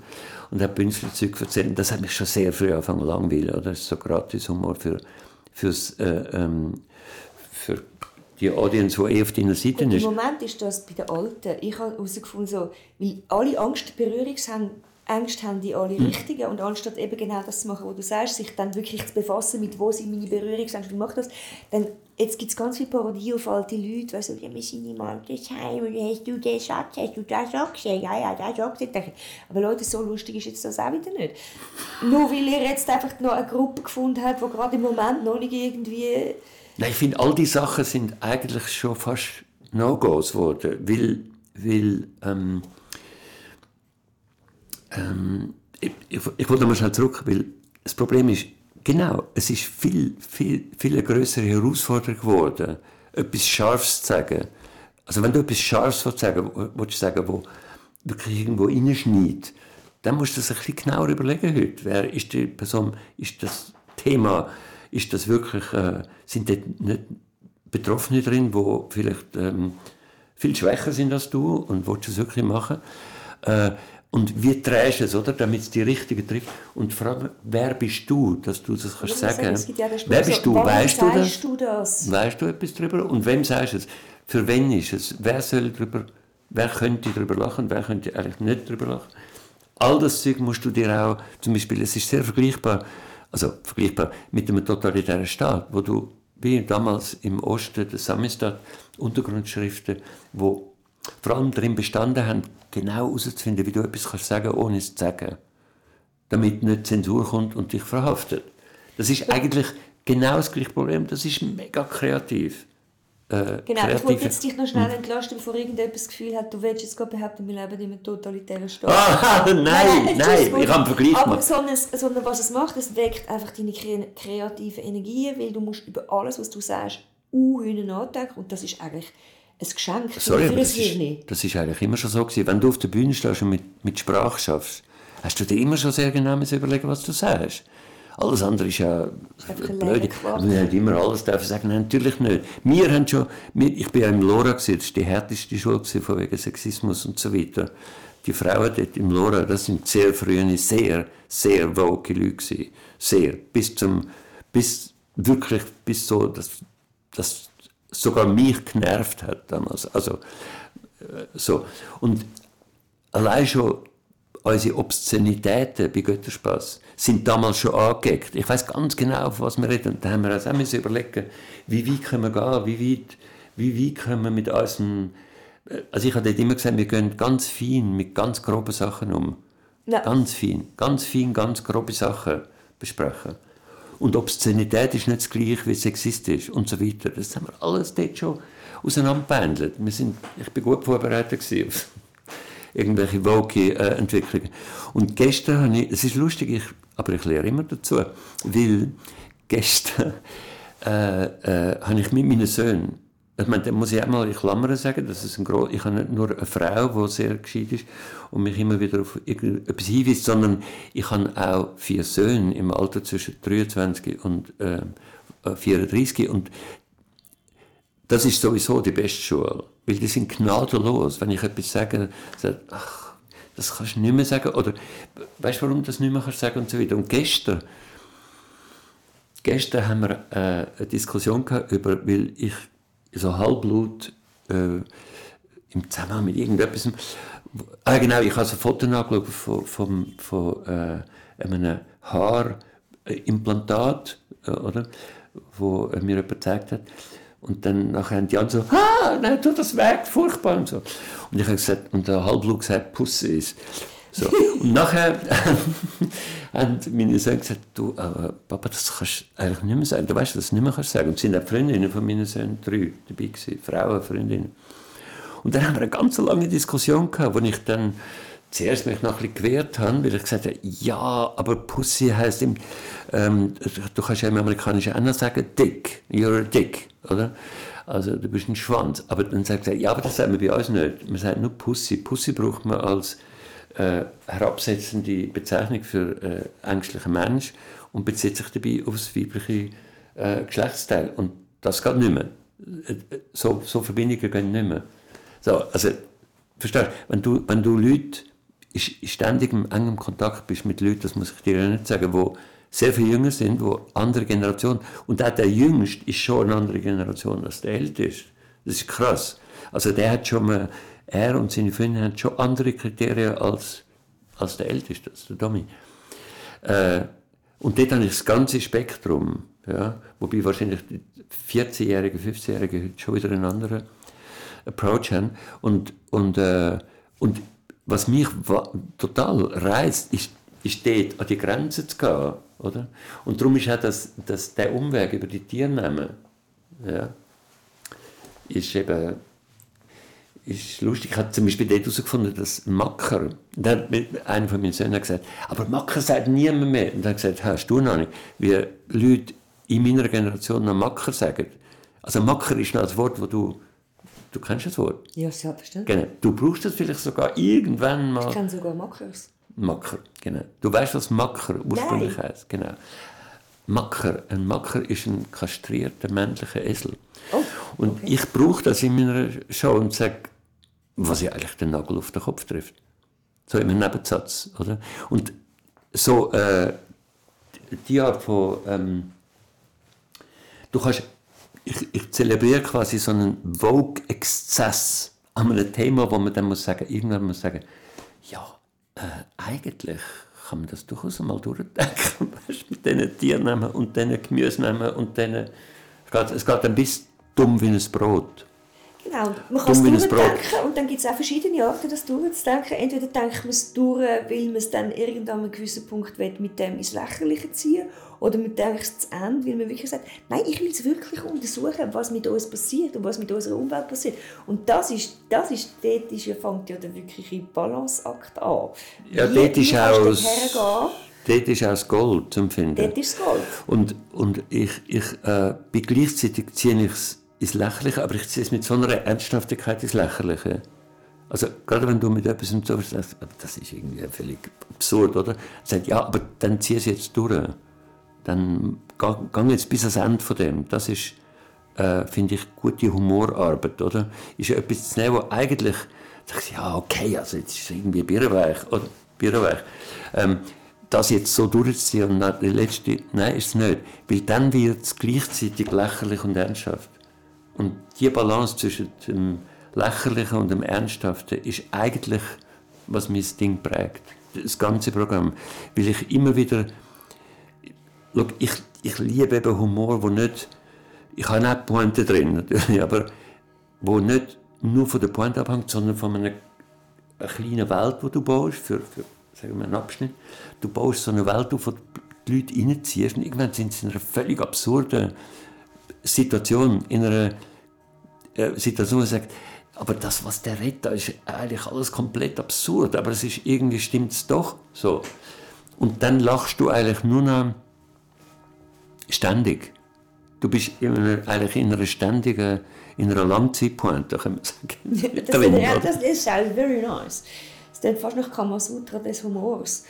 Und hat Bünzli-Zeug erzählt. Das hat mich schon sehr früh angefangen langweilen, oder? Das ist so gratis Humor für, fürs, äh, ähm, für die Audience, die eh auf deiner Seite Im ist. Moment ist das bei den Alten. Ich habe herausgefunden, so, weil alle Angst, Berührungsängste haben die alle Hm. Richtigen und anstatt eben genau das zu machen, was du sagst, sich dann wirklich zu befassen mit, wo sind meine Berührungsängste, wie mache das, dann jetzt gibt es ganz viele Parodie auf alte Leute, weißt du, ja, wir sind im Altersheim und hast du den Satz, hast du das auch gesehen? Ja, ja, das auch gesehen. Aber Leute, so lustig ist jetzt das auch wieder nicht. Nur weil ihr jetzt einfach noch eine Gruppe gefunden habt, die gerade im Moment noch nicht irgendwie... Nein, ich finde, all die Sachen sind eigentlich schon fast No-Gos geworden, weil, weil ähm, ähm, ich, ich, wollte mal schnell zurück, weil das Problem ist, genau, es ist viel, viel, viel größere Herausforderung geworden, etwas Scharfes zu sagen. Also wenn du etwas Scharfes willst sagen willst, sagen, wo wirklich irgendwo reinschneidet, dann musst du das ein bisschen genauer überlegen heute. Wer ist die Person, ist das Thema, ist das wirklich, äh, sind dort nicht Betroffene drin, die vielleicht ähm, viel schwächer sind als du und willst es wirklich machen. Äh, und wie drehst du es, oder? Damit es die Richtige trifft. Und vor allem, wer bist du, dass du das kannst sagen? Sagen, es gibt ja wer bist du? Weißt du das? du das? Weißt du etwas darüber? Und wem sagst du es? Für wen ist es? Wer soll darüber, wer könnte darüber lachen, wer könnte eigentlich nicht darüber lachen? All das Zeug musst du dir auch, zum Beispiel, es ist sehr vergleichbar, also vergleichbar mit einem totalitären Staat, wo du, wie damals im Osten der Samistat, Untergrundschriften, wo vor allem darin bestanden haben, genau herauszufinden, wie du etwas kannst sagen, ohne es zu sagen. Damit nicht Zensur kommt und dich verhaftet. Das ist eigentlich genau das gleiche Problem. Das ist mega kreativ. Äh, Genau, ich kreative- wollte jetzt dich noch schnell entlasten, bevor irgendjemand das Gefühl hat, du willst jetzt gerade behaupten, wir leben in einem totalitären Staat. Ah, nein, nein, ich habe einen Vergleich Aber gemacht. sondern, sondern was es macht, es weckt einfach deine kre kreativen Energien, weil du musst über alles, was du sagst, unhühnen nachdenken und das ist eigentlich ein Geschenk für, Sorry, für das ist, Hirn. das ist eigentlich immer schon so gewesen. Wenn du auf der Bühne stehst und mit, mit Sprache schaffst, hast du dir immer schon sehr genau überlegen, was du sagst. Alles andere ist ja blöd. Wir haben immer alles dürfen sagen, nein, natürlich nicht. Wir haben schon, ich bin ja im Lora, gewesen, das war die härteste Schule von wegen Sexismus und so weiter. Die Frauen dort im Lora, das sind sehr frühe, sehr, sehr woke Leute gewesen. Sehr. Bis zum, bis, wirklich bis so, dass, dass sogar mich genervt hat damals. Also, äh, so. Und allein schon unsere Obszönitäten bei Götterspaß sind damals schon angeeckt. Ich weiß ganz genau, auf was wir reden. Und da haben wir uns auch müssen überlegen, wie weit können wir gehen, wie weit, wie weit können wir mit unserem... Also ich habe dort immer gesagt, wir gehen ganz fein mit ganz groben Sachen um. Ja. Ganz fein, ganz fein, ganz grobe Sachen besprechen. Und Obszönität ist nicht das gleiche wie sexistisch und so weiter. Das haben wir alles dort schon auseinanderbehandelt. Wir sind, ich bin gut vorbereitet gewesen auf irgendwelche woke äh, Entwicklungen. Und gestern habe ich, es ist lustig, ich, aber ich lehre immer dazu, weil gestern äh, äh, habe ich mit meinen Söhnen, ich meine, da muss ich auch mal in Klammern sagen, dass es ein gro ich habe nicht nur eine Frau, die sehr gescheit ist und mich immer wieder auf irgendetwas hinweist, sondern ich habe auch vier Söhne im Alter zwischen 23 und äh, 34 und das ist sowieso die beste Schule, weil die sind gnadenlos. Wenn ich etwas sage, sagt, ach, das kannst du nicht mehr sagen, oder weißt du, warum du das nicht mehr sagen und so weiter. Und gestern, gestern haben wir äh, eine Diskussion gehabt über, weil ich so halbblut äh, im Zusammenhang mit irgendetwas, ah genau, ich habe ein Foto angeschaut von, von, von äh, einem Haarimplantat, äh, oder, wo äh, mir jemand gezeigt hat. Und dann nachher haben die anderen so, ah, nein, tu das weg, furchtbar und so. Und ich habe gesagt, und der halbblut gesagt, Pussy ist. So. Und nachher haben meine Söhne gesagt, du, aber Papa, das kannst du eigentlich nicht mehr sagen. Du weißt, dass du das nicht mehr kannst sagen. Und es sind auch Freundinnen von meinen Söhnen, drei dabei gewesen, Frauen, Freundinnen. Und dann haben wir eine ganz lange Diskussion gehabt, wo ich dann zuerst mich noch ein bisschen gewehrt habe, weil ich gesagt habe, ja, aber Pussy heisst, im, ähm, du kannst ja im Amerikanischen auch noch sagen, dick, you're a dick, oder? Also du bist ein Schwanz. Aber dann sagt er, ja, aber das sagt man bei uns nicht. Man sagt nur Pussy. Pussy braucht man als äh, herabsetzende Bezeichnung für äh, ängstlichen Mensch und bezieht sich dabei auf das weibliche äh, Geschlechtsteil. Und das geht nicht mehr. Äh, So, so Verbindungen gehen nicht mehr. So, also, verstehst du, wenn du, wenn du Leute in ständig im engen Kontakt bist mit Leuten, das muss ich dir ja nicht sagen, wo sehr viel jünger sind, wo andere Generation, und auch der Jüngste ist schon eine andere Generation als der Älteste. Das ist krass. Also der hat schon mal, er und seine Freunde haben schon andere Kriterien als, als der Älteste, als der Domi. Äh, und dort habe ich das ganze Spektrum, ja, wobei wahrscheinlich die 14-Jährigen, 15-Jährigen heute schon wieder einen anderen Approach haben. Und, und, äh, und was mich total reizt, ist, ist dort an die Grenze zu gehen. Oder? Und darum ist auch das, das, der Umweg über die Tiernamen, ja, ist eben ist lustig. Ich habe zum Beispiel dort herausgefunden, dass Macker, hat mir einer von meinen Söhnen gesagt, aber Macker sagt niemand mehr. Und dann hat er gesagt, hast du noch nicht, wie Leute in meiner Generation noch Macker sagen. Also Macker ist noch das Wort, wo du, du kennst das Wort. Ja, selbstverständlich. Genau. Du brauchst das vielleicht sogar irgendwann mal. Ich kenne sogar Makers. Macker, genau. Du weißt, was Macker ursprünglich Nein. heißt, genau. Macker, ein Macker ist ein kastrierter männlicher Esel. Oh, Und ich brauche das in meiner Show und sage, was ja eigentlich den Nagel auf den Kopf trifft. So im Nebensatz, oder? Und so, äh, die Art von, ähm, du kannst, ich, ich zelebriere quasi so einen Vogue-Exzess an einem Thema, wo man dann muss sagen, irgendwann muss sagen, ja, äh, eigentlich kann man das durchaus mal durchdenken, weißt, mit diesen Tiernamen und diesen Gemüsenamen und diesen, es geht, es geht ein bisschen dumm wie ein Brot. Genau, man kann es durchdenken und dann gibt es auch verschiedene Arten, das durchzudenken. Entweder denkt man es durch, weil man es dann irgendwann an einem gewissen Punkt mit dem ins Lächerliche ziehen oder man denkt es zu Ende, weil man wirklich sagt, nein, ich will es wirklich untersuchen, was mit uns passiert und was mit unserer Umwelt passiert. Und das ist, das ist dort ist, fängt ja der wirkliche Balanceakt an. Ja, wie, dort ist auch Dort ist auch das Gold zu empfinden. Dort ist das Gold. Und, und ich, ich äh, bin gleichzeitig ziehe ich es ins Lächerliche, aber ich ziehe es mit so einer Ernsthaftigkeit ins Lächerliche. Also, gerade wenn du mit etwas so sagst, das ist irgendwie völlig absurd, oder? Sagt, ja, aber dann zieh es jetzt durch. Dann geh jetzt bis ans Ende von dem. Das ist, äh, finde ich, gute Humorarbeit, oder? Ist ja etwas zu nehmen, wo eigentlich, sagst ja, okay, also jetzt ist es irgendwie Birrenweich, oder? Birrenweich. Ähm, das jetzt so durchzuziehen und dann die letzte, nein, ist es nicht. Weil dann wird es gleichzeitig lächerlich und ernsthaft. Und die Balance zwischen dem Lächerlichen und dem Ernsthaften ist eigentlich, was mein Ding prägt. Das ganze Programm. Weil ich immer wieder. Schau, ich, ich liebe eben Humor, wo nicht. Ich habe auch Pointe drin, natürlich, aber wo nicht nur von der Pointe abhängt, sondern von einer, einer kleinen Welt, die du baust, für, für sagen wir einen Abschnitt. Du baust so eine Welt wo du die Leute reinziehst und irgendwann sind sie in einer völlig absurden Situation, in einer äh, Situation, wo man sagt, aber das, was der redet, ist eigentlich alles komplett absurd, aber es ist irgendwie stimmt es doch so. Und dann lachst du eigentlich nur noch ständig. Du bist in einer, eigentlich in einer ständigen, in einer Langzeitpointe, kann man sagen. das, drin, ja, das ist very nice. Das ist fast noch Kamasutra des Humors.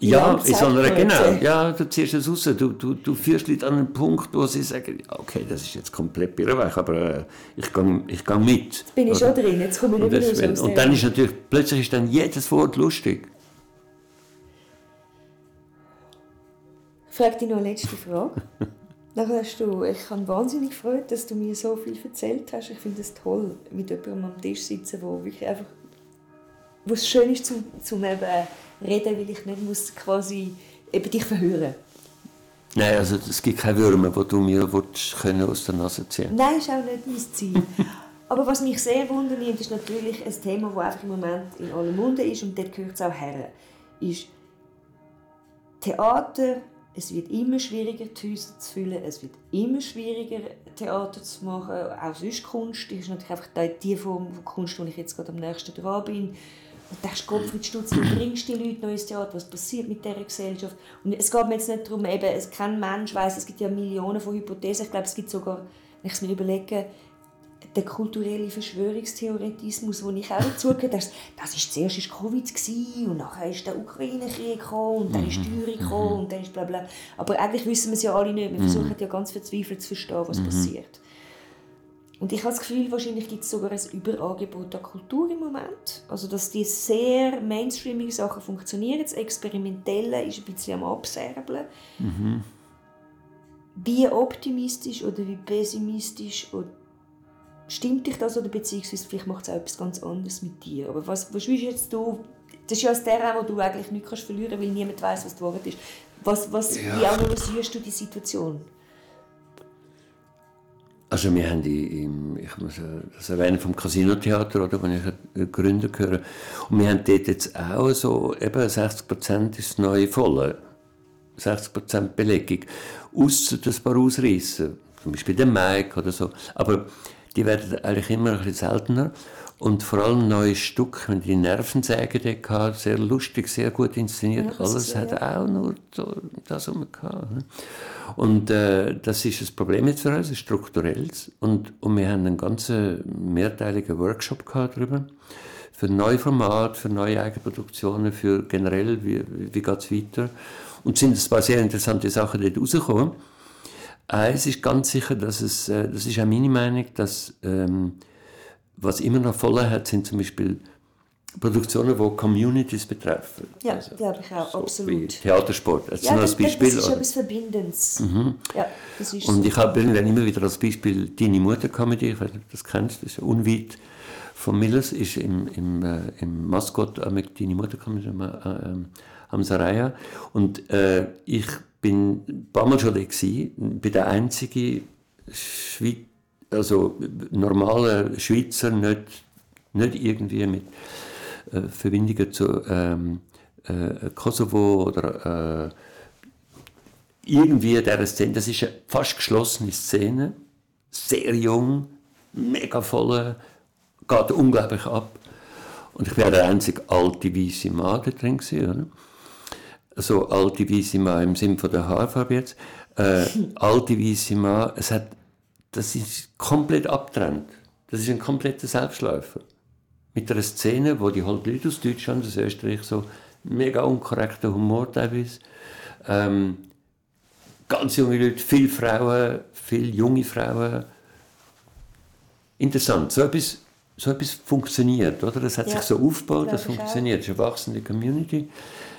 Ja, in so einer, genau, ja, du ziehst es raus, du, du, du führst Leute an einen Punkt, wo sie sagen, okay, das ist jetzt komplett birrenweich, aber äh, ich gehe ich gang mit. Jetzt bin ich oder? schon drin, jetzt komme ich nicht mehr raus. Und dann ist natürlich, plötzlich ist dann jedes Wort lustig. Ich frage dich noch eine letzte Frage. Nachher hast du, ich habe wahnsinnig gefreut, dass du mir so viel erzählt hast. Ich finde es toll, mit jemandem am Tisch sitzen, wo wirklich einfach, wo es schön ist, zum, zum eben reden, weil ich nicht muss quasi eben dich verhören. Nein, also es gibt keine Würmer, die du mir können aus der Nase ziehen. Nein, das ist auch nicht mein Ziel. Aber was mich sehr wundert, ist natürlich ein Thema, das einfach im Moment in aller Munde ist und dort gehört es auch her, ist Theater, es wird immer schwieriger, die Häuser zu füllen, es wird immer schwieriger, Theater zu machen, auch sonst Kunst, das ist natürlich einfach die Form von Kunst, wo ich jetzt gerade am nächsten dran bin, und denkst, Gottfried Stutz, wie bringst du die Leute noch ins Theater? Was passiert mit dieser Gesellschaft? Und es geht mir jetzt nicht darum, eben, es, kein Mensch weiß, es gibt ja Millionen von Hypothesen. Ich glaube, es gibt sogar, wenn ich es mir überlege, der kulturelle Verschwörungstheoretismus, den ich auch dazu gehört das, ist zuerst ist Covid gewesen, und nachher ist der Ukraine-Krieg gekommen und dann ist die Teuerung gekommen mhm. und dann ist bla bla. Aber eigentlich wissen wir es ja alle nicht. Wir mhm. versuchen ja ganz verzweifelt zu verstehen, was mhm. passiert. Und ich habe das Gefühl, wahrscheinlich gibt es sogar ein Überangebot an Kultur im Moment. Also, dass die sehr mainstreamigen Sachen funktionieren. Das Experimentelle ist ein bisschen am Abserbeln. Mhm. Wie optimistisch oder wie pessimistisch oder stimmt dich das oder beziehungsweise vielleicht macht es auch etwas ganz anderes mit dir. Aber was, was willst jetzt du, das ist ja der, wo du eigentlich nichts kannst verlieren kannst, weil niemand weiß, was Wahrheit ist. Was, was, ja. Wie analysierst du die Situation? Also wir haben die, im, ich muss das erwähnen, vom Casino-Theater, oder, wenn ich Gründer gehöre. Und wir haben dort jetzt auch so, eben 60 Prozent ist neu voll. 60 Prozent Belegung. Ausser ein paar Ausreißer. Zum Beispiel der Mike oder so. Aber die werden eigentlich immer ein bisschen seltener. Und vor allem neue Stück, die Nervensäge sehr lustig, sehr gut inszeniert. Ja, Alles hat auch nur das, man hatte. Und äh, das ist das Problem jetzt für uns, ein strukturelles. Und, und wir haben einen ganzen mehrteiligen Workshop darüber. Für neue Formate, für neue Eigenproduktionen, für generell, wie, wie geht es weiter. Und sind ein paar sehr interessante Sachen dort rausgekommen. Eins ist ganz sicher, dass es, äh, das ist auch meine Meinung, dass ähm, was immer noch voller hat, sind zum Beispiel Produktionen, die Communities betreffen. Ja, also, glaube ich auch, so absolut. Theatersport. Das ja, ist das, ein Beispiel. das ist oder? etwas Verbindendes. Ja, das ist Und ich habe dann immer wieder als Beispiel Deine Mutter Comedy, ich weiß nicht, ob du das kennst, das ist unweit von Millers, ist im, im, äh, im Maskott am Deine Mutter Comedy am, äh, am Saraya. Und äh, ich bin ein paar Mal schon da gewesen, bin der einzige Schweiz, also normale Schweizer, nicht, nicht irgendwie mit äh, Verbindungen zu ähm, äh, Kosovo oder äh, irgendwie dieser Szene, das ist eine fast geschlossene Szene, sehr jung, mega voll, geht unglaublich ab. Und ich wäre der einzige alte weiße Mann da drin gewesen, oder? So alte weiße Mann im Sinne von der Haarfarbe jetzt. Äh, alte weiße Mann, es hat, das ist komplett abtrennt. Das ist ein kompletter Selbstläufer. Mit einer Szene, wo die halt Leute aus Deutschland, aus Österreich so mega unkorrekter Humor teilweise, ähm, ganz junge Leute, viele Frauen, viele junge Frauen. Interessant, so etwas, so etwas funktioniert, oder? Das hat Ja, sich so aufgebaut, das funktioniert, es ist eine wachsende Community.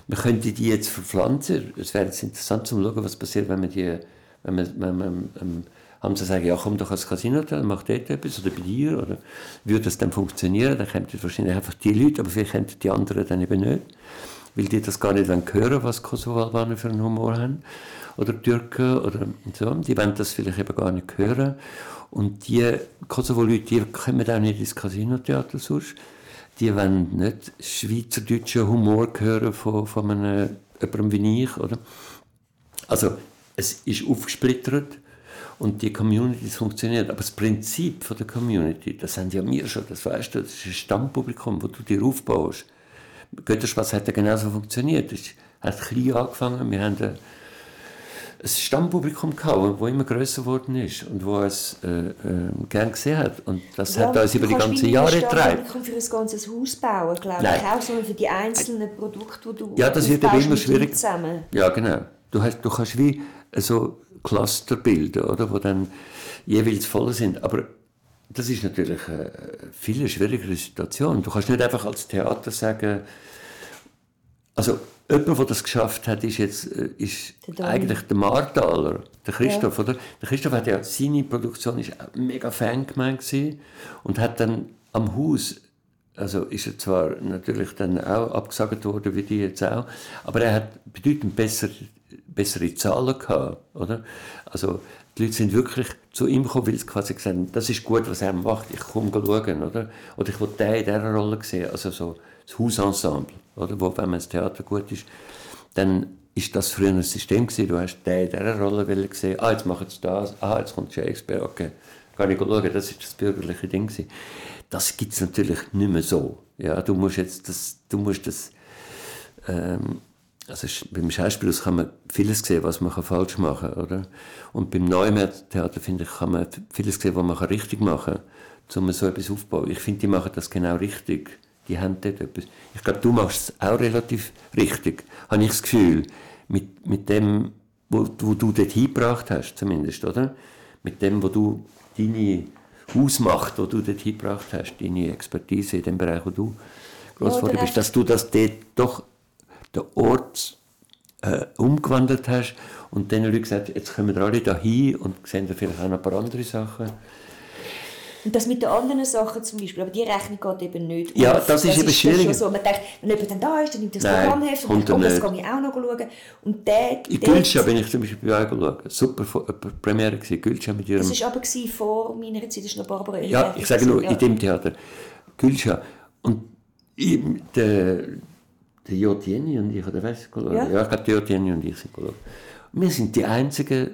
Man könnte die jetzt verpflanzen, es wäre jetzt interessant zu schauen, was passiert, wenn man die, wenn man, wenn man ähm, haben sie sagen, ja komm doch ans Casino, mach dort etwas, oder bei dir, oder würde das dann funktionieren, dann kämen wahrscheinlich einfach die Leute, aber vielleicht kämen die anderen dann eben nicht weil die das gar nicht hören was Kosovo-Albaner für einen Humor haben. Oder Türken oder so. Die wollen das vielleicht eben gar nicht hören. Und die Kosovo-Leute, die kommen auch nicht ins Casino-Theater sonst. Die wollen nicht schweizerdeutschen Humor hören von, von einem, jemandem wie ich. Oder? Also, es ist aufgesplittert und die Community funktioniert. Aber das Prinzip von der Community, das haben ja wir schon, das weißt du, das ist ein Stammpublikum, das du dir aufbaust. Götterspaß hat ja genauso funktioniert. Es hat klein angefangen. Wir haben ein, Stammpublikum gehabt, das immer größer geworden ist und wo es äh, äh, gern gesehen hat. Und das hat uns über die ganzen Jahre getragen. Ich für ein ganzes Haus bauen, glaube Nein. ich auch, sondern für die einzelnen Produkte, die du Ja, das wird aber immer schwierig. zusammen. Ja, genau. Du, hast, du kannst wie so Cluster bilden, oder, wo dann jeweils voll sind. Aber das ist natürlich eine viel schwierigere Situation. Du kannst nicht einfach als Theater sagen, also jemand, der das geschafft hat, ist jetzt äh, ist Der eigentlich der Martaler, der Christoph, oder? Der Christoph hat ja seine Produktion ist mega Fan gewesen und hat dann am Haus also ist er zwar natürlich dann auch abgesagt worden, wie die jetzt auch, aber er hat bedeutend besser, bessere Zahlen gehabt, oder? Also die Leute sind wirklich zu ihm gekommen, weil sie quasi gesagt haben, das ist gut, was er macht, ich komme schauen, oder? Oder ich will den in dieser Rolle sehen, also so das Hausensemble, oder? Wo, wenn man das Theater gut ist, dann ist das früher ein System gewesen, du hast den in dieser Rolle wollen sehen, ah, jetzt machen sie das, ah, jetzt kommt Shakespeare, okay, kann ich schauen, das ist das bürgerliche Ding gewesen. Das gibt es natürlich nicht mehr so. Ja, du musst jetzt das, du musst das, ähm, also beim Schauspielhaus kann man vieles sehen, was man falsch machen kann, oder? Und beim Neumann-Theater, finde ich, kann man vieles sehen, was man richtig machen kann, um so etwas aufzubauen. Ich finde, die machen das genau richtig. Die haben dort etwas. Ich glaube, du machst es auch relativ richtig, habe ich das Gefühl. Mit, mit dem, wo, wo du dort hingebracht hast, zumindest, oder? Mit dem, wo du deine Hausmacht, wo du dort hingebracht hast, deine Expertise in dem Bereich, wo du groß bist, dass du das dort doch den Ort äh, umgewandelt hast und den Leuten gesagt, jetzt kommen wir alle da hin und sehen da vielleicht auch noch ein paar andere Sachen. Und das mit den anderen Sachen zum Beispiel, aber die Rechnung geht eben nicht Ja, auf. das ist eben dann schwierig. So. Man denkt, wenn jemand dann da ist, dann nimmt das Programmheft und denkt, oh, das kann ich auch noch schauen. Und der, In der- Gülscha bin ich zum Beispiel bei euch geschaut. Super äh, Premiere gewesen. Gülscha mit ihrem... Das war aber vor meiner Zeit, das war noch Barbara Ja, ich sage nur, gewesen, in dem Theater. Gülscha. Und ich, der, der Jotieni und ich, oder weißt du, Ja. ja. ich glaube, der Jotieni und ich sind. Und Wir sind die einzigen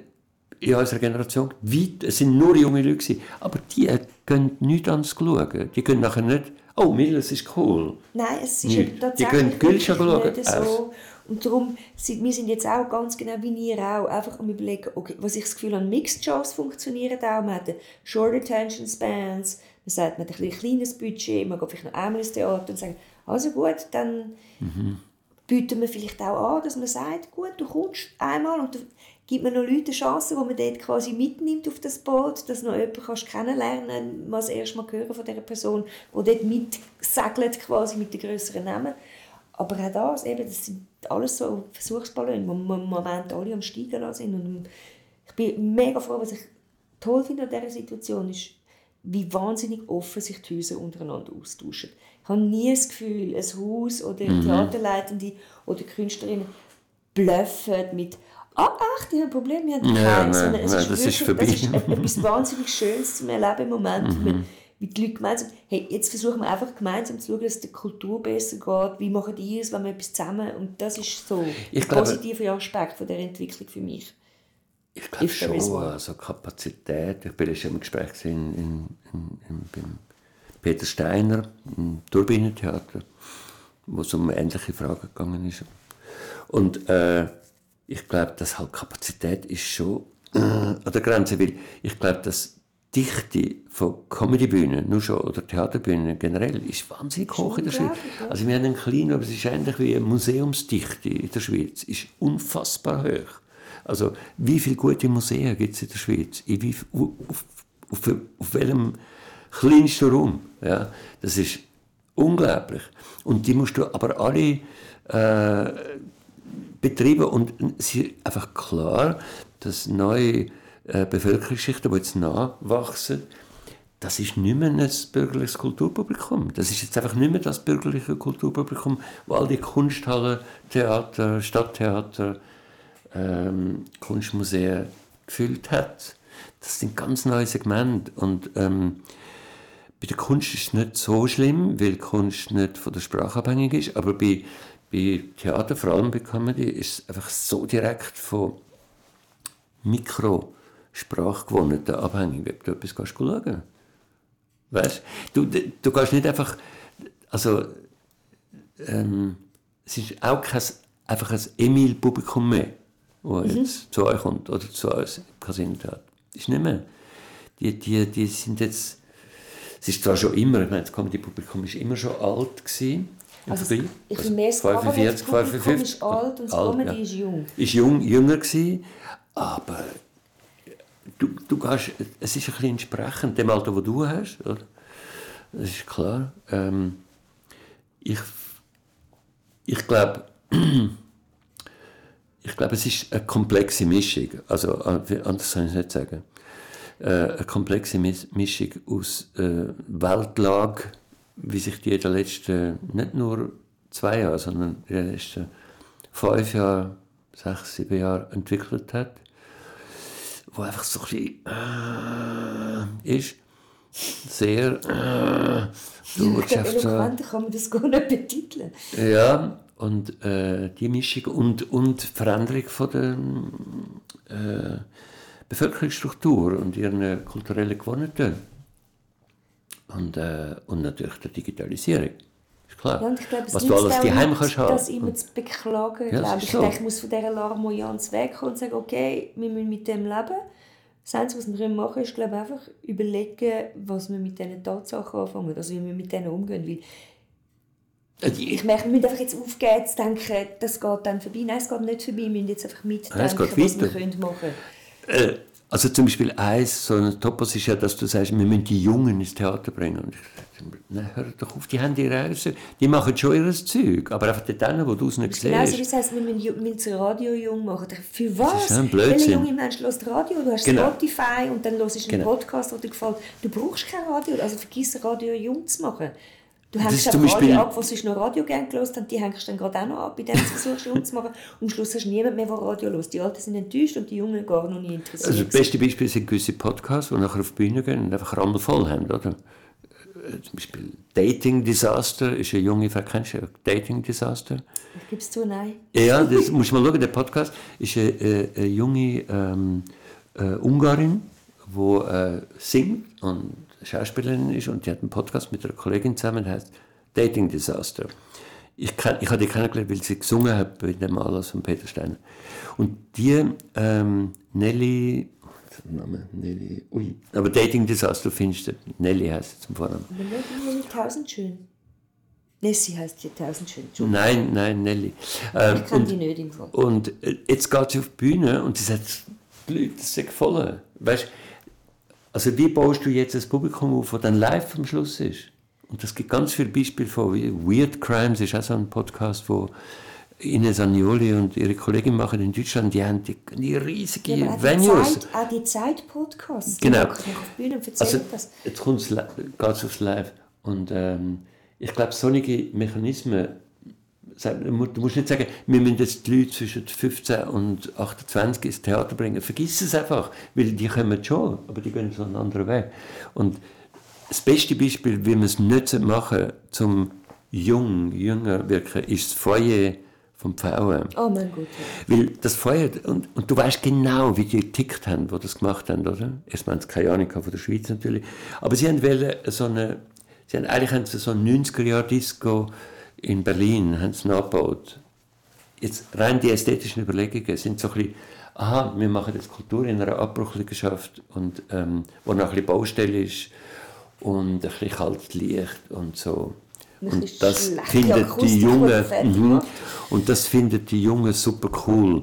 in unserer Generation, weit, es sind nur junge Leute, gewesen, aber die können nichts anderes schauen. Die können nachher nicht, oh, Milles ist cool. Nein, es ist Nicht. eben Die tatsächlich gehen Gülscha schauen. nicht so. Und darum, sind- wir sind jetzt auch ganz genau wie ihr auch, einfach am überlegen, okay, was ich das Gefühl habe, Mixed Shows funktionieren auch. Man hat Short Attention Spans, man sagt, man hat ein kleines Budget, man geht vielleicht noch einmal ins Theater und sagt, also gut, dann Mhm. bieten wir vielleicht auch an, dass man sagt, gut, du kommst einmal und du, gibt man noch Leute eine Chance, wo man dort quasi mitnimmt auf das Boot, dass noch jemanden kannst kennenlernen mal das erste Mal hören von dieser Person, die dort mitsegelt quasi mit den grösseren Namen. Aber auch das, eben, das sind alles so Versuchsballone, die im Moment alle am Steigen sind. Und ich bin mega froh, was ich toll finde an dieser Situation ist, wie wahnsinnig offen sich die Häuser untereinander austauschen. Ich habe nie das Gefühl, ein Haus oder mhm. Theaterleitende oder Künstlerinnen bluffen mit «Ah, echt, ich habe ein Problem, wir haben keins». Ja, nein, es nein, ist das wirklich, ist vorbei. Das ist etwas wahnsinnig Schönes zum Erleben im Moment. Mhm. Wie die Leute gemeinsam, hey, jetzt versuchen wir einfach gemeinsam zu schauen, dass es der Kultur besser geht. Wie machen die es, wenn wir etwas zusammen... Und das ist so Ich der glaube- positive Aspekt von der Entwicklung für mich. Ich glaube schon, also Kapazität. Ich bin schon im Gespräch in, in, in, in, Peter Steiner im Turbinentheater, wo es um ähnliche Fragen gegangen ist. Und äh, ich glaube, dass halt Kapazität ist schon äh, an der Grenze, weil ich glaube, dass die Dichte von Comedybühnen, nur schon, oder Theaterbühnen generell, ist wahnsinnig hoch in der Schweiz. Also wir haben einen kleinen, aber es ist ähnlich wie eine Museumsdichte in der Schweiz, ist unfassbar hoch. Also wie viele gute Museen gibt es in der Schweiz? Auf, auf, auf, auf welchem kleinsten Raum? Ja, das ist unglaublich. Und die musst du aber alle äh, betreiben und es ist einfach klar, dass neue äh, Bevölkerungsschichten, die jetzt nachwachsen, das ist nicht mehr ein bürgerliches Kulturpublikum. Das ist jetzt einfach nicht mehr das bürgerliche Kulturpublikum, wo all die Kunsthallen, Theater, Stadttheater, ähm, Kunstmuseen gefüllt hat. Das sind ganz neue Segmente und ähm, bei der Kunst ist es nicht so schlimm, weil Kunst nicht von der Sprache abhängig ist, aber bei, bei Theater, vor allem bei Comedy, ist es einfach so direkt von Mikrosprachgewohnten abhängig, ob du etwas kannst schauen Weißt du, du, du gehst nicht einfach, also ähm, es ist auch kein, einfach ein Emil-Publikum mehr, das jetzt zu euch kommt oder zu uns im Casino hat. Ist nicht mehr. Die, die, die sind jetzt, es ist zwar schon immer, ich meine, das Comedy-Publikum ist immer schon alt gewesen. Also ich also finde mehr, das 45, Kabarettpublikum 55, ist alt und das Comedy ist jung. Ist jung, jünger gewesen, aber du, du gehst, es ist ein bisschen entsprechend dem Alter, das du hast, oder? Das ist klar. Ähm, ich ich glaube, ich glaube, es ist eine komplexe Mischung. Also, anders kann ich es nicht sagen. Äh, eine komplexe Mis- Mischung aus äh, Weltlage, wie sich die in den letzten, nicht nur zwei Jahren, sondern in den letzten fünf Jahren, sechs, sieben Jahren entwickelt hat, wo einfach so ein bisschen äh, ist. Sehr äh, Wirtschaft, so. eloquenter kann man das gar nicht betiteln. Ja, und äh, die Mischung und, und die Veränderung von der äh, Bevölkerungsstruktur und ihren kulturellen Gewohnheiten. Und, äh, und natürlich der Digitalisierung. Ist klar. Ja, ich glaube, es Was du alles daheim kannst haben. das immer zu beklagen. Ja, glaube ich. so. Denke, ich muss von dieser Larmoyanz wegkommen und sagen, okay, wir müssen mit dem leben. Das Einzige, was wir machen können, ist glaube ich, einfach überlegen, was wir mit diesen Tatsachen anfangen, also wie wir mit denen umgehen. Weil Äh, ich merke, wir müssen einfach jetzt aufgehen, zu denken, das geht dann vorbei. Nein, es geht nicht vorbei, wir müssen jetzt einfach mitdenken, Nein, was wir können machen Äh, also zum Beispiel eins, so ein Topos ist ja, dass du sagst, wir müssen die Jungen ins Theater bringen. Und ich sage, nein, hör doch auf, die haben ihre eigene- die machen schon ihr Zeug, aber einfach dort, wo du es nicht wie siehst. das heisst, wir müssen, ju- wir müssen das Radio jung machen. Für was? ist ein Welcher Blödsinn. junge Mensch hört Radio? Du hast Genau. Spotify und dann hörst du einen Genau. Podcast, der dir gefällt. Du brauchst kein Radio, also vergiss Radio jung zu machen. Du hängst ist ein zum Radio Beispiel- ab, was sonst noch Radio gerne gehört haben, die hängst du dann gerade auch noch ab, bei dem du versuchst jung zu machen. Und am Schluss hast du niemand mehr, der Radio hört. Die Alten sind enttäuscht und die Jungen gar noch nie interessiert. Also das beste Beispiel sind gewisse Podcasts, die nachher auf die Bühne gehen und einfach Randel voll haben, oder? Äh, Zum Beispiel Dating Disaster ist eine junge Frau, kennst du Dating Disaster? es zu, nein. Ja, das musst du mal schauen, der Podcast ist eine, eine, eine junge ähm, äh, Ungarin, die äh, singt und Schauspielerin ist und die hat einen Podcast mit einer Kollegin zusammen, der heißt Dating Disaster. Ich, kenn, ich habe die kennengelernt, weil sie gesungen hat bei dem Anlass von Peter Steiner. Und die ähm, Nelly, Name? Nelly, ui, aber Dating Disaster findest du, Nelly heißt sie zum Vornamen. Mit tausend schön. Nessie heisst die Tausendschön. Nein, nein, Nelly. Ähm, Ich kenne und- die nicht im Fall. Und äh, jetzt geht sie auf die Bühne und sie sagt, die Leute, sind voll. Weißt, also wie baust du jetzt ein Publikum auf, das dann live am Schluss ist? Und es gibt ganz viele Beispiele von Weird Crimes, ist auch so ein Podcast, wo Ines Agnoli und ihre Kollegin machen in Deutschland, die haben die, die riesige Ja, auch die Venues. Zeit, auch die Zeit-Podcasts. Genau. Die die Also, das. jetzt geht es aufs Live. Und ähm, ich glaube, solche Mechanismen, du musst nicht sagen, wir müssen jetzt die Leute zwischen 15 und 28 ins Theater bringen. Vergiss es einfach, weil die kommen schon, aber die gehen so einen anderen Weg. Und das beste Beispiel, wie man es nicht machen zum jung, jünger wirken, ist das Foyer vom VM. Oh mein Gott. Weil das Feuer, und, und du weißt genau, wie die getickt haben, die das gemacht haben, oder? Erstmal haben sie keine Ahnung von der Schweiz natürlich. Aber sie haben wollen so eine, sie haben, eigentlich haben sie so ein 90er-Jahr-Disco in Berlin, haben sie nachgebaut. Jetzt rein die ästhetischen Überlegungen sind so ein bisschen, aha, wir machen jetzt Kultur in einer Abbruchliegenschaft, und, ähm, wo noch ein bisschen Baustelle ist und ein bisschen kaltes Licht und so. Ein Und das findet die Jungen, mhm, und das findet die Jungen super cool,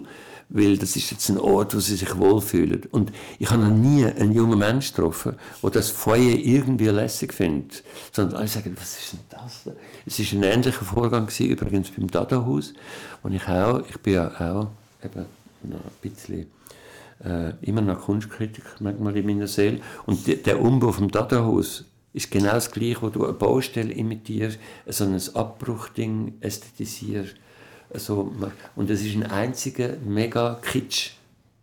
weil das ist jetzt ein Ort, wo sie sich wohlfühlen. Und ich habe noch nie einen jungen Menschen getroffen, der das Feuer irgendwie lässig findet, sondern alle sagen, was ist denn das? Es ist ein ähnlicher Vorgang gewesen, übrigens beim Dada-Haus, wo ich auch, ich bin ja auch eben noch ein bisschen äh, immer noch Kunstkritiker manchmal in meiner Seele. Und die, der Umbau vom Dada-Haus ist genau das Gleiche, wo du eine Baustelle imitierst, so ein Abbruchding ästhetisierst. So, und es ist ein einziger mega Kitsch.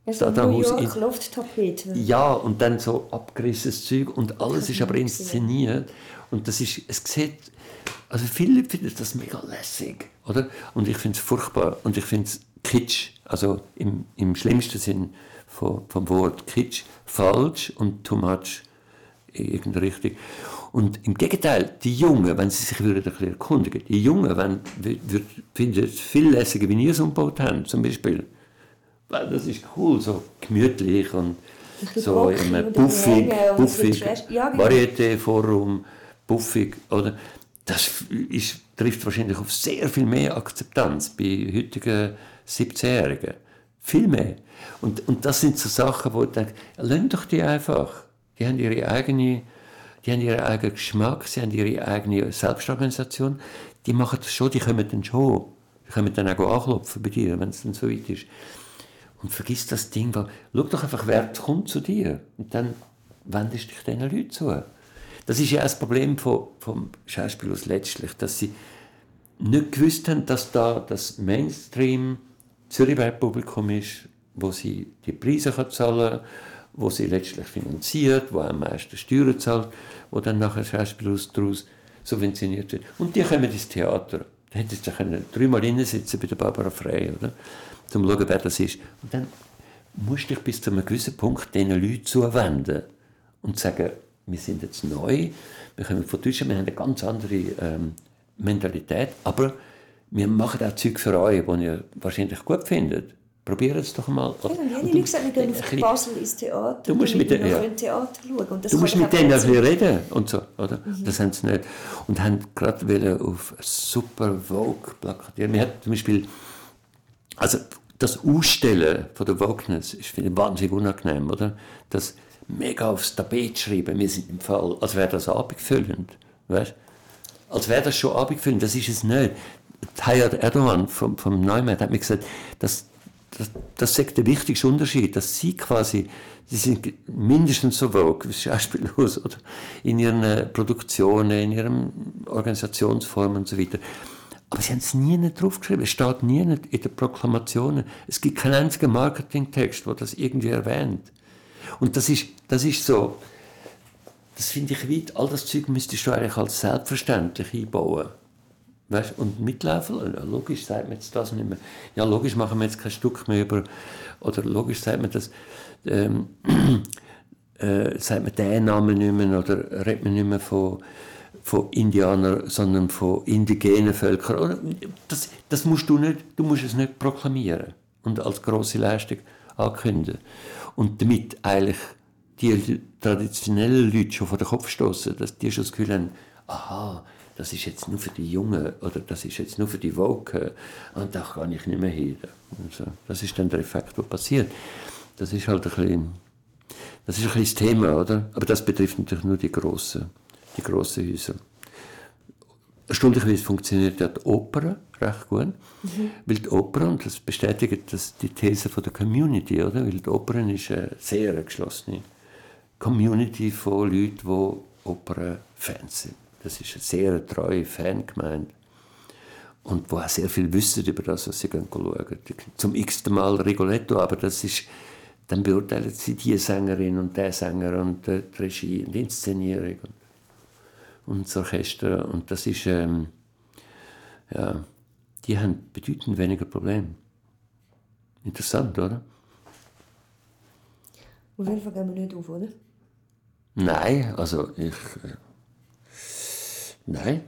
Also New Dada-Haus York Lufttapete. ja, und dann so abgerissenes Zeug und alles ist aber inszeniert. Und das ist, es sieht, also viele finden das mega lässig, oder? Und ich finde es furchtbar und ich finde es kitsch, also im, im schlimmsten Sinn von, vom Wort kitsch, falsch und too much in irgendeine Richtung. Und im Gegenteil, die Jungen, wenn sie sich würden erkundigen, die Jungen wenn, würd, würd, finden es viel lässiger, wie ihr es umgebaut habt, zum Beispiel. Weil das ist cool, so gemütlich und so im und buffig, buffig, genau. Varieté-Forum, buffig, oder? Das ist, trifft wahrscheinlich auf sehr viel mehr Akzeptanz bei heutigen 17-Jährigen. Viel mehr. Und, und das sind so Sachen, wo ich denke, lasst doch die einfach. Die haben ihre eigene, die haben ihren eigenen Geschmack, sie haben ihre eigene Selbstorganisation. Die machen das schon, die kommen dann schon. Die können dann auch anklopfen bei dir, wenn es dann so weit ist. Und vergiss das Ding, weil, schau doch einfach, wer kommt zu dir. Und dann wendest du dich diesen Leuten zu. Das ist ja auch das Problem vom, vom Schauspielers letztlich, dass sie nicht gewusst haben, dass da das Mainstream Zürichberg-Publikum ist, wo sie die Preise zahlen kann, wo sie letztlich finanziert, wo am meisten Steuern zahlt, wo dann nachher Schauspieler daraus subventioniert wird. Und die kommen ins Theater. Da hättest du können dreimal sitzen bei der Barbara Frey, oder? Zum schauen, wer das ist. Und dann musst du dich bis zu einem gewissen Punkt diesen Leuten zuwenden und sagen, wir sind jetzt neu, wir kommen von Deutschland, wir haben eine ganz andere ähm, Mentalität, aber wir machen auch Zeug für euch, die ihr wahrscheinlich gut findet. Probiert es doch mal. Ja, und die du- gesagt, wir gehen auf bisschen- Basel ins Theater, Du musst mit den- ja. Theater schauen. Und das Du musst mit denen sein. reden und so, oder? Das haben sie nicht. Und haben gerade auf super Vogue plakatieren. Wir hatten zum Beispiel, also das Ausstellen von der Wokeness ist finde ich wahnsinnig unangenehm, oder? Das mega aufs Tapet schreiben, wir sind im Fall, als wäre das abendfüllend, weißt? Als wäre das schon abendfüllend, das ist es nicht. Tayyip Erdogan vom, vom Neumann hat mir gesagt, dass das, das ist der wichtigste Unterschied, dass sie quasi, sie sind mindestens so vogue wie Schauspielhaus oder in ihren äh, Produktionen, in ihren Organisationsformen und so weiter. Aber sie haben es nie nicht draufgeschrieben. Es steht nie nicht in den Proklamationen. Es gibt keinen einzigen Marketingtext, der das irgendwie erwähnt. Und das ist, das ist so, das finde ich weit, all das Zeug müsstest du eigentlich als selbstverständlich einbauen. Weißt, und mitlaufen, logisch sagt man jetzt das nicht mehr. Ja, logisch machen wir jetzt kein Stück mehr über, oder logisch sagt man das, ähm, äh, sagt man den Namen nicht mehr, oder redet man nicht mehr von, von Indianern, sondern von indigenen Völkern. Das, das musst du nicht, du musst es nicht proklamieren und als große Leistung ankündigen. Und damit eigentlich die traditionellen Leute schon vor den Kopf stoßen, dass die schon das Gefühl haben, aha, das ist jetzt nur für die Jungen oder das ist jetzt nur für die Woken und da kann ich nicht mehr hin. Also, das ist dann der Effekt, der passiert. Das ist halt ein bisschen, das ist ein bisschen das Thema, oder? Aber das betrifft natürlich nur die grossen, die grossen Häuser. Erstaunlicherweise funktioniert ja die Oper recht gut, mhm. weil die Oper, und das bestätigt das die These von der Community, oder? weil die Oper ist eine sehr geschlossene Community von Leuten, die Opernfans sind. Das ist eine sehr treue Fangemeinde. Und wo auch sehr viel wissen über das, was sie schauen. Zum x-ten Mal Rigoletto, aber das ist, dann beurteilen sie die Sängerin und der Sänger und die Regie und die Inszenierung und, und das Orchester. Und das ist, ähm, ja, die haben bedeutend weniger Probleme. Interessant, oder? Auf jeden Fall gehen wir nicht auf, oder? Nein, also ich. Äh, nein.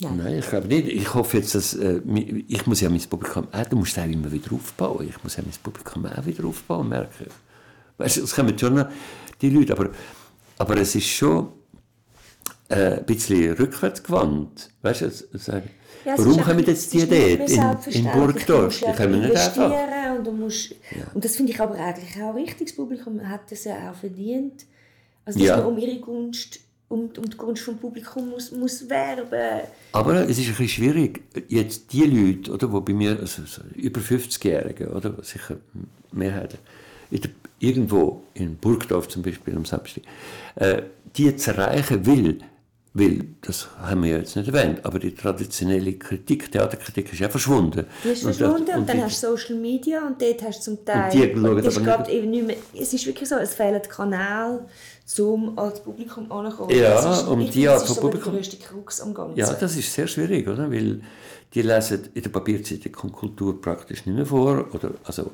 Nein. Nein, ich glaube nicht. Ich hoffe jetzt, dass. Äh, ich muss ja mein Publikum. Äh, du musst auch immer wieder aufbauen. Ich muss ja mein Publikum auch wieder aufbauen, merke. Weißt du, es kommen schon noch die Leute, aber, aber es ist schon äh, ein bisschen rückwärtsgewandt. Weißt du, sagen. Ja, Warum kommen jetzt die dort in, in Burgdorf? Die kommen nicht einfach. Und, du musst, ja. und das finde ich aber eigentlich auch richtig. Das Publikum hat das ja auch verdient. Also dass ja. man um ihre Gunst um, um die Gunst vom Publikum muss, muss werben. Aber es ist ein bisschen schwierig, jetzt die Leute, oder, die bei mir, also so über 50-Jährige, oder, sicher Mehrheit, irgendwo in Burgdorf zum Beispiel am Samstag, äh, die zu erreichen will, weil, das haben wir ja jetzt nicht erwähnt, aber die traditionelle Kritik, Theaterkritik ist ja verschwunden. Die ist verschwunden und, und, und dann hast du Social Media und dort hast du zum Teil... Und die schauen aber nicht... Eben nicht mehr, es ist wirklich so, es fehlen Kanäle, um als Publikum anzukommen. Ja, um die Art von Publikum... Das ist Krux am Ganzen. Ja, das ist sehr schwierig, oder? Weil die lesen in der Papierzeitung kommt Kultur praktisch nicht mehr vor, oder, also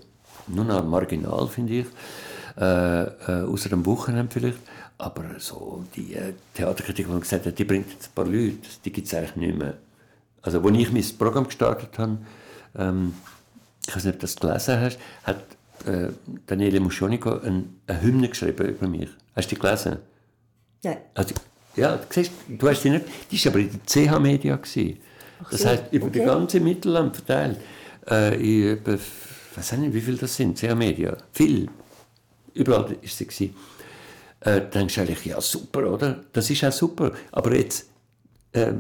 nur noch marginal, finde ich, äh, äh, außer dem Wochenende vielleicht. Aber so die äh, Theaterkritik, die gesagt hat, die bringt jetzt ein paar Leute, die gibt es eigentlich nicht mehr. Also, als ich mein Programm gestartet habe, ähm, ich weiß nicht, ob du das gelesen hast, hat äh, Daniele Muschonico eine, eine Hymne geschrieben über mich. Hast du die gelesen? Nein. Also, ja, du, siehst, du hast sie nicht. Die war aber in der CH Media. Gewesen. Das so, heißt, über okay. die ganze Mittelland verteilt. Äh, ich weiß nicht, wie viele das sind, CH Media. Viel. Überall war sie. Gewesen äh, denkst du eigentlich, ja super, oder? Das ist auch super. Aber jetzt, äh,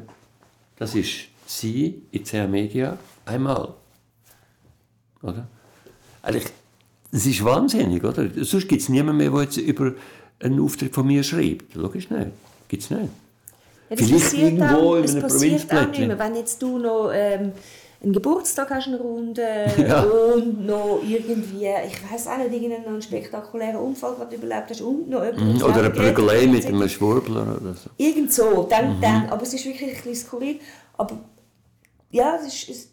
das ist sie in CH Media einmal. Oder? Eigentlich, das ist wahnsinnig, oder? Sonst gibt es niemanden mehr, der jetzt über einen Auftritt von mir schreibt. Logisch nicht. Gibt es nicht. Ja, Vielleicht irgendwo auch, in einem Provinzblättchen. Wenn jetzt du noch... Ähm einen Geburtstag hast, eine Runde ja. und noch irgendwie, ich weiß auch nicht, irgendeinen spektakulären Unfall gerade überlebt hast und noch mhm. Oder eine Prügelei mit einem Schwurbler oder so. Irgend so, dann, mhm. dann, aber es ist wirklich ein bisschen skurril. Aber ja, es ist, es,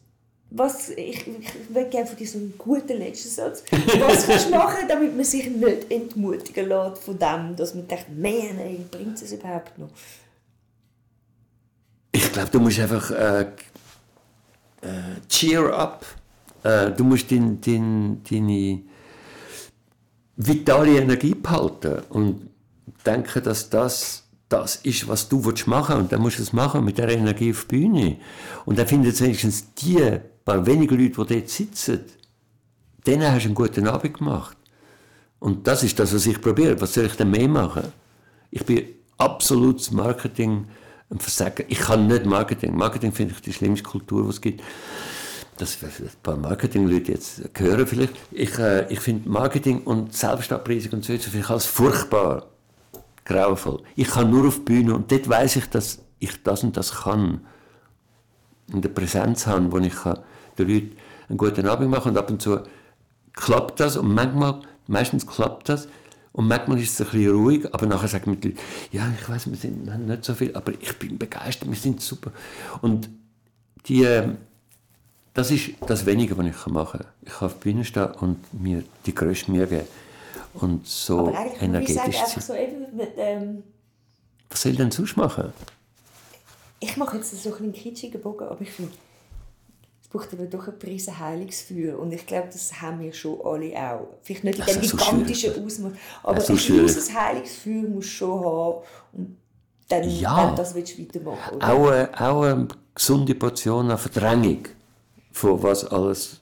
was, ich, ich will gerne von diesem guten letzten Satz, was kannst du machen, damit man sich nicht entmutigen lässt von dem, dass man denkt, nein, bringt es überhaupt noch? Ich glaube, du musst einfach äh, äh, cheer up. Äh, du musst dein, dein, deine vitale Energie behalten und denken, dass das das ist, was du machen willst. Und dann musst du es machen mit der Energie auf die Bühne. Und dann findet wenigstens die paar wenige Leute, die dort sitzen, denen hast du einen guten Abend gemacht. Und das ist das, was ich probiere. Was soll ich denn mehr machen? Ich bin absolutes Marketing- ein Versagen. Ich kann nicht Marketing. Marketing finde ich die schlimmste Kultur, die es gibt. Das ein paar Marketing-Leute jetzt hören vielleicht. Ich, äh, ich finde Marketing und Selbstabpreisung und so weiter finde als furchtbar grauenvoll. Ich kann nur auf die Bühne und dort weiß ich, dass ich das und das kann. Und eine Präsenz habe, wo ich kann den Leuten einen guten Abend machen und ab und zu klappt das und manchmal, meistens klappt das und manchmal ist es ein bisschen ruhig, aber nachher die Leute, ja, ich weiß, wir, sind, wir haben nicht so viel, aber ich bin begeistert, wir sind super. Und die, ähm, das ist das Wenige, was ich machen kann. Ich kann auf der Bühne stehen und mir die größte Mühe geben. Und so aber energetisch sein. So mit, ähm was soll ich denn sonst machen? Ich mache jetzt so einen kitschigen Bogen, aber ich finde, braucht aber doch ein Prise Heilungsfeuer. Und ich glaube, das haben wir schon alle auch. Vielleicht nicht in dem gigantischen so Ausmaß, aber ein so gewisses Heilungsfeuer muss schon haben. Und dann, Ja. dann das willst du weitermachen. Oder? Auch, eine, auch eine gesunde Portion an Verdrängung von was alles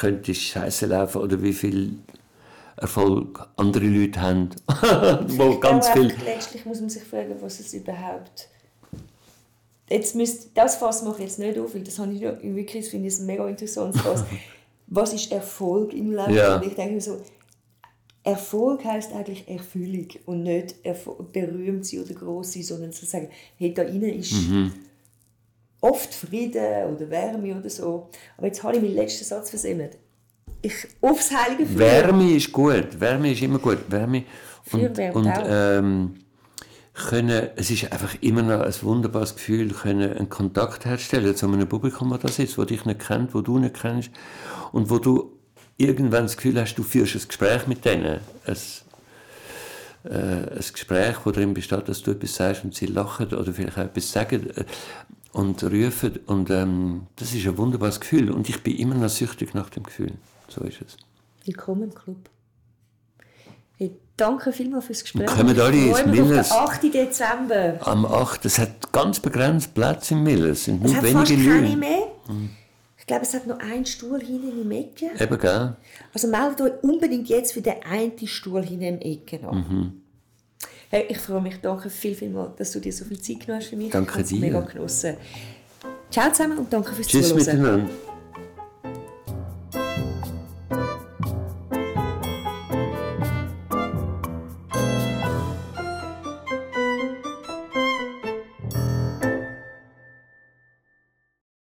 könnte scheiße laufen oder wie viel Erfolg andere Leute haben, wo ganz viel... Letztlich muss man sich fragen, was es überhaupt. Jetzt müsst, das Fass mache ich jetzt nicht auf, weil das habe ich wirklich, finde ich ein mega interessantes Fass. was ist Erfolg im Leben? Ja. Und ich denke mir so, Erfolg heißt eigentlich Erfüllung und nicht Erfol berühmt sein oder groß sein, sondern zu sagen, hey, da innen ist Mhm. oft Frieden oder Wärme oder so. Aber jetzt habe ich meinen letzten Satz versemmelt. Ich, aufs heilige Feuer. Wärme ist gut, Wärme ist immer gut. Wärme und, und ähm, können, es ist einfach immer noch ein wunderbares Gefühl, können einen Kontakt herstellen zu einem Publikum, das da sitzt, das dich nicht kennt, wo du nicht kennst und wo du irgendwann das Gefühl hast, du führst ein Gespräch mit denen. Ein, äh, ein Gespräch, das darin besteht, dass du etwas sagst und sie lachen oder vielleicht auch etwas sagen äh, und rufen. Und ähm, das ist ein wunderbares Gefühl. Und ich bin immer noch süchtig nach dem Gefühl. So ist es. Willkommen im Club. Danke vielmals fürs Gespräch. Und kommen alle ins Milles. den 8. Dezember. Am 8. Es hat ganz begrenzt Platz im Mill. Es sind Es nur fast wenige keine Leute. mehr. Ich glaube, es hat noch einen Stuhl hinten im Ecke. Eben, gell? Also meldet euch unbedingt jetzt für den einen Stuhl hinten im Ecke an. Mhm. Hey, ich freue mich, danke viel, viel mal, dass du dir so viel Zeit genommen hast für mich. Danke ich habe es dir. mega genossen. Ciao zusammen und danke fürs Tschüss Zuhören. miteinander.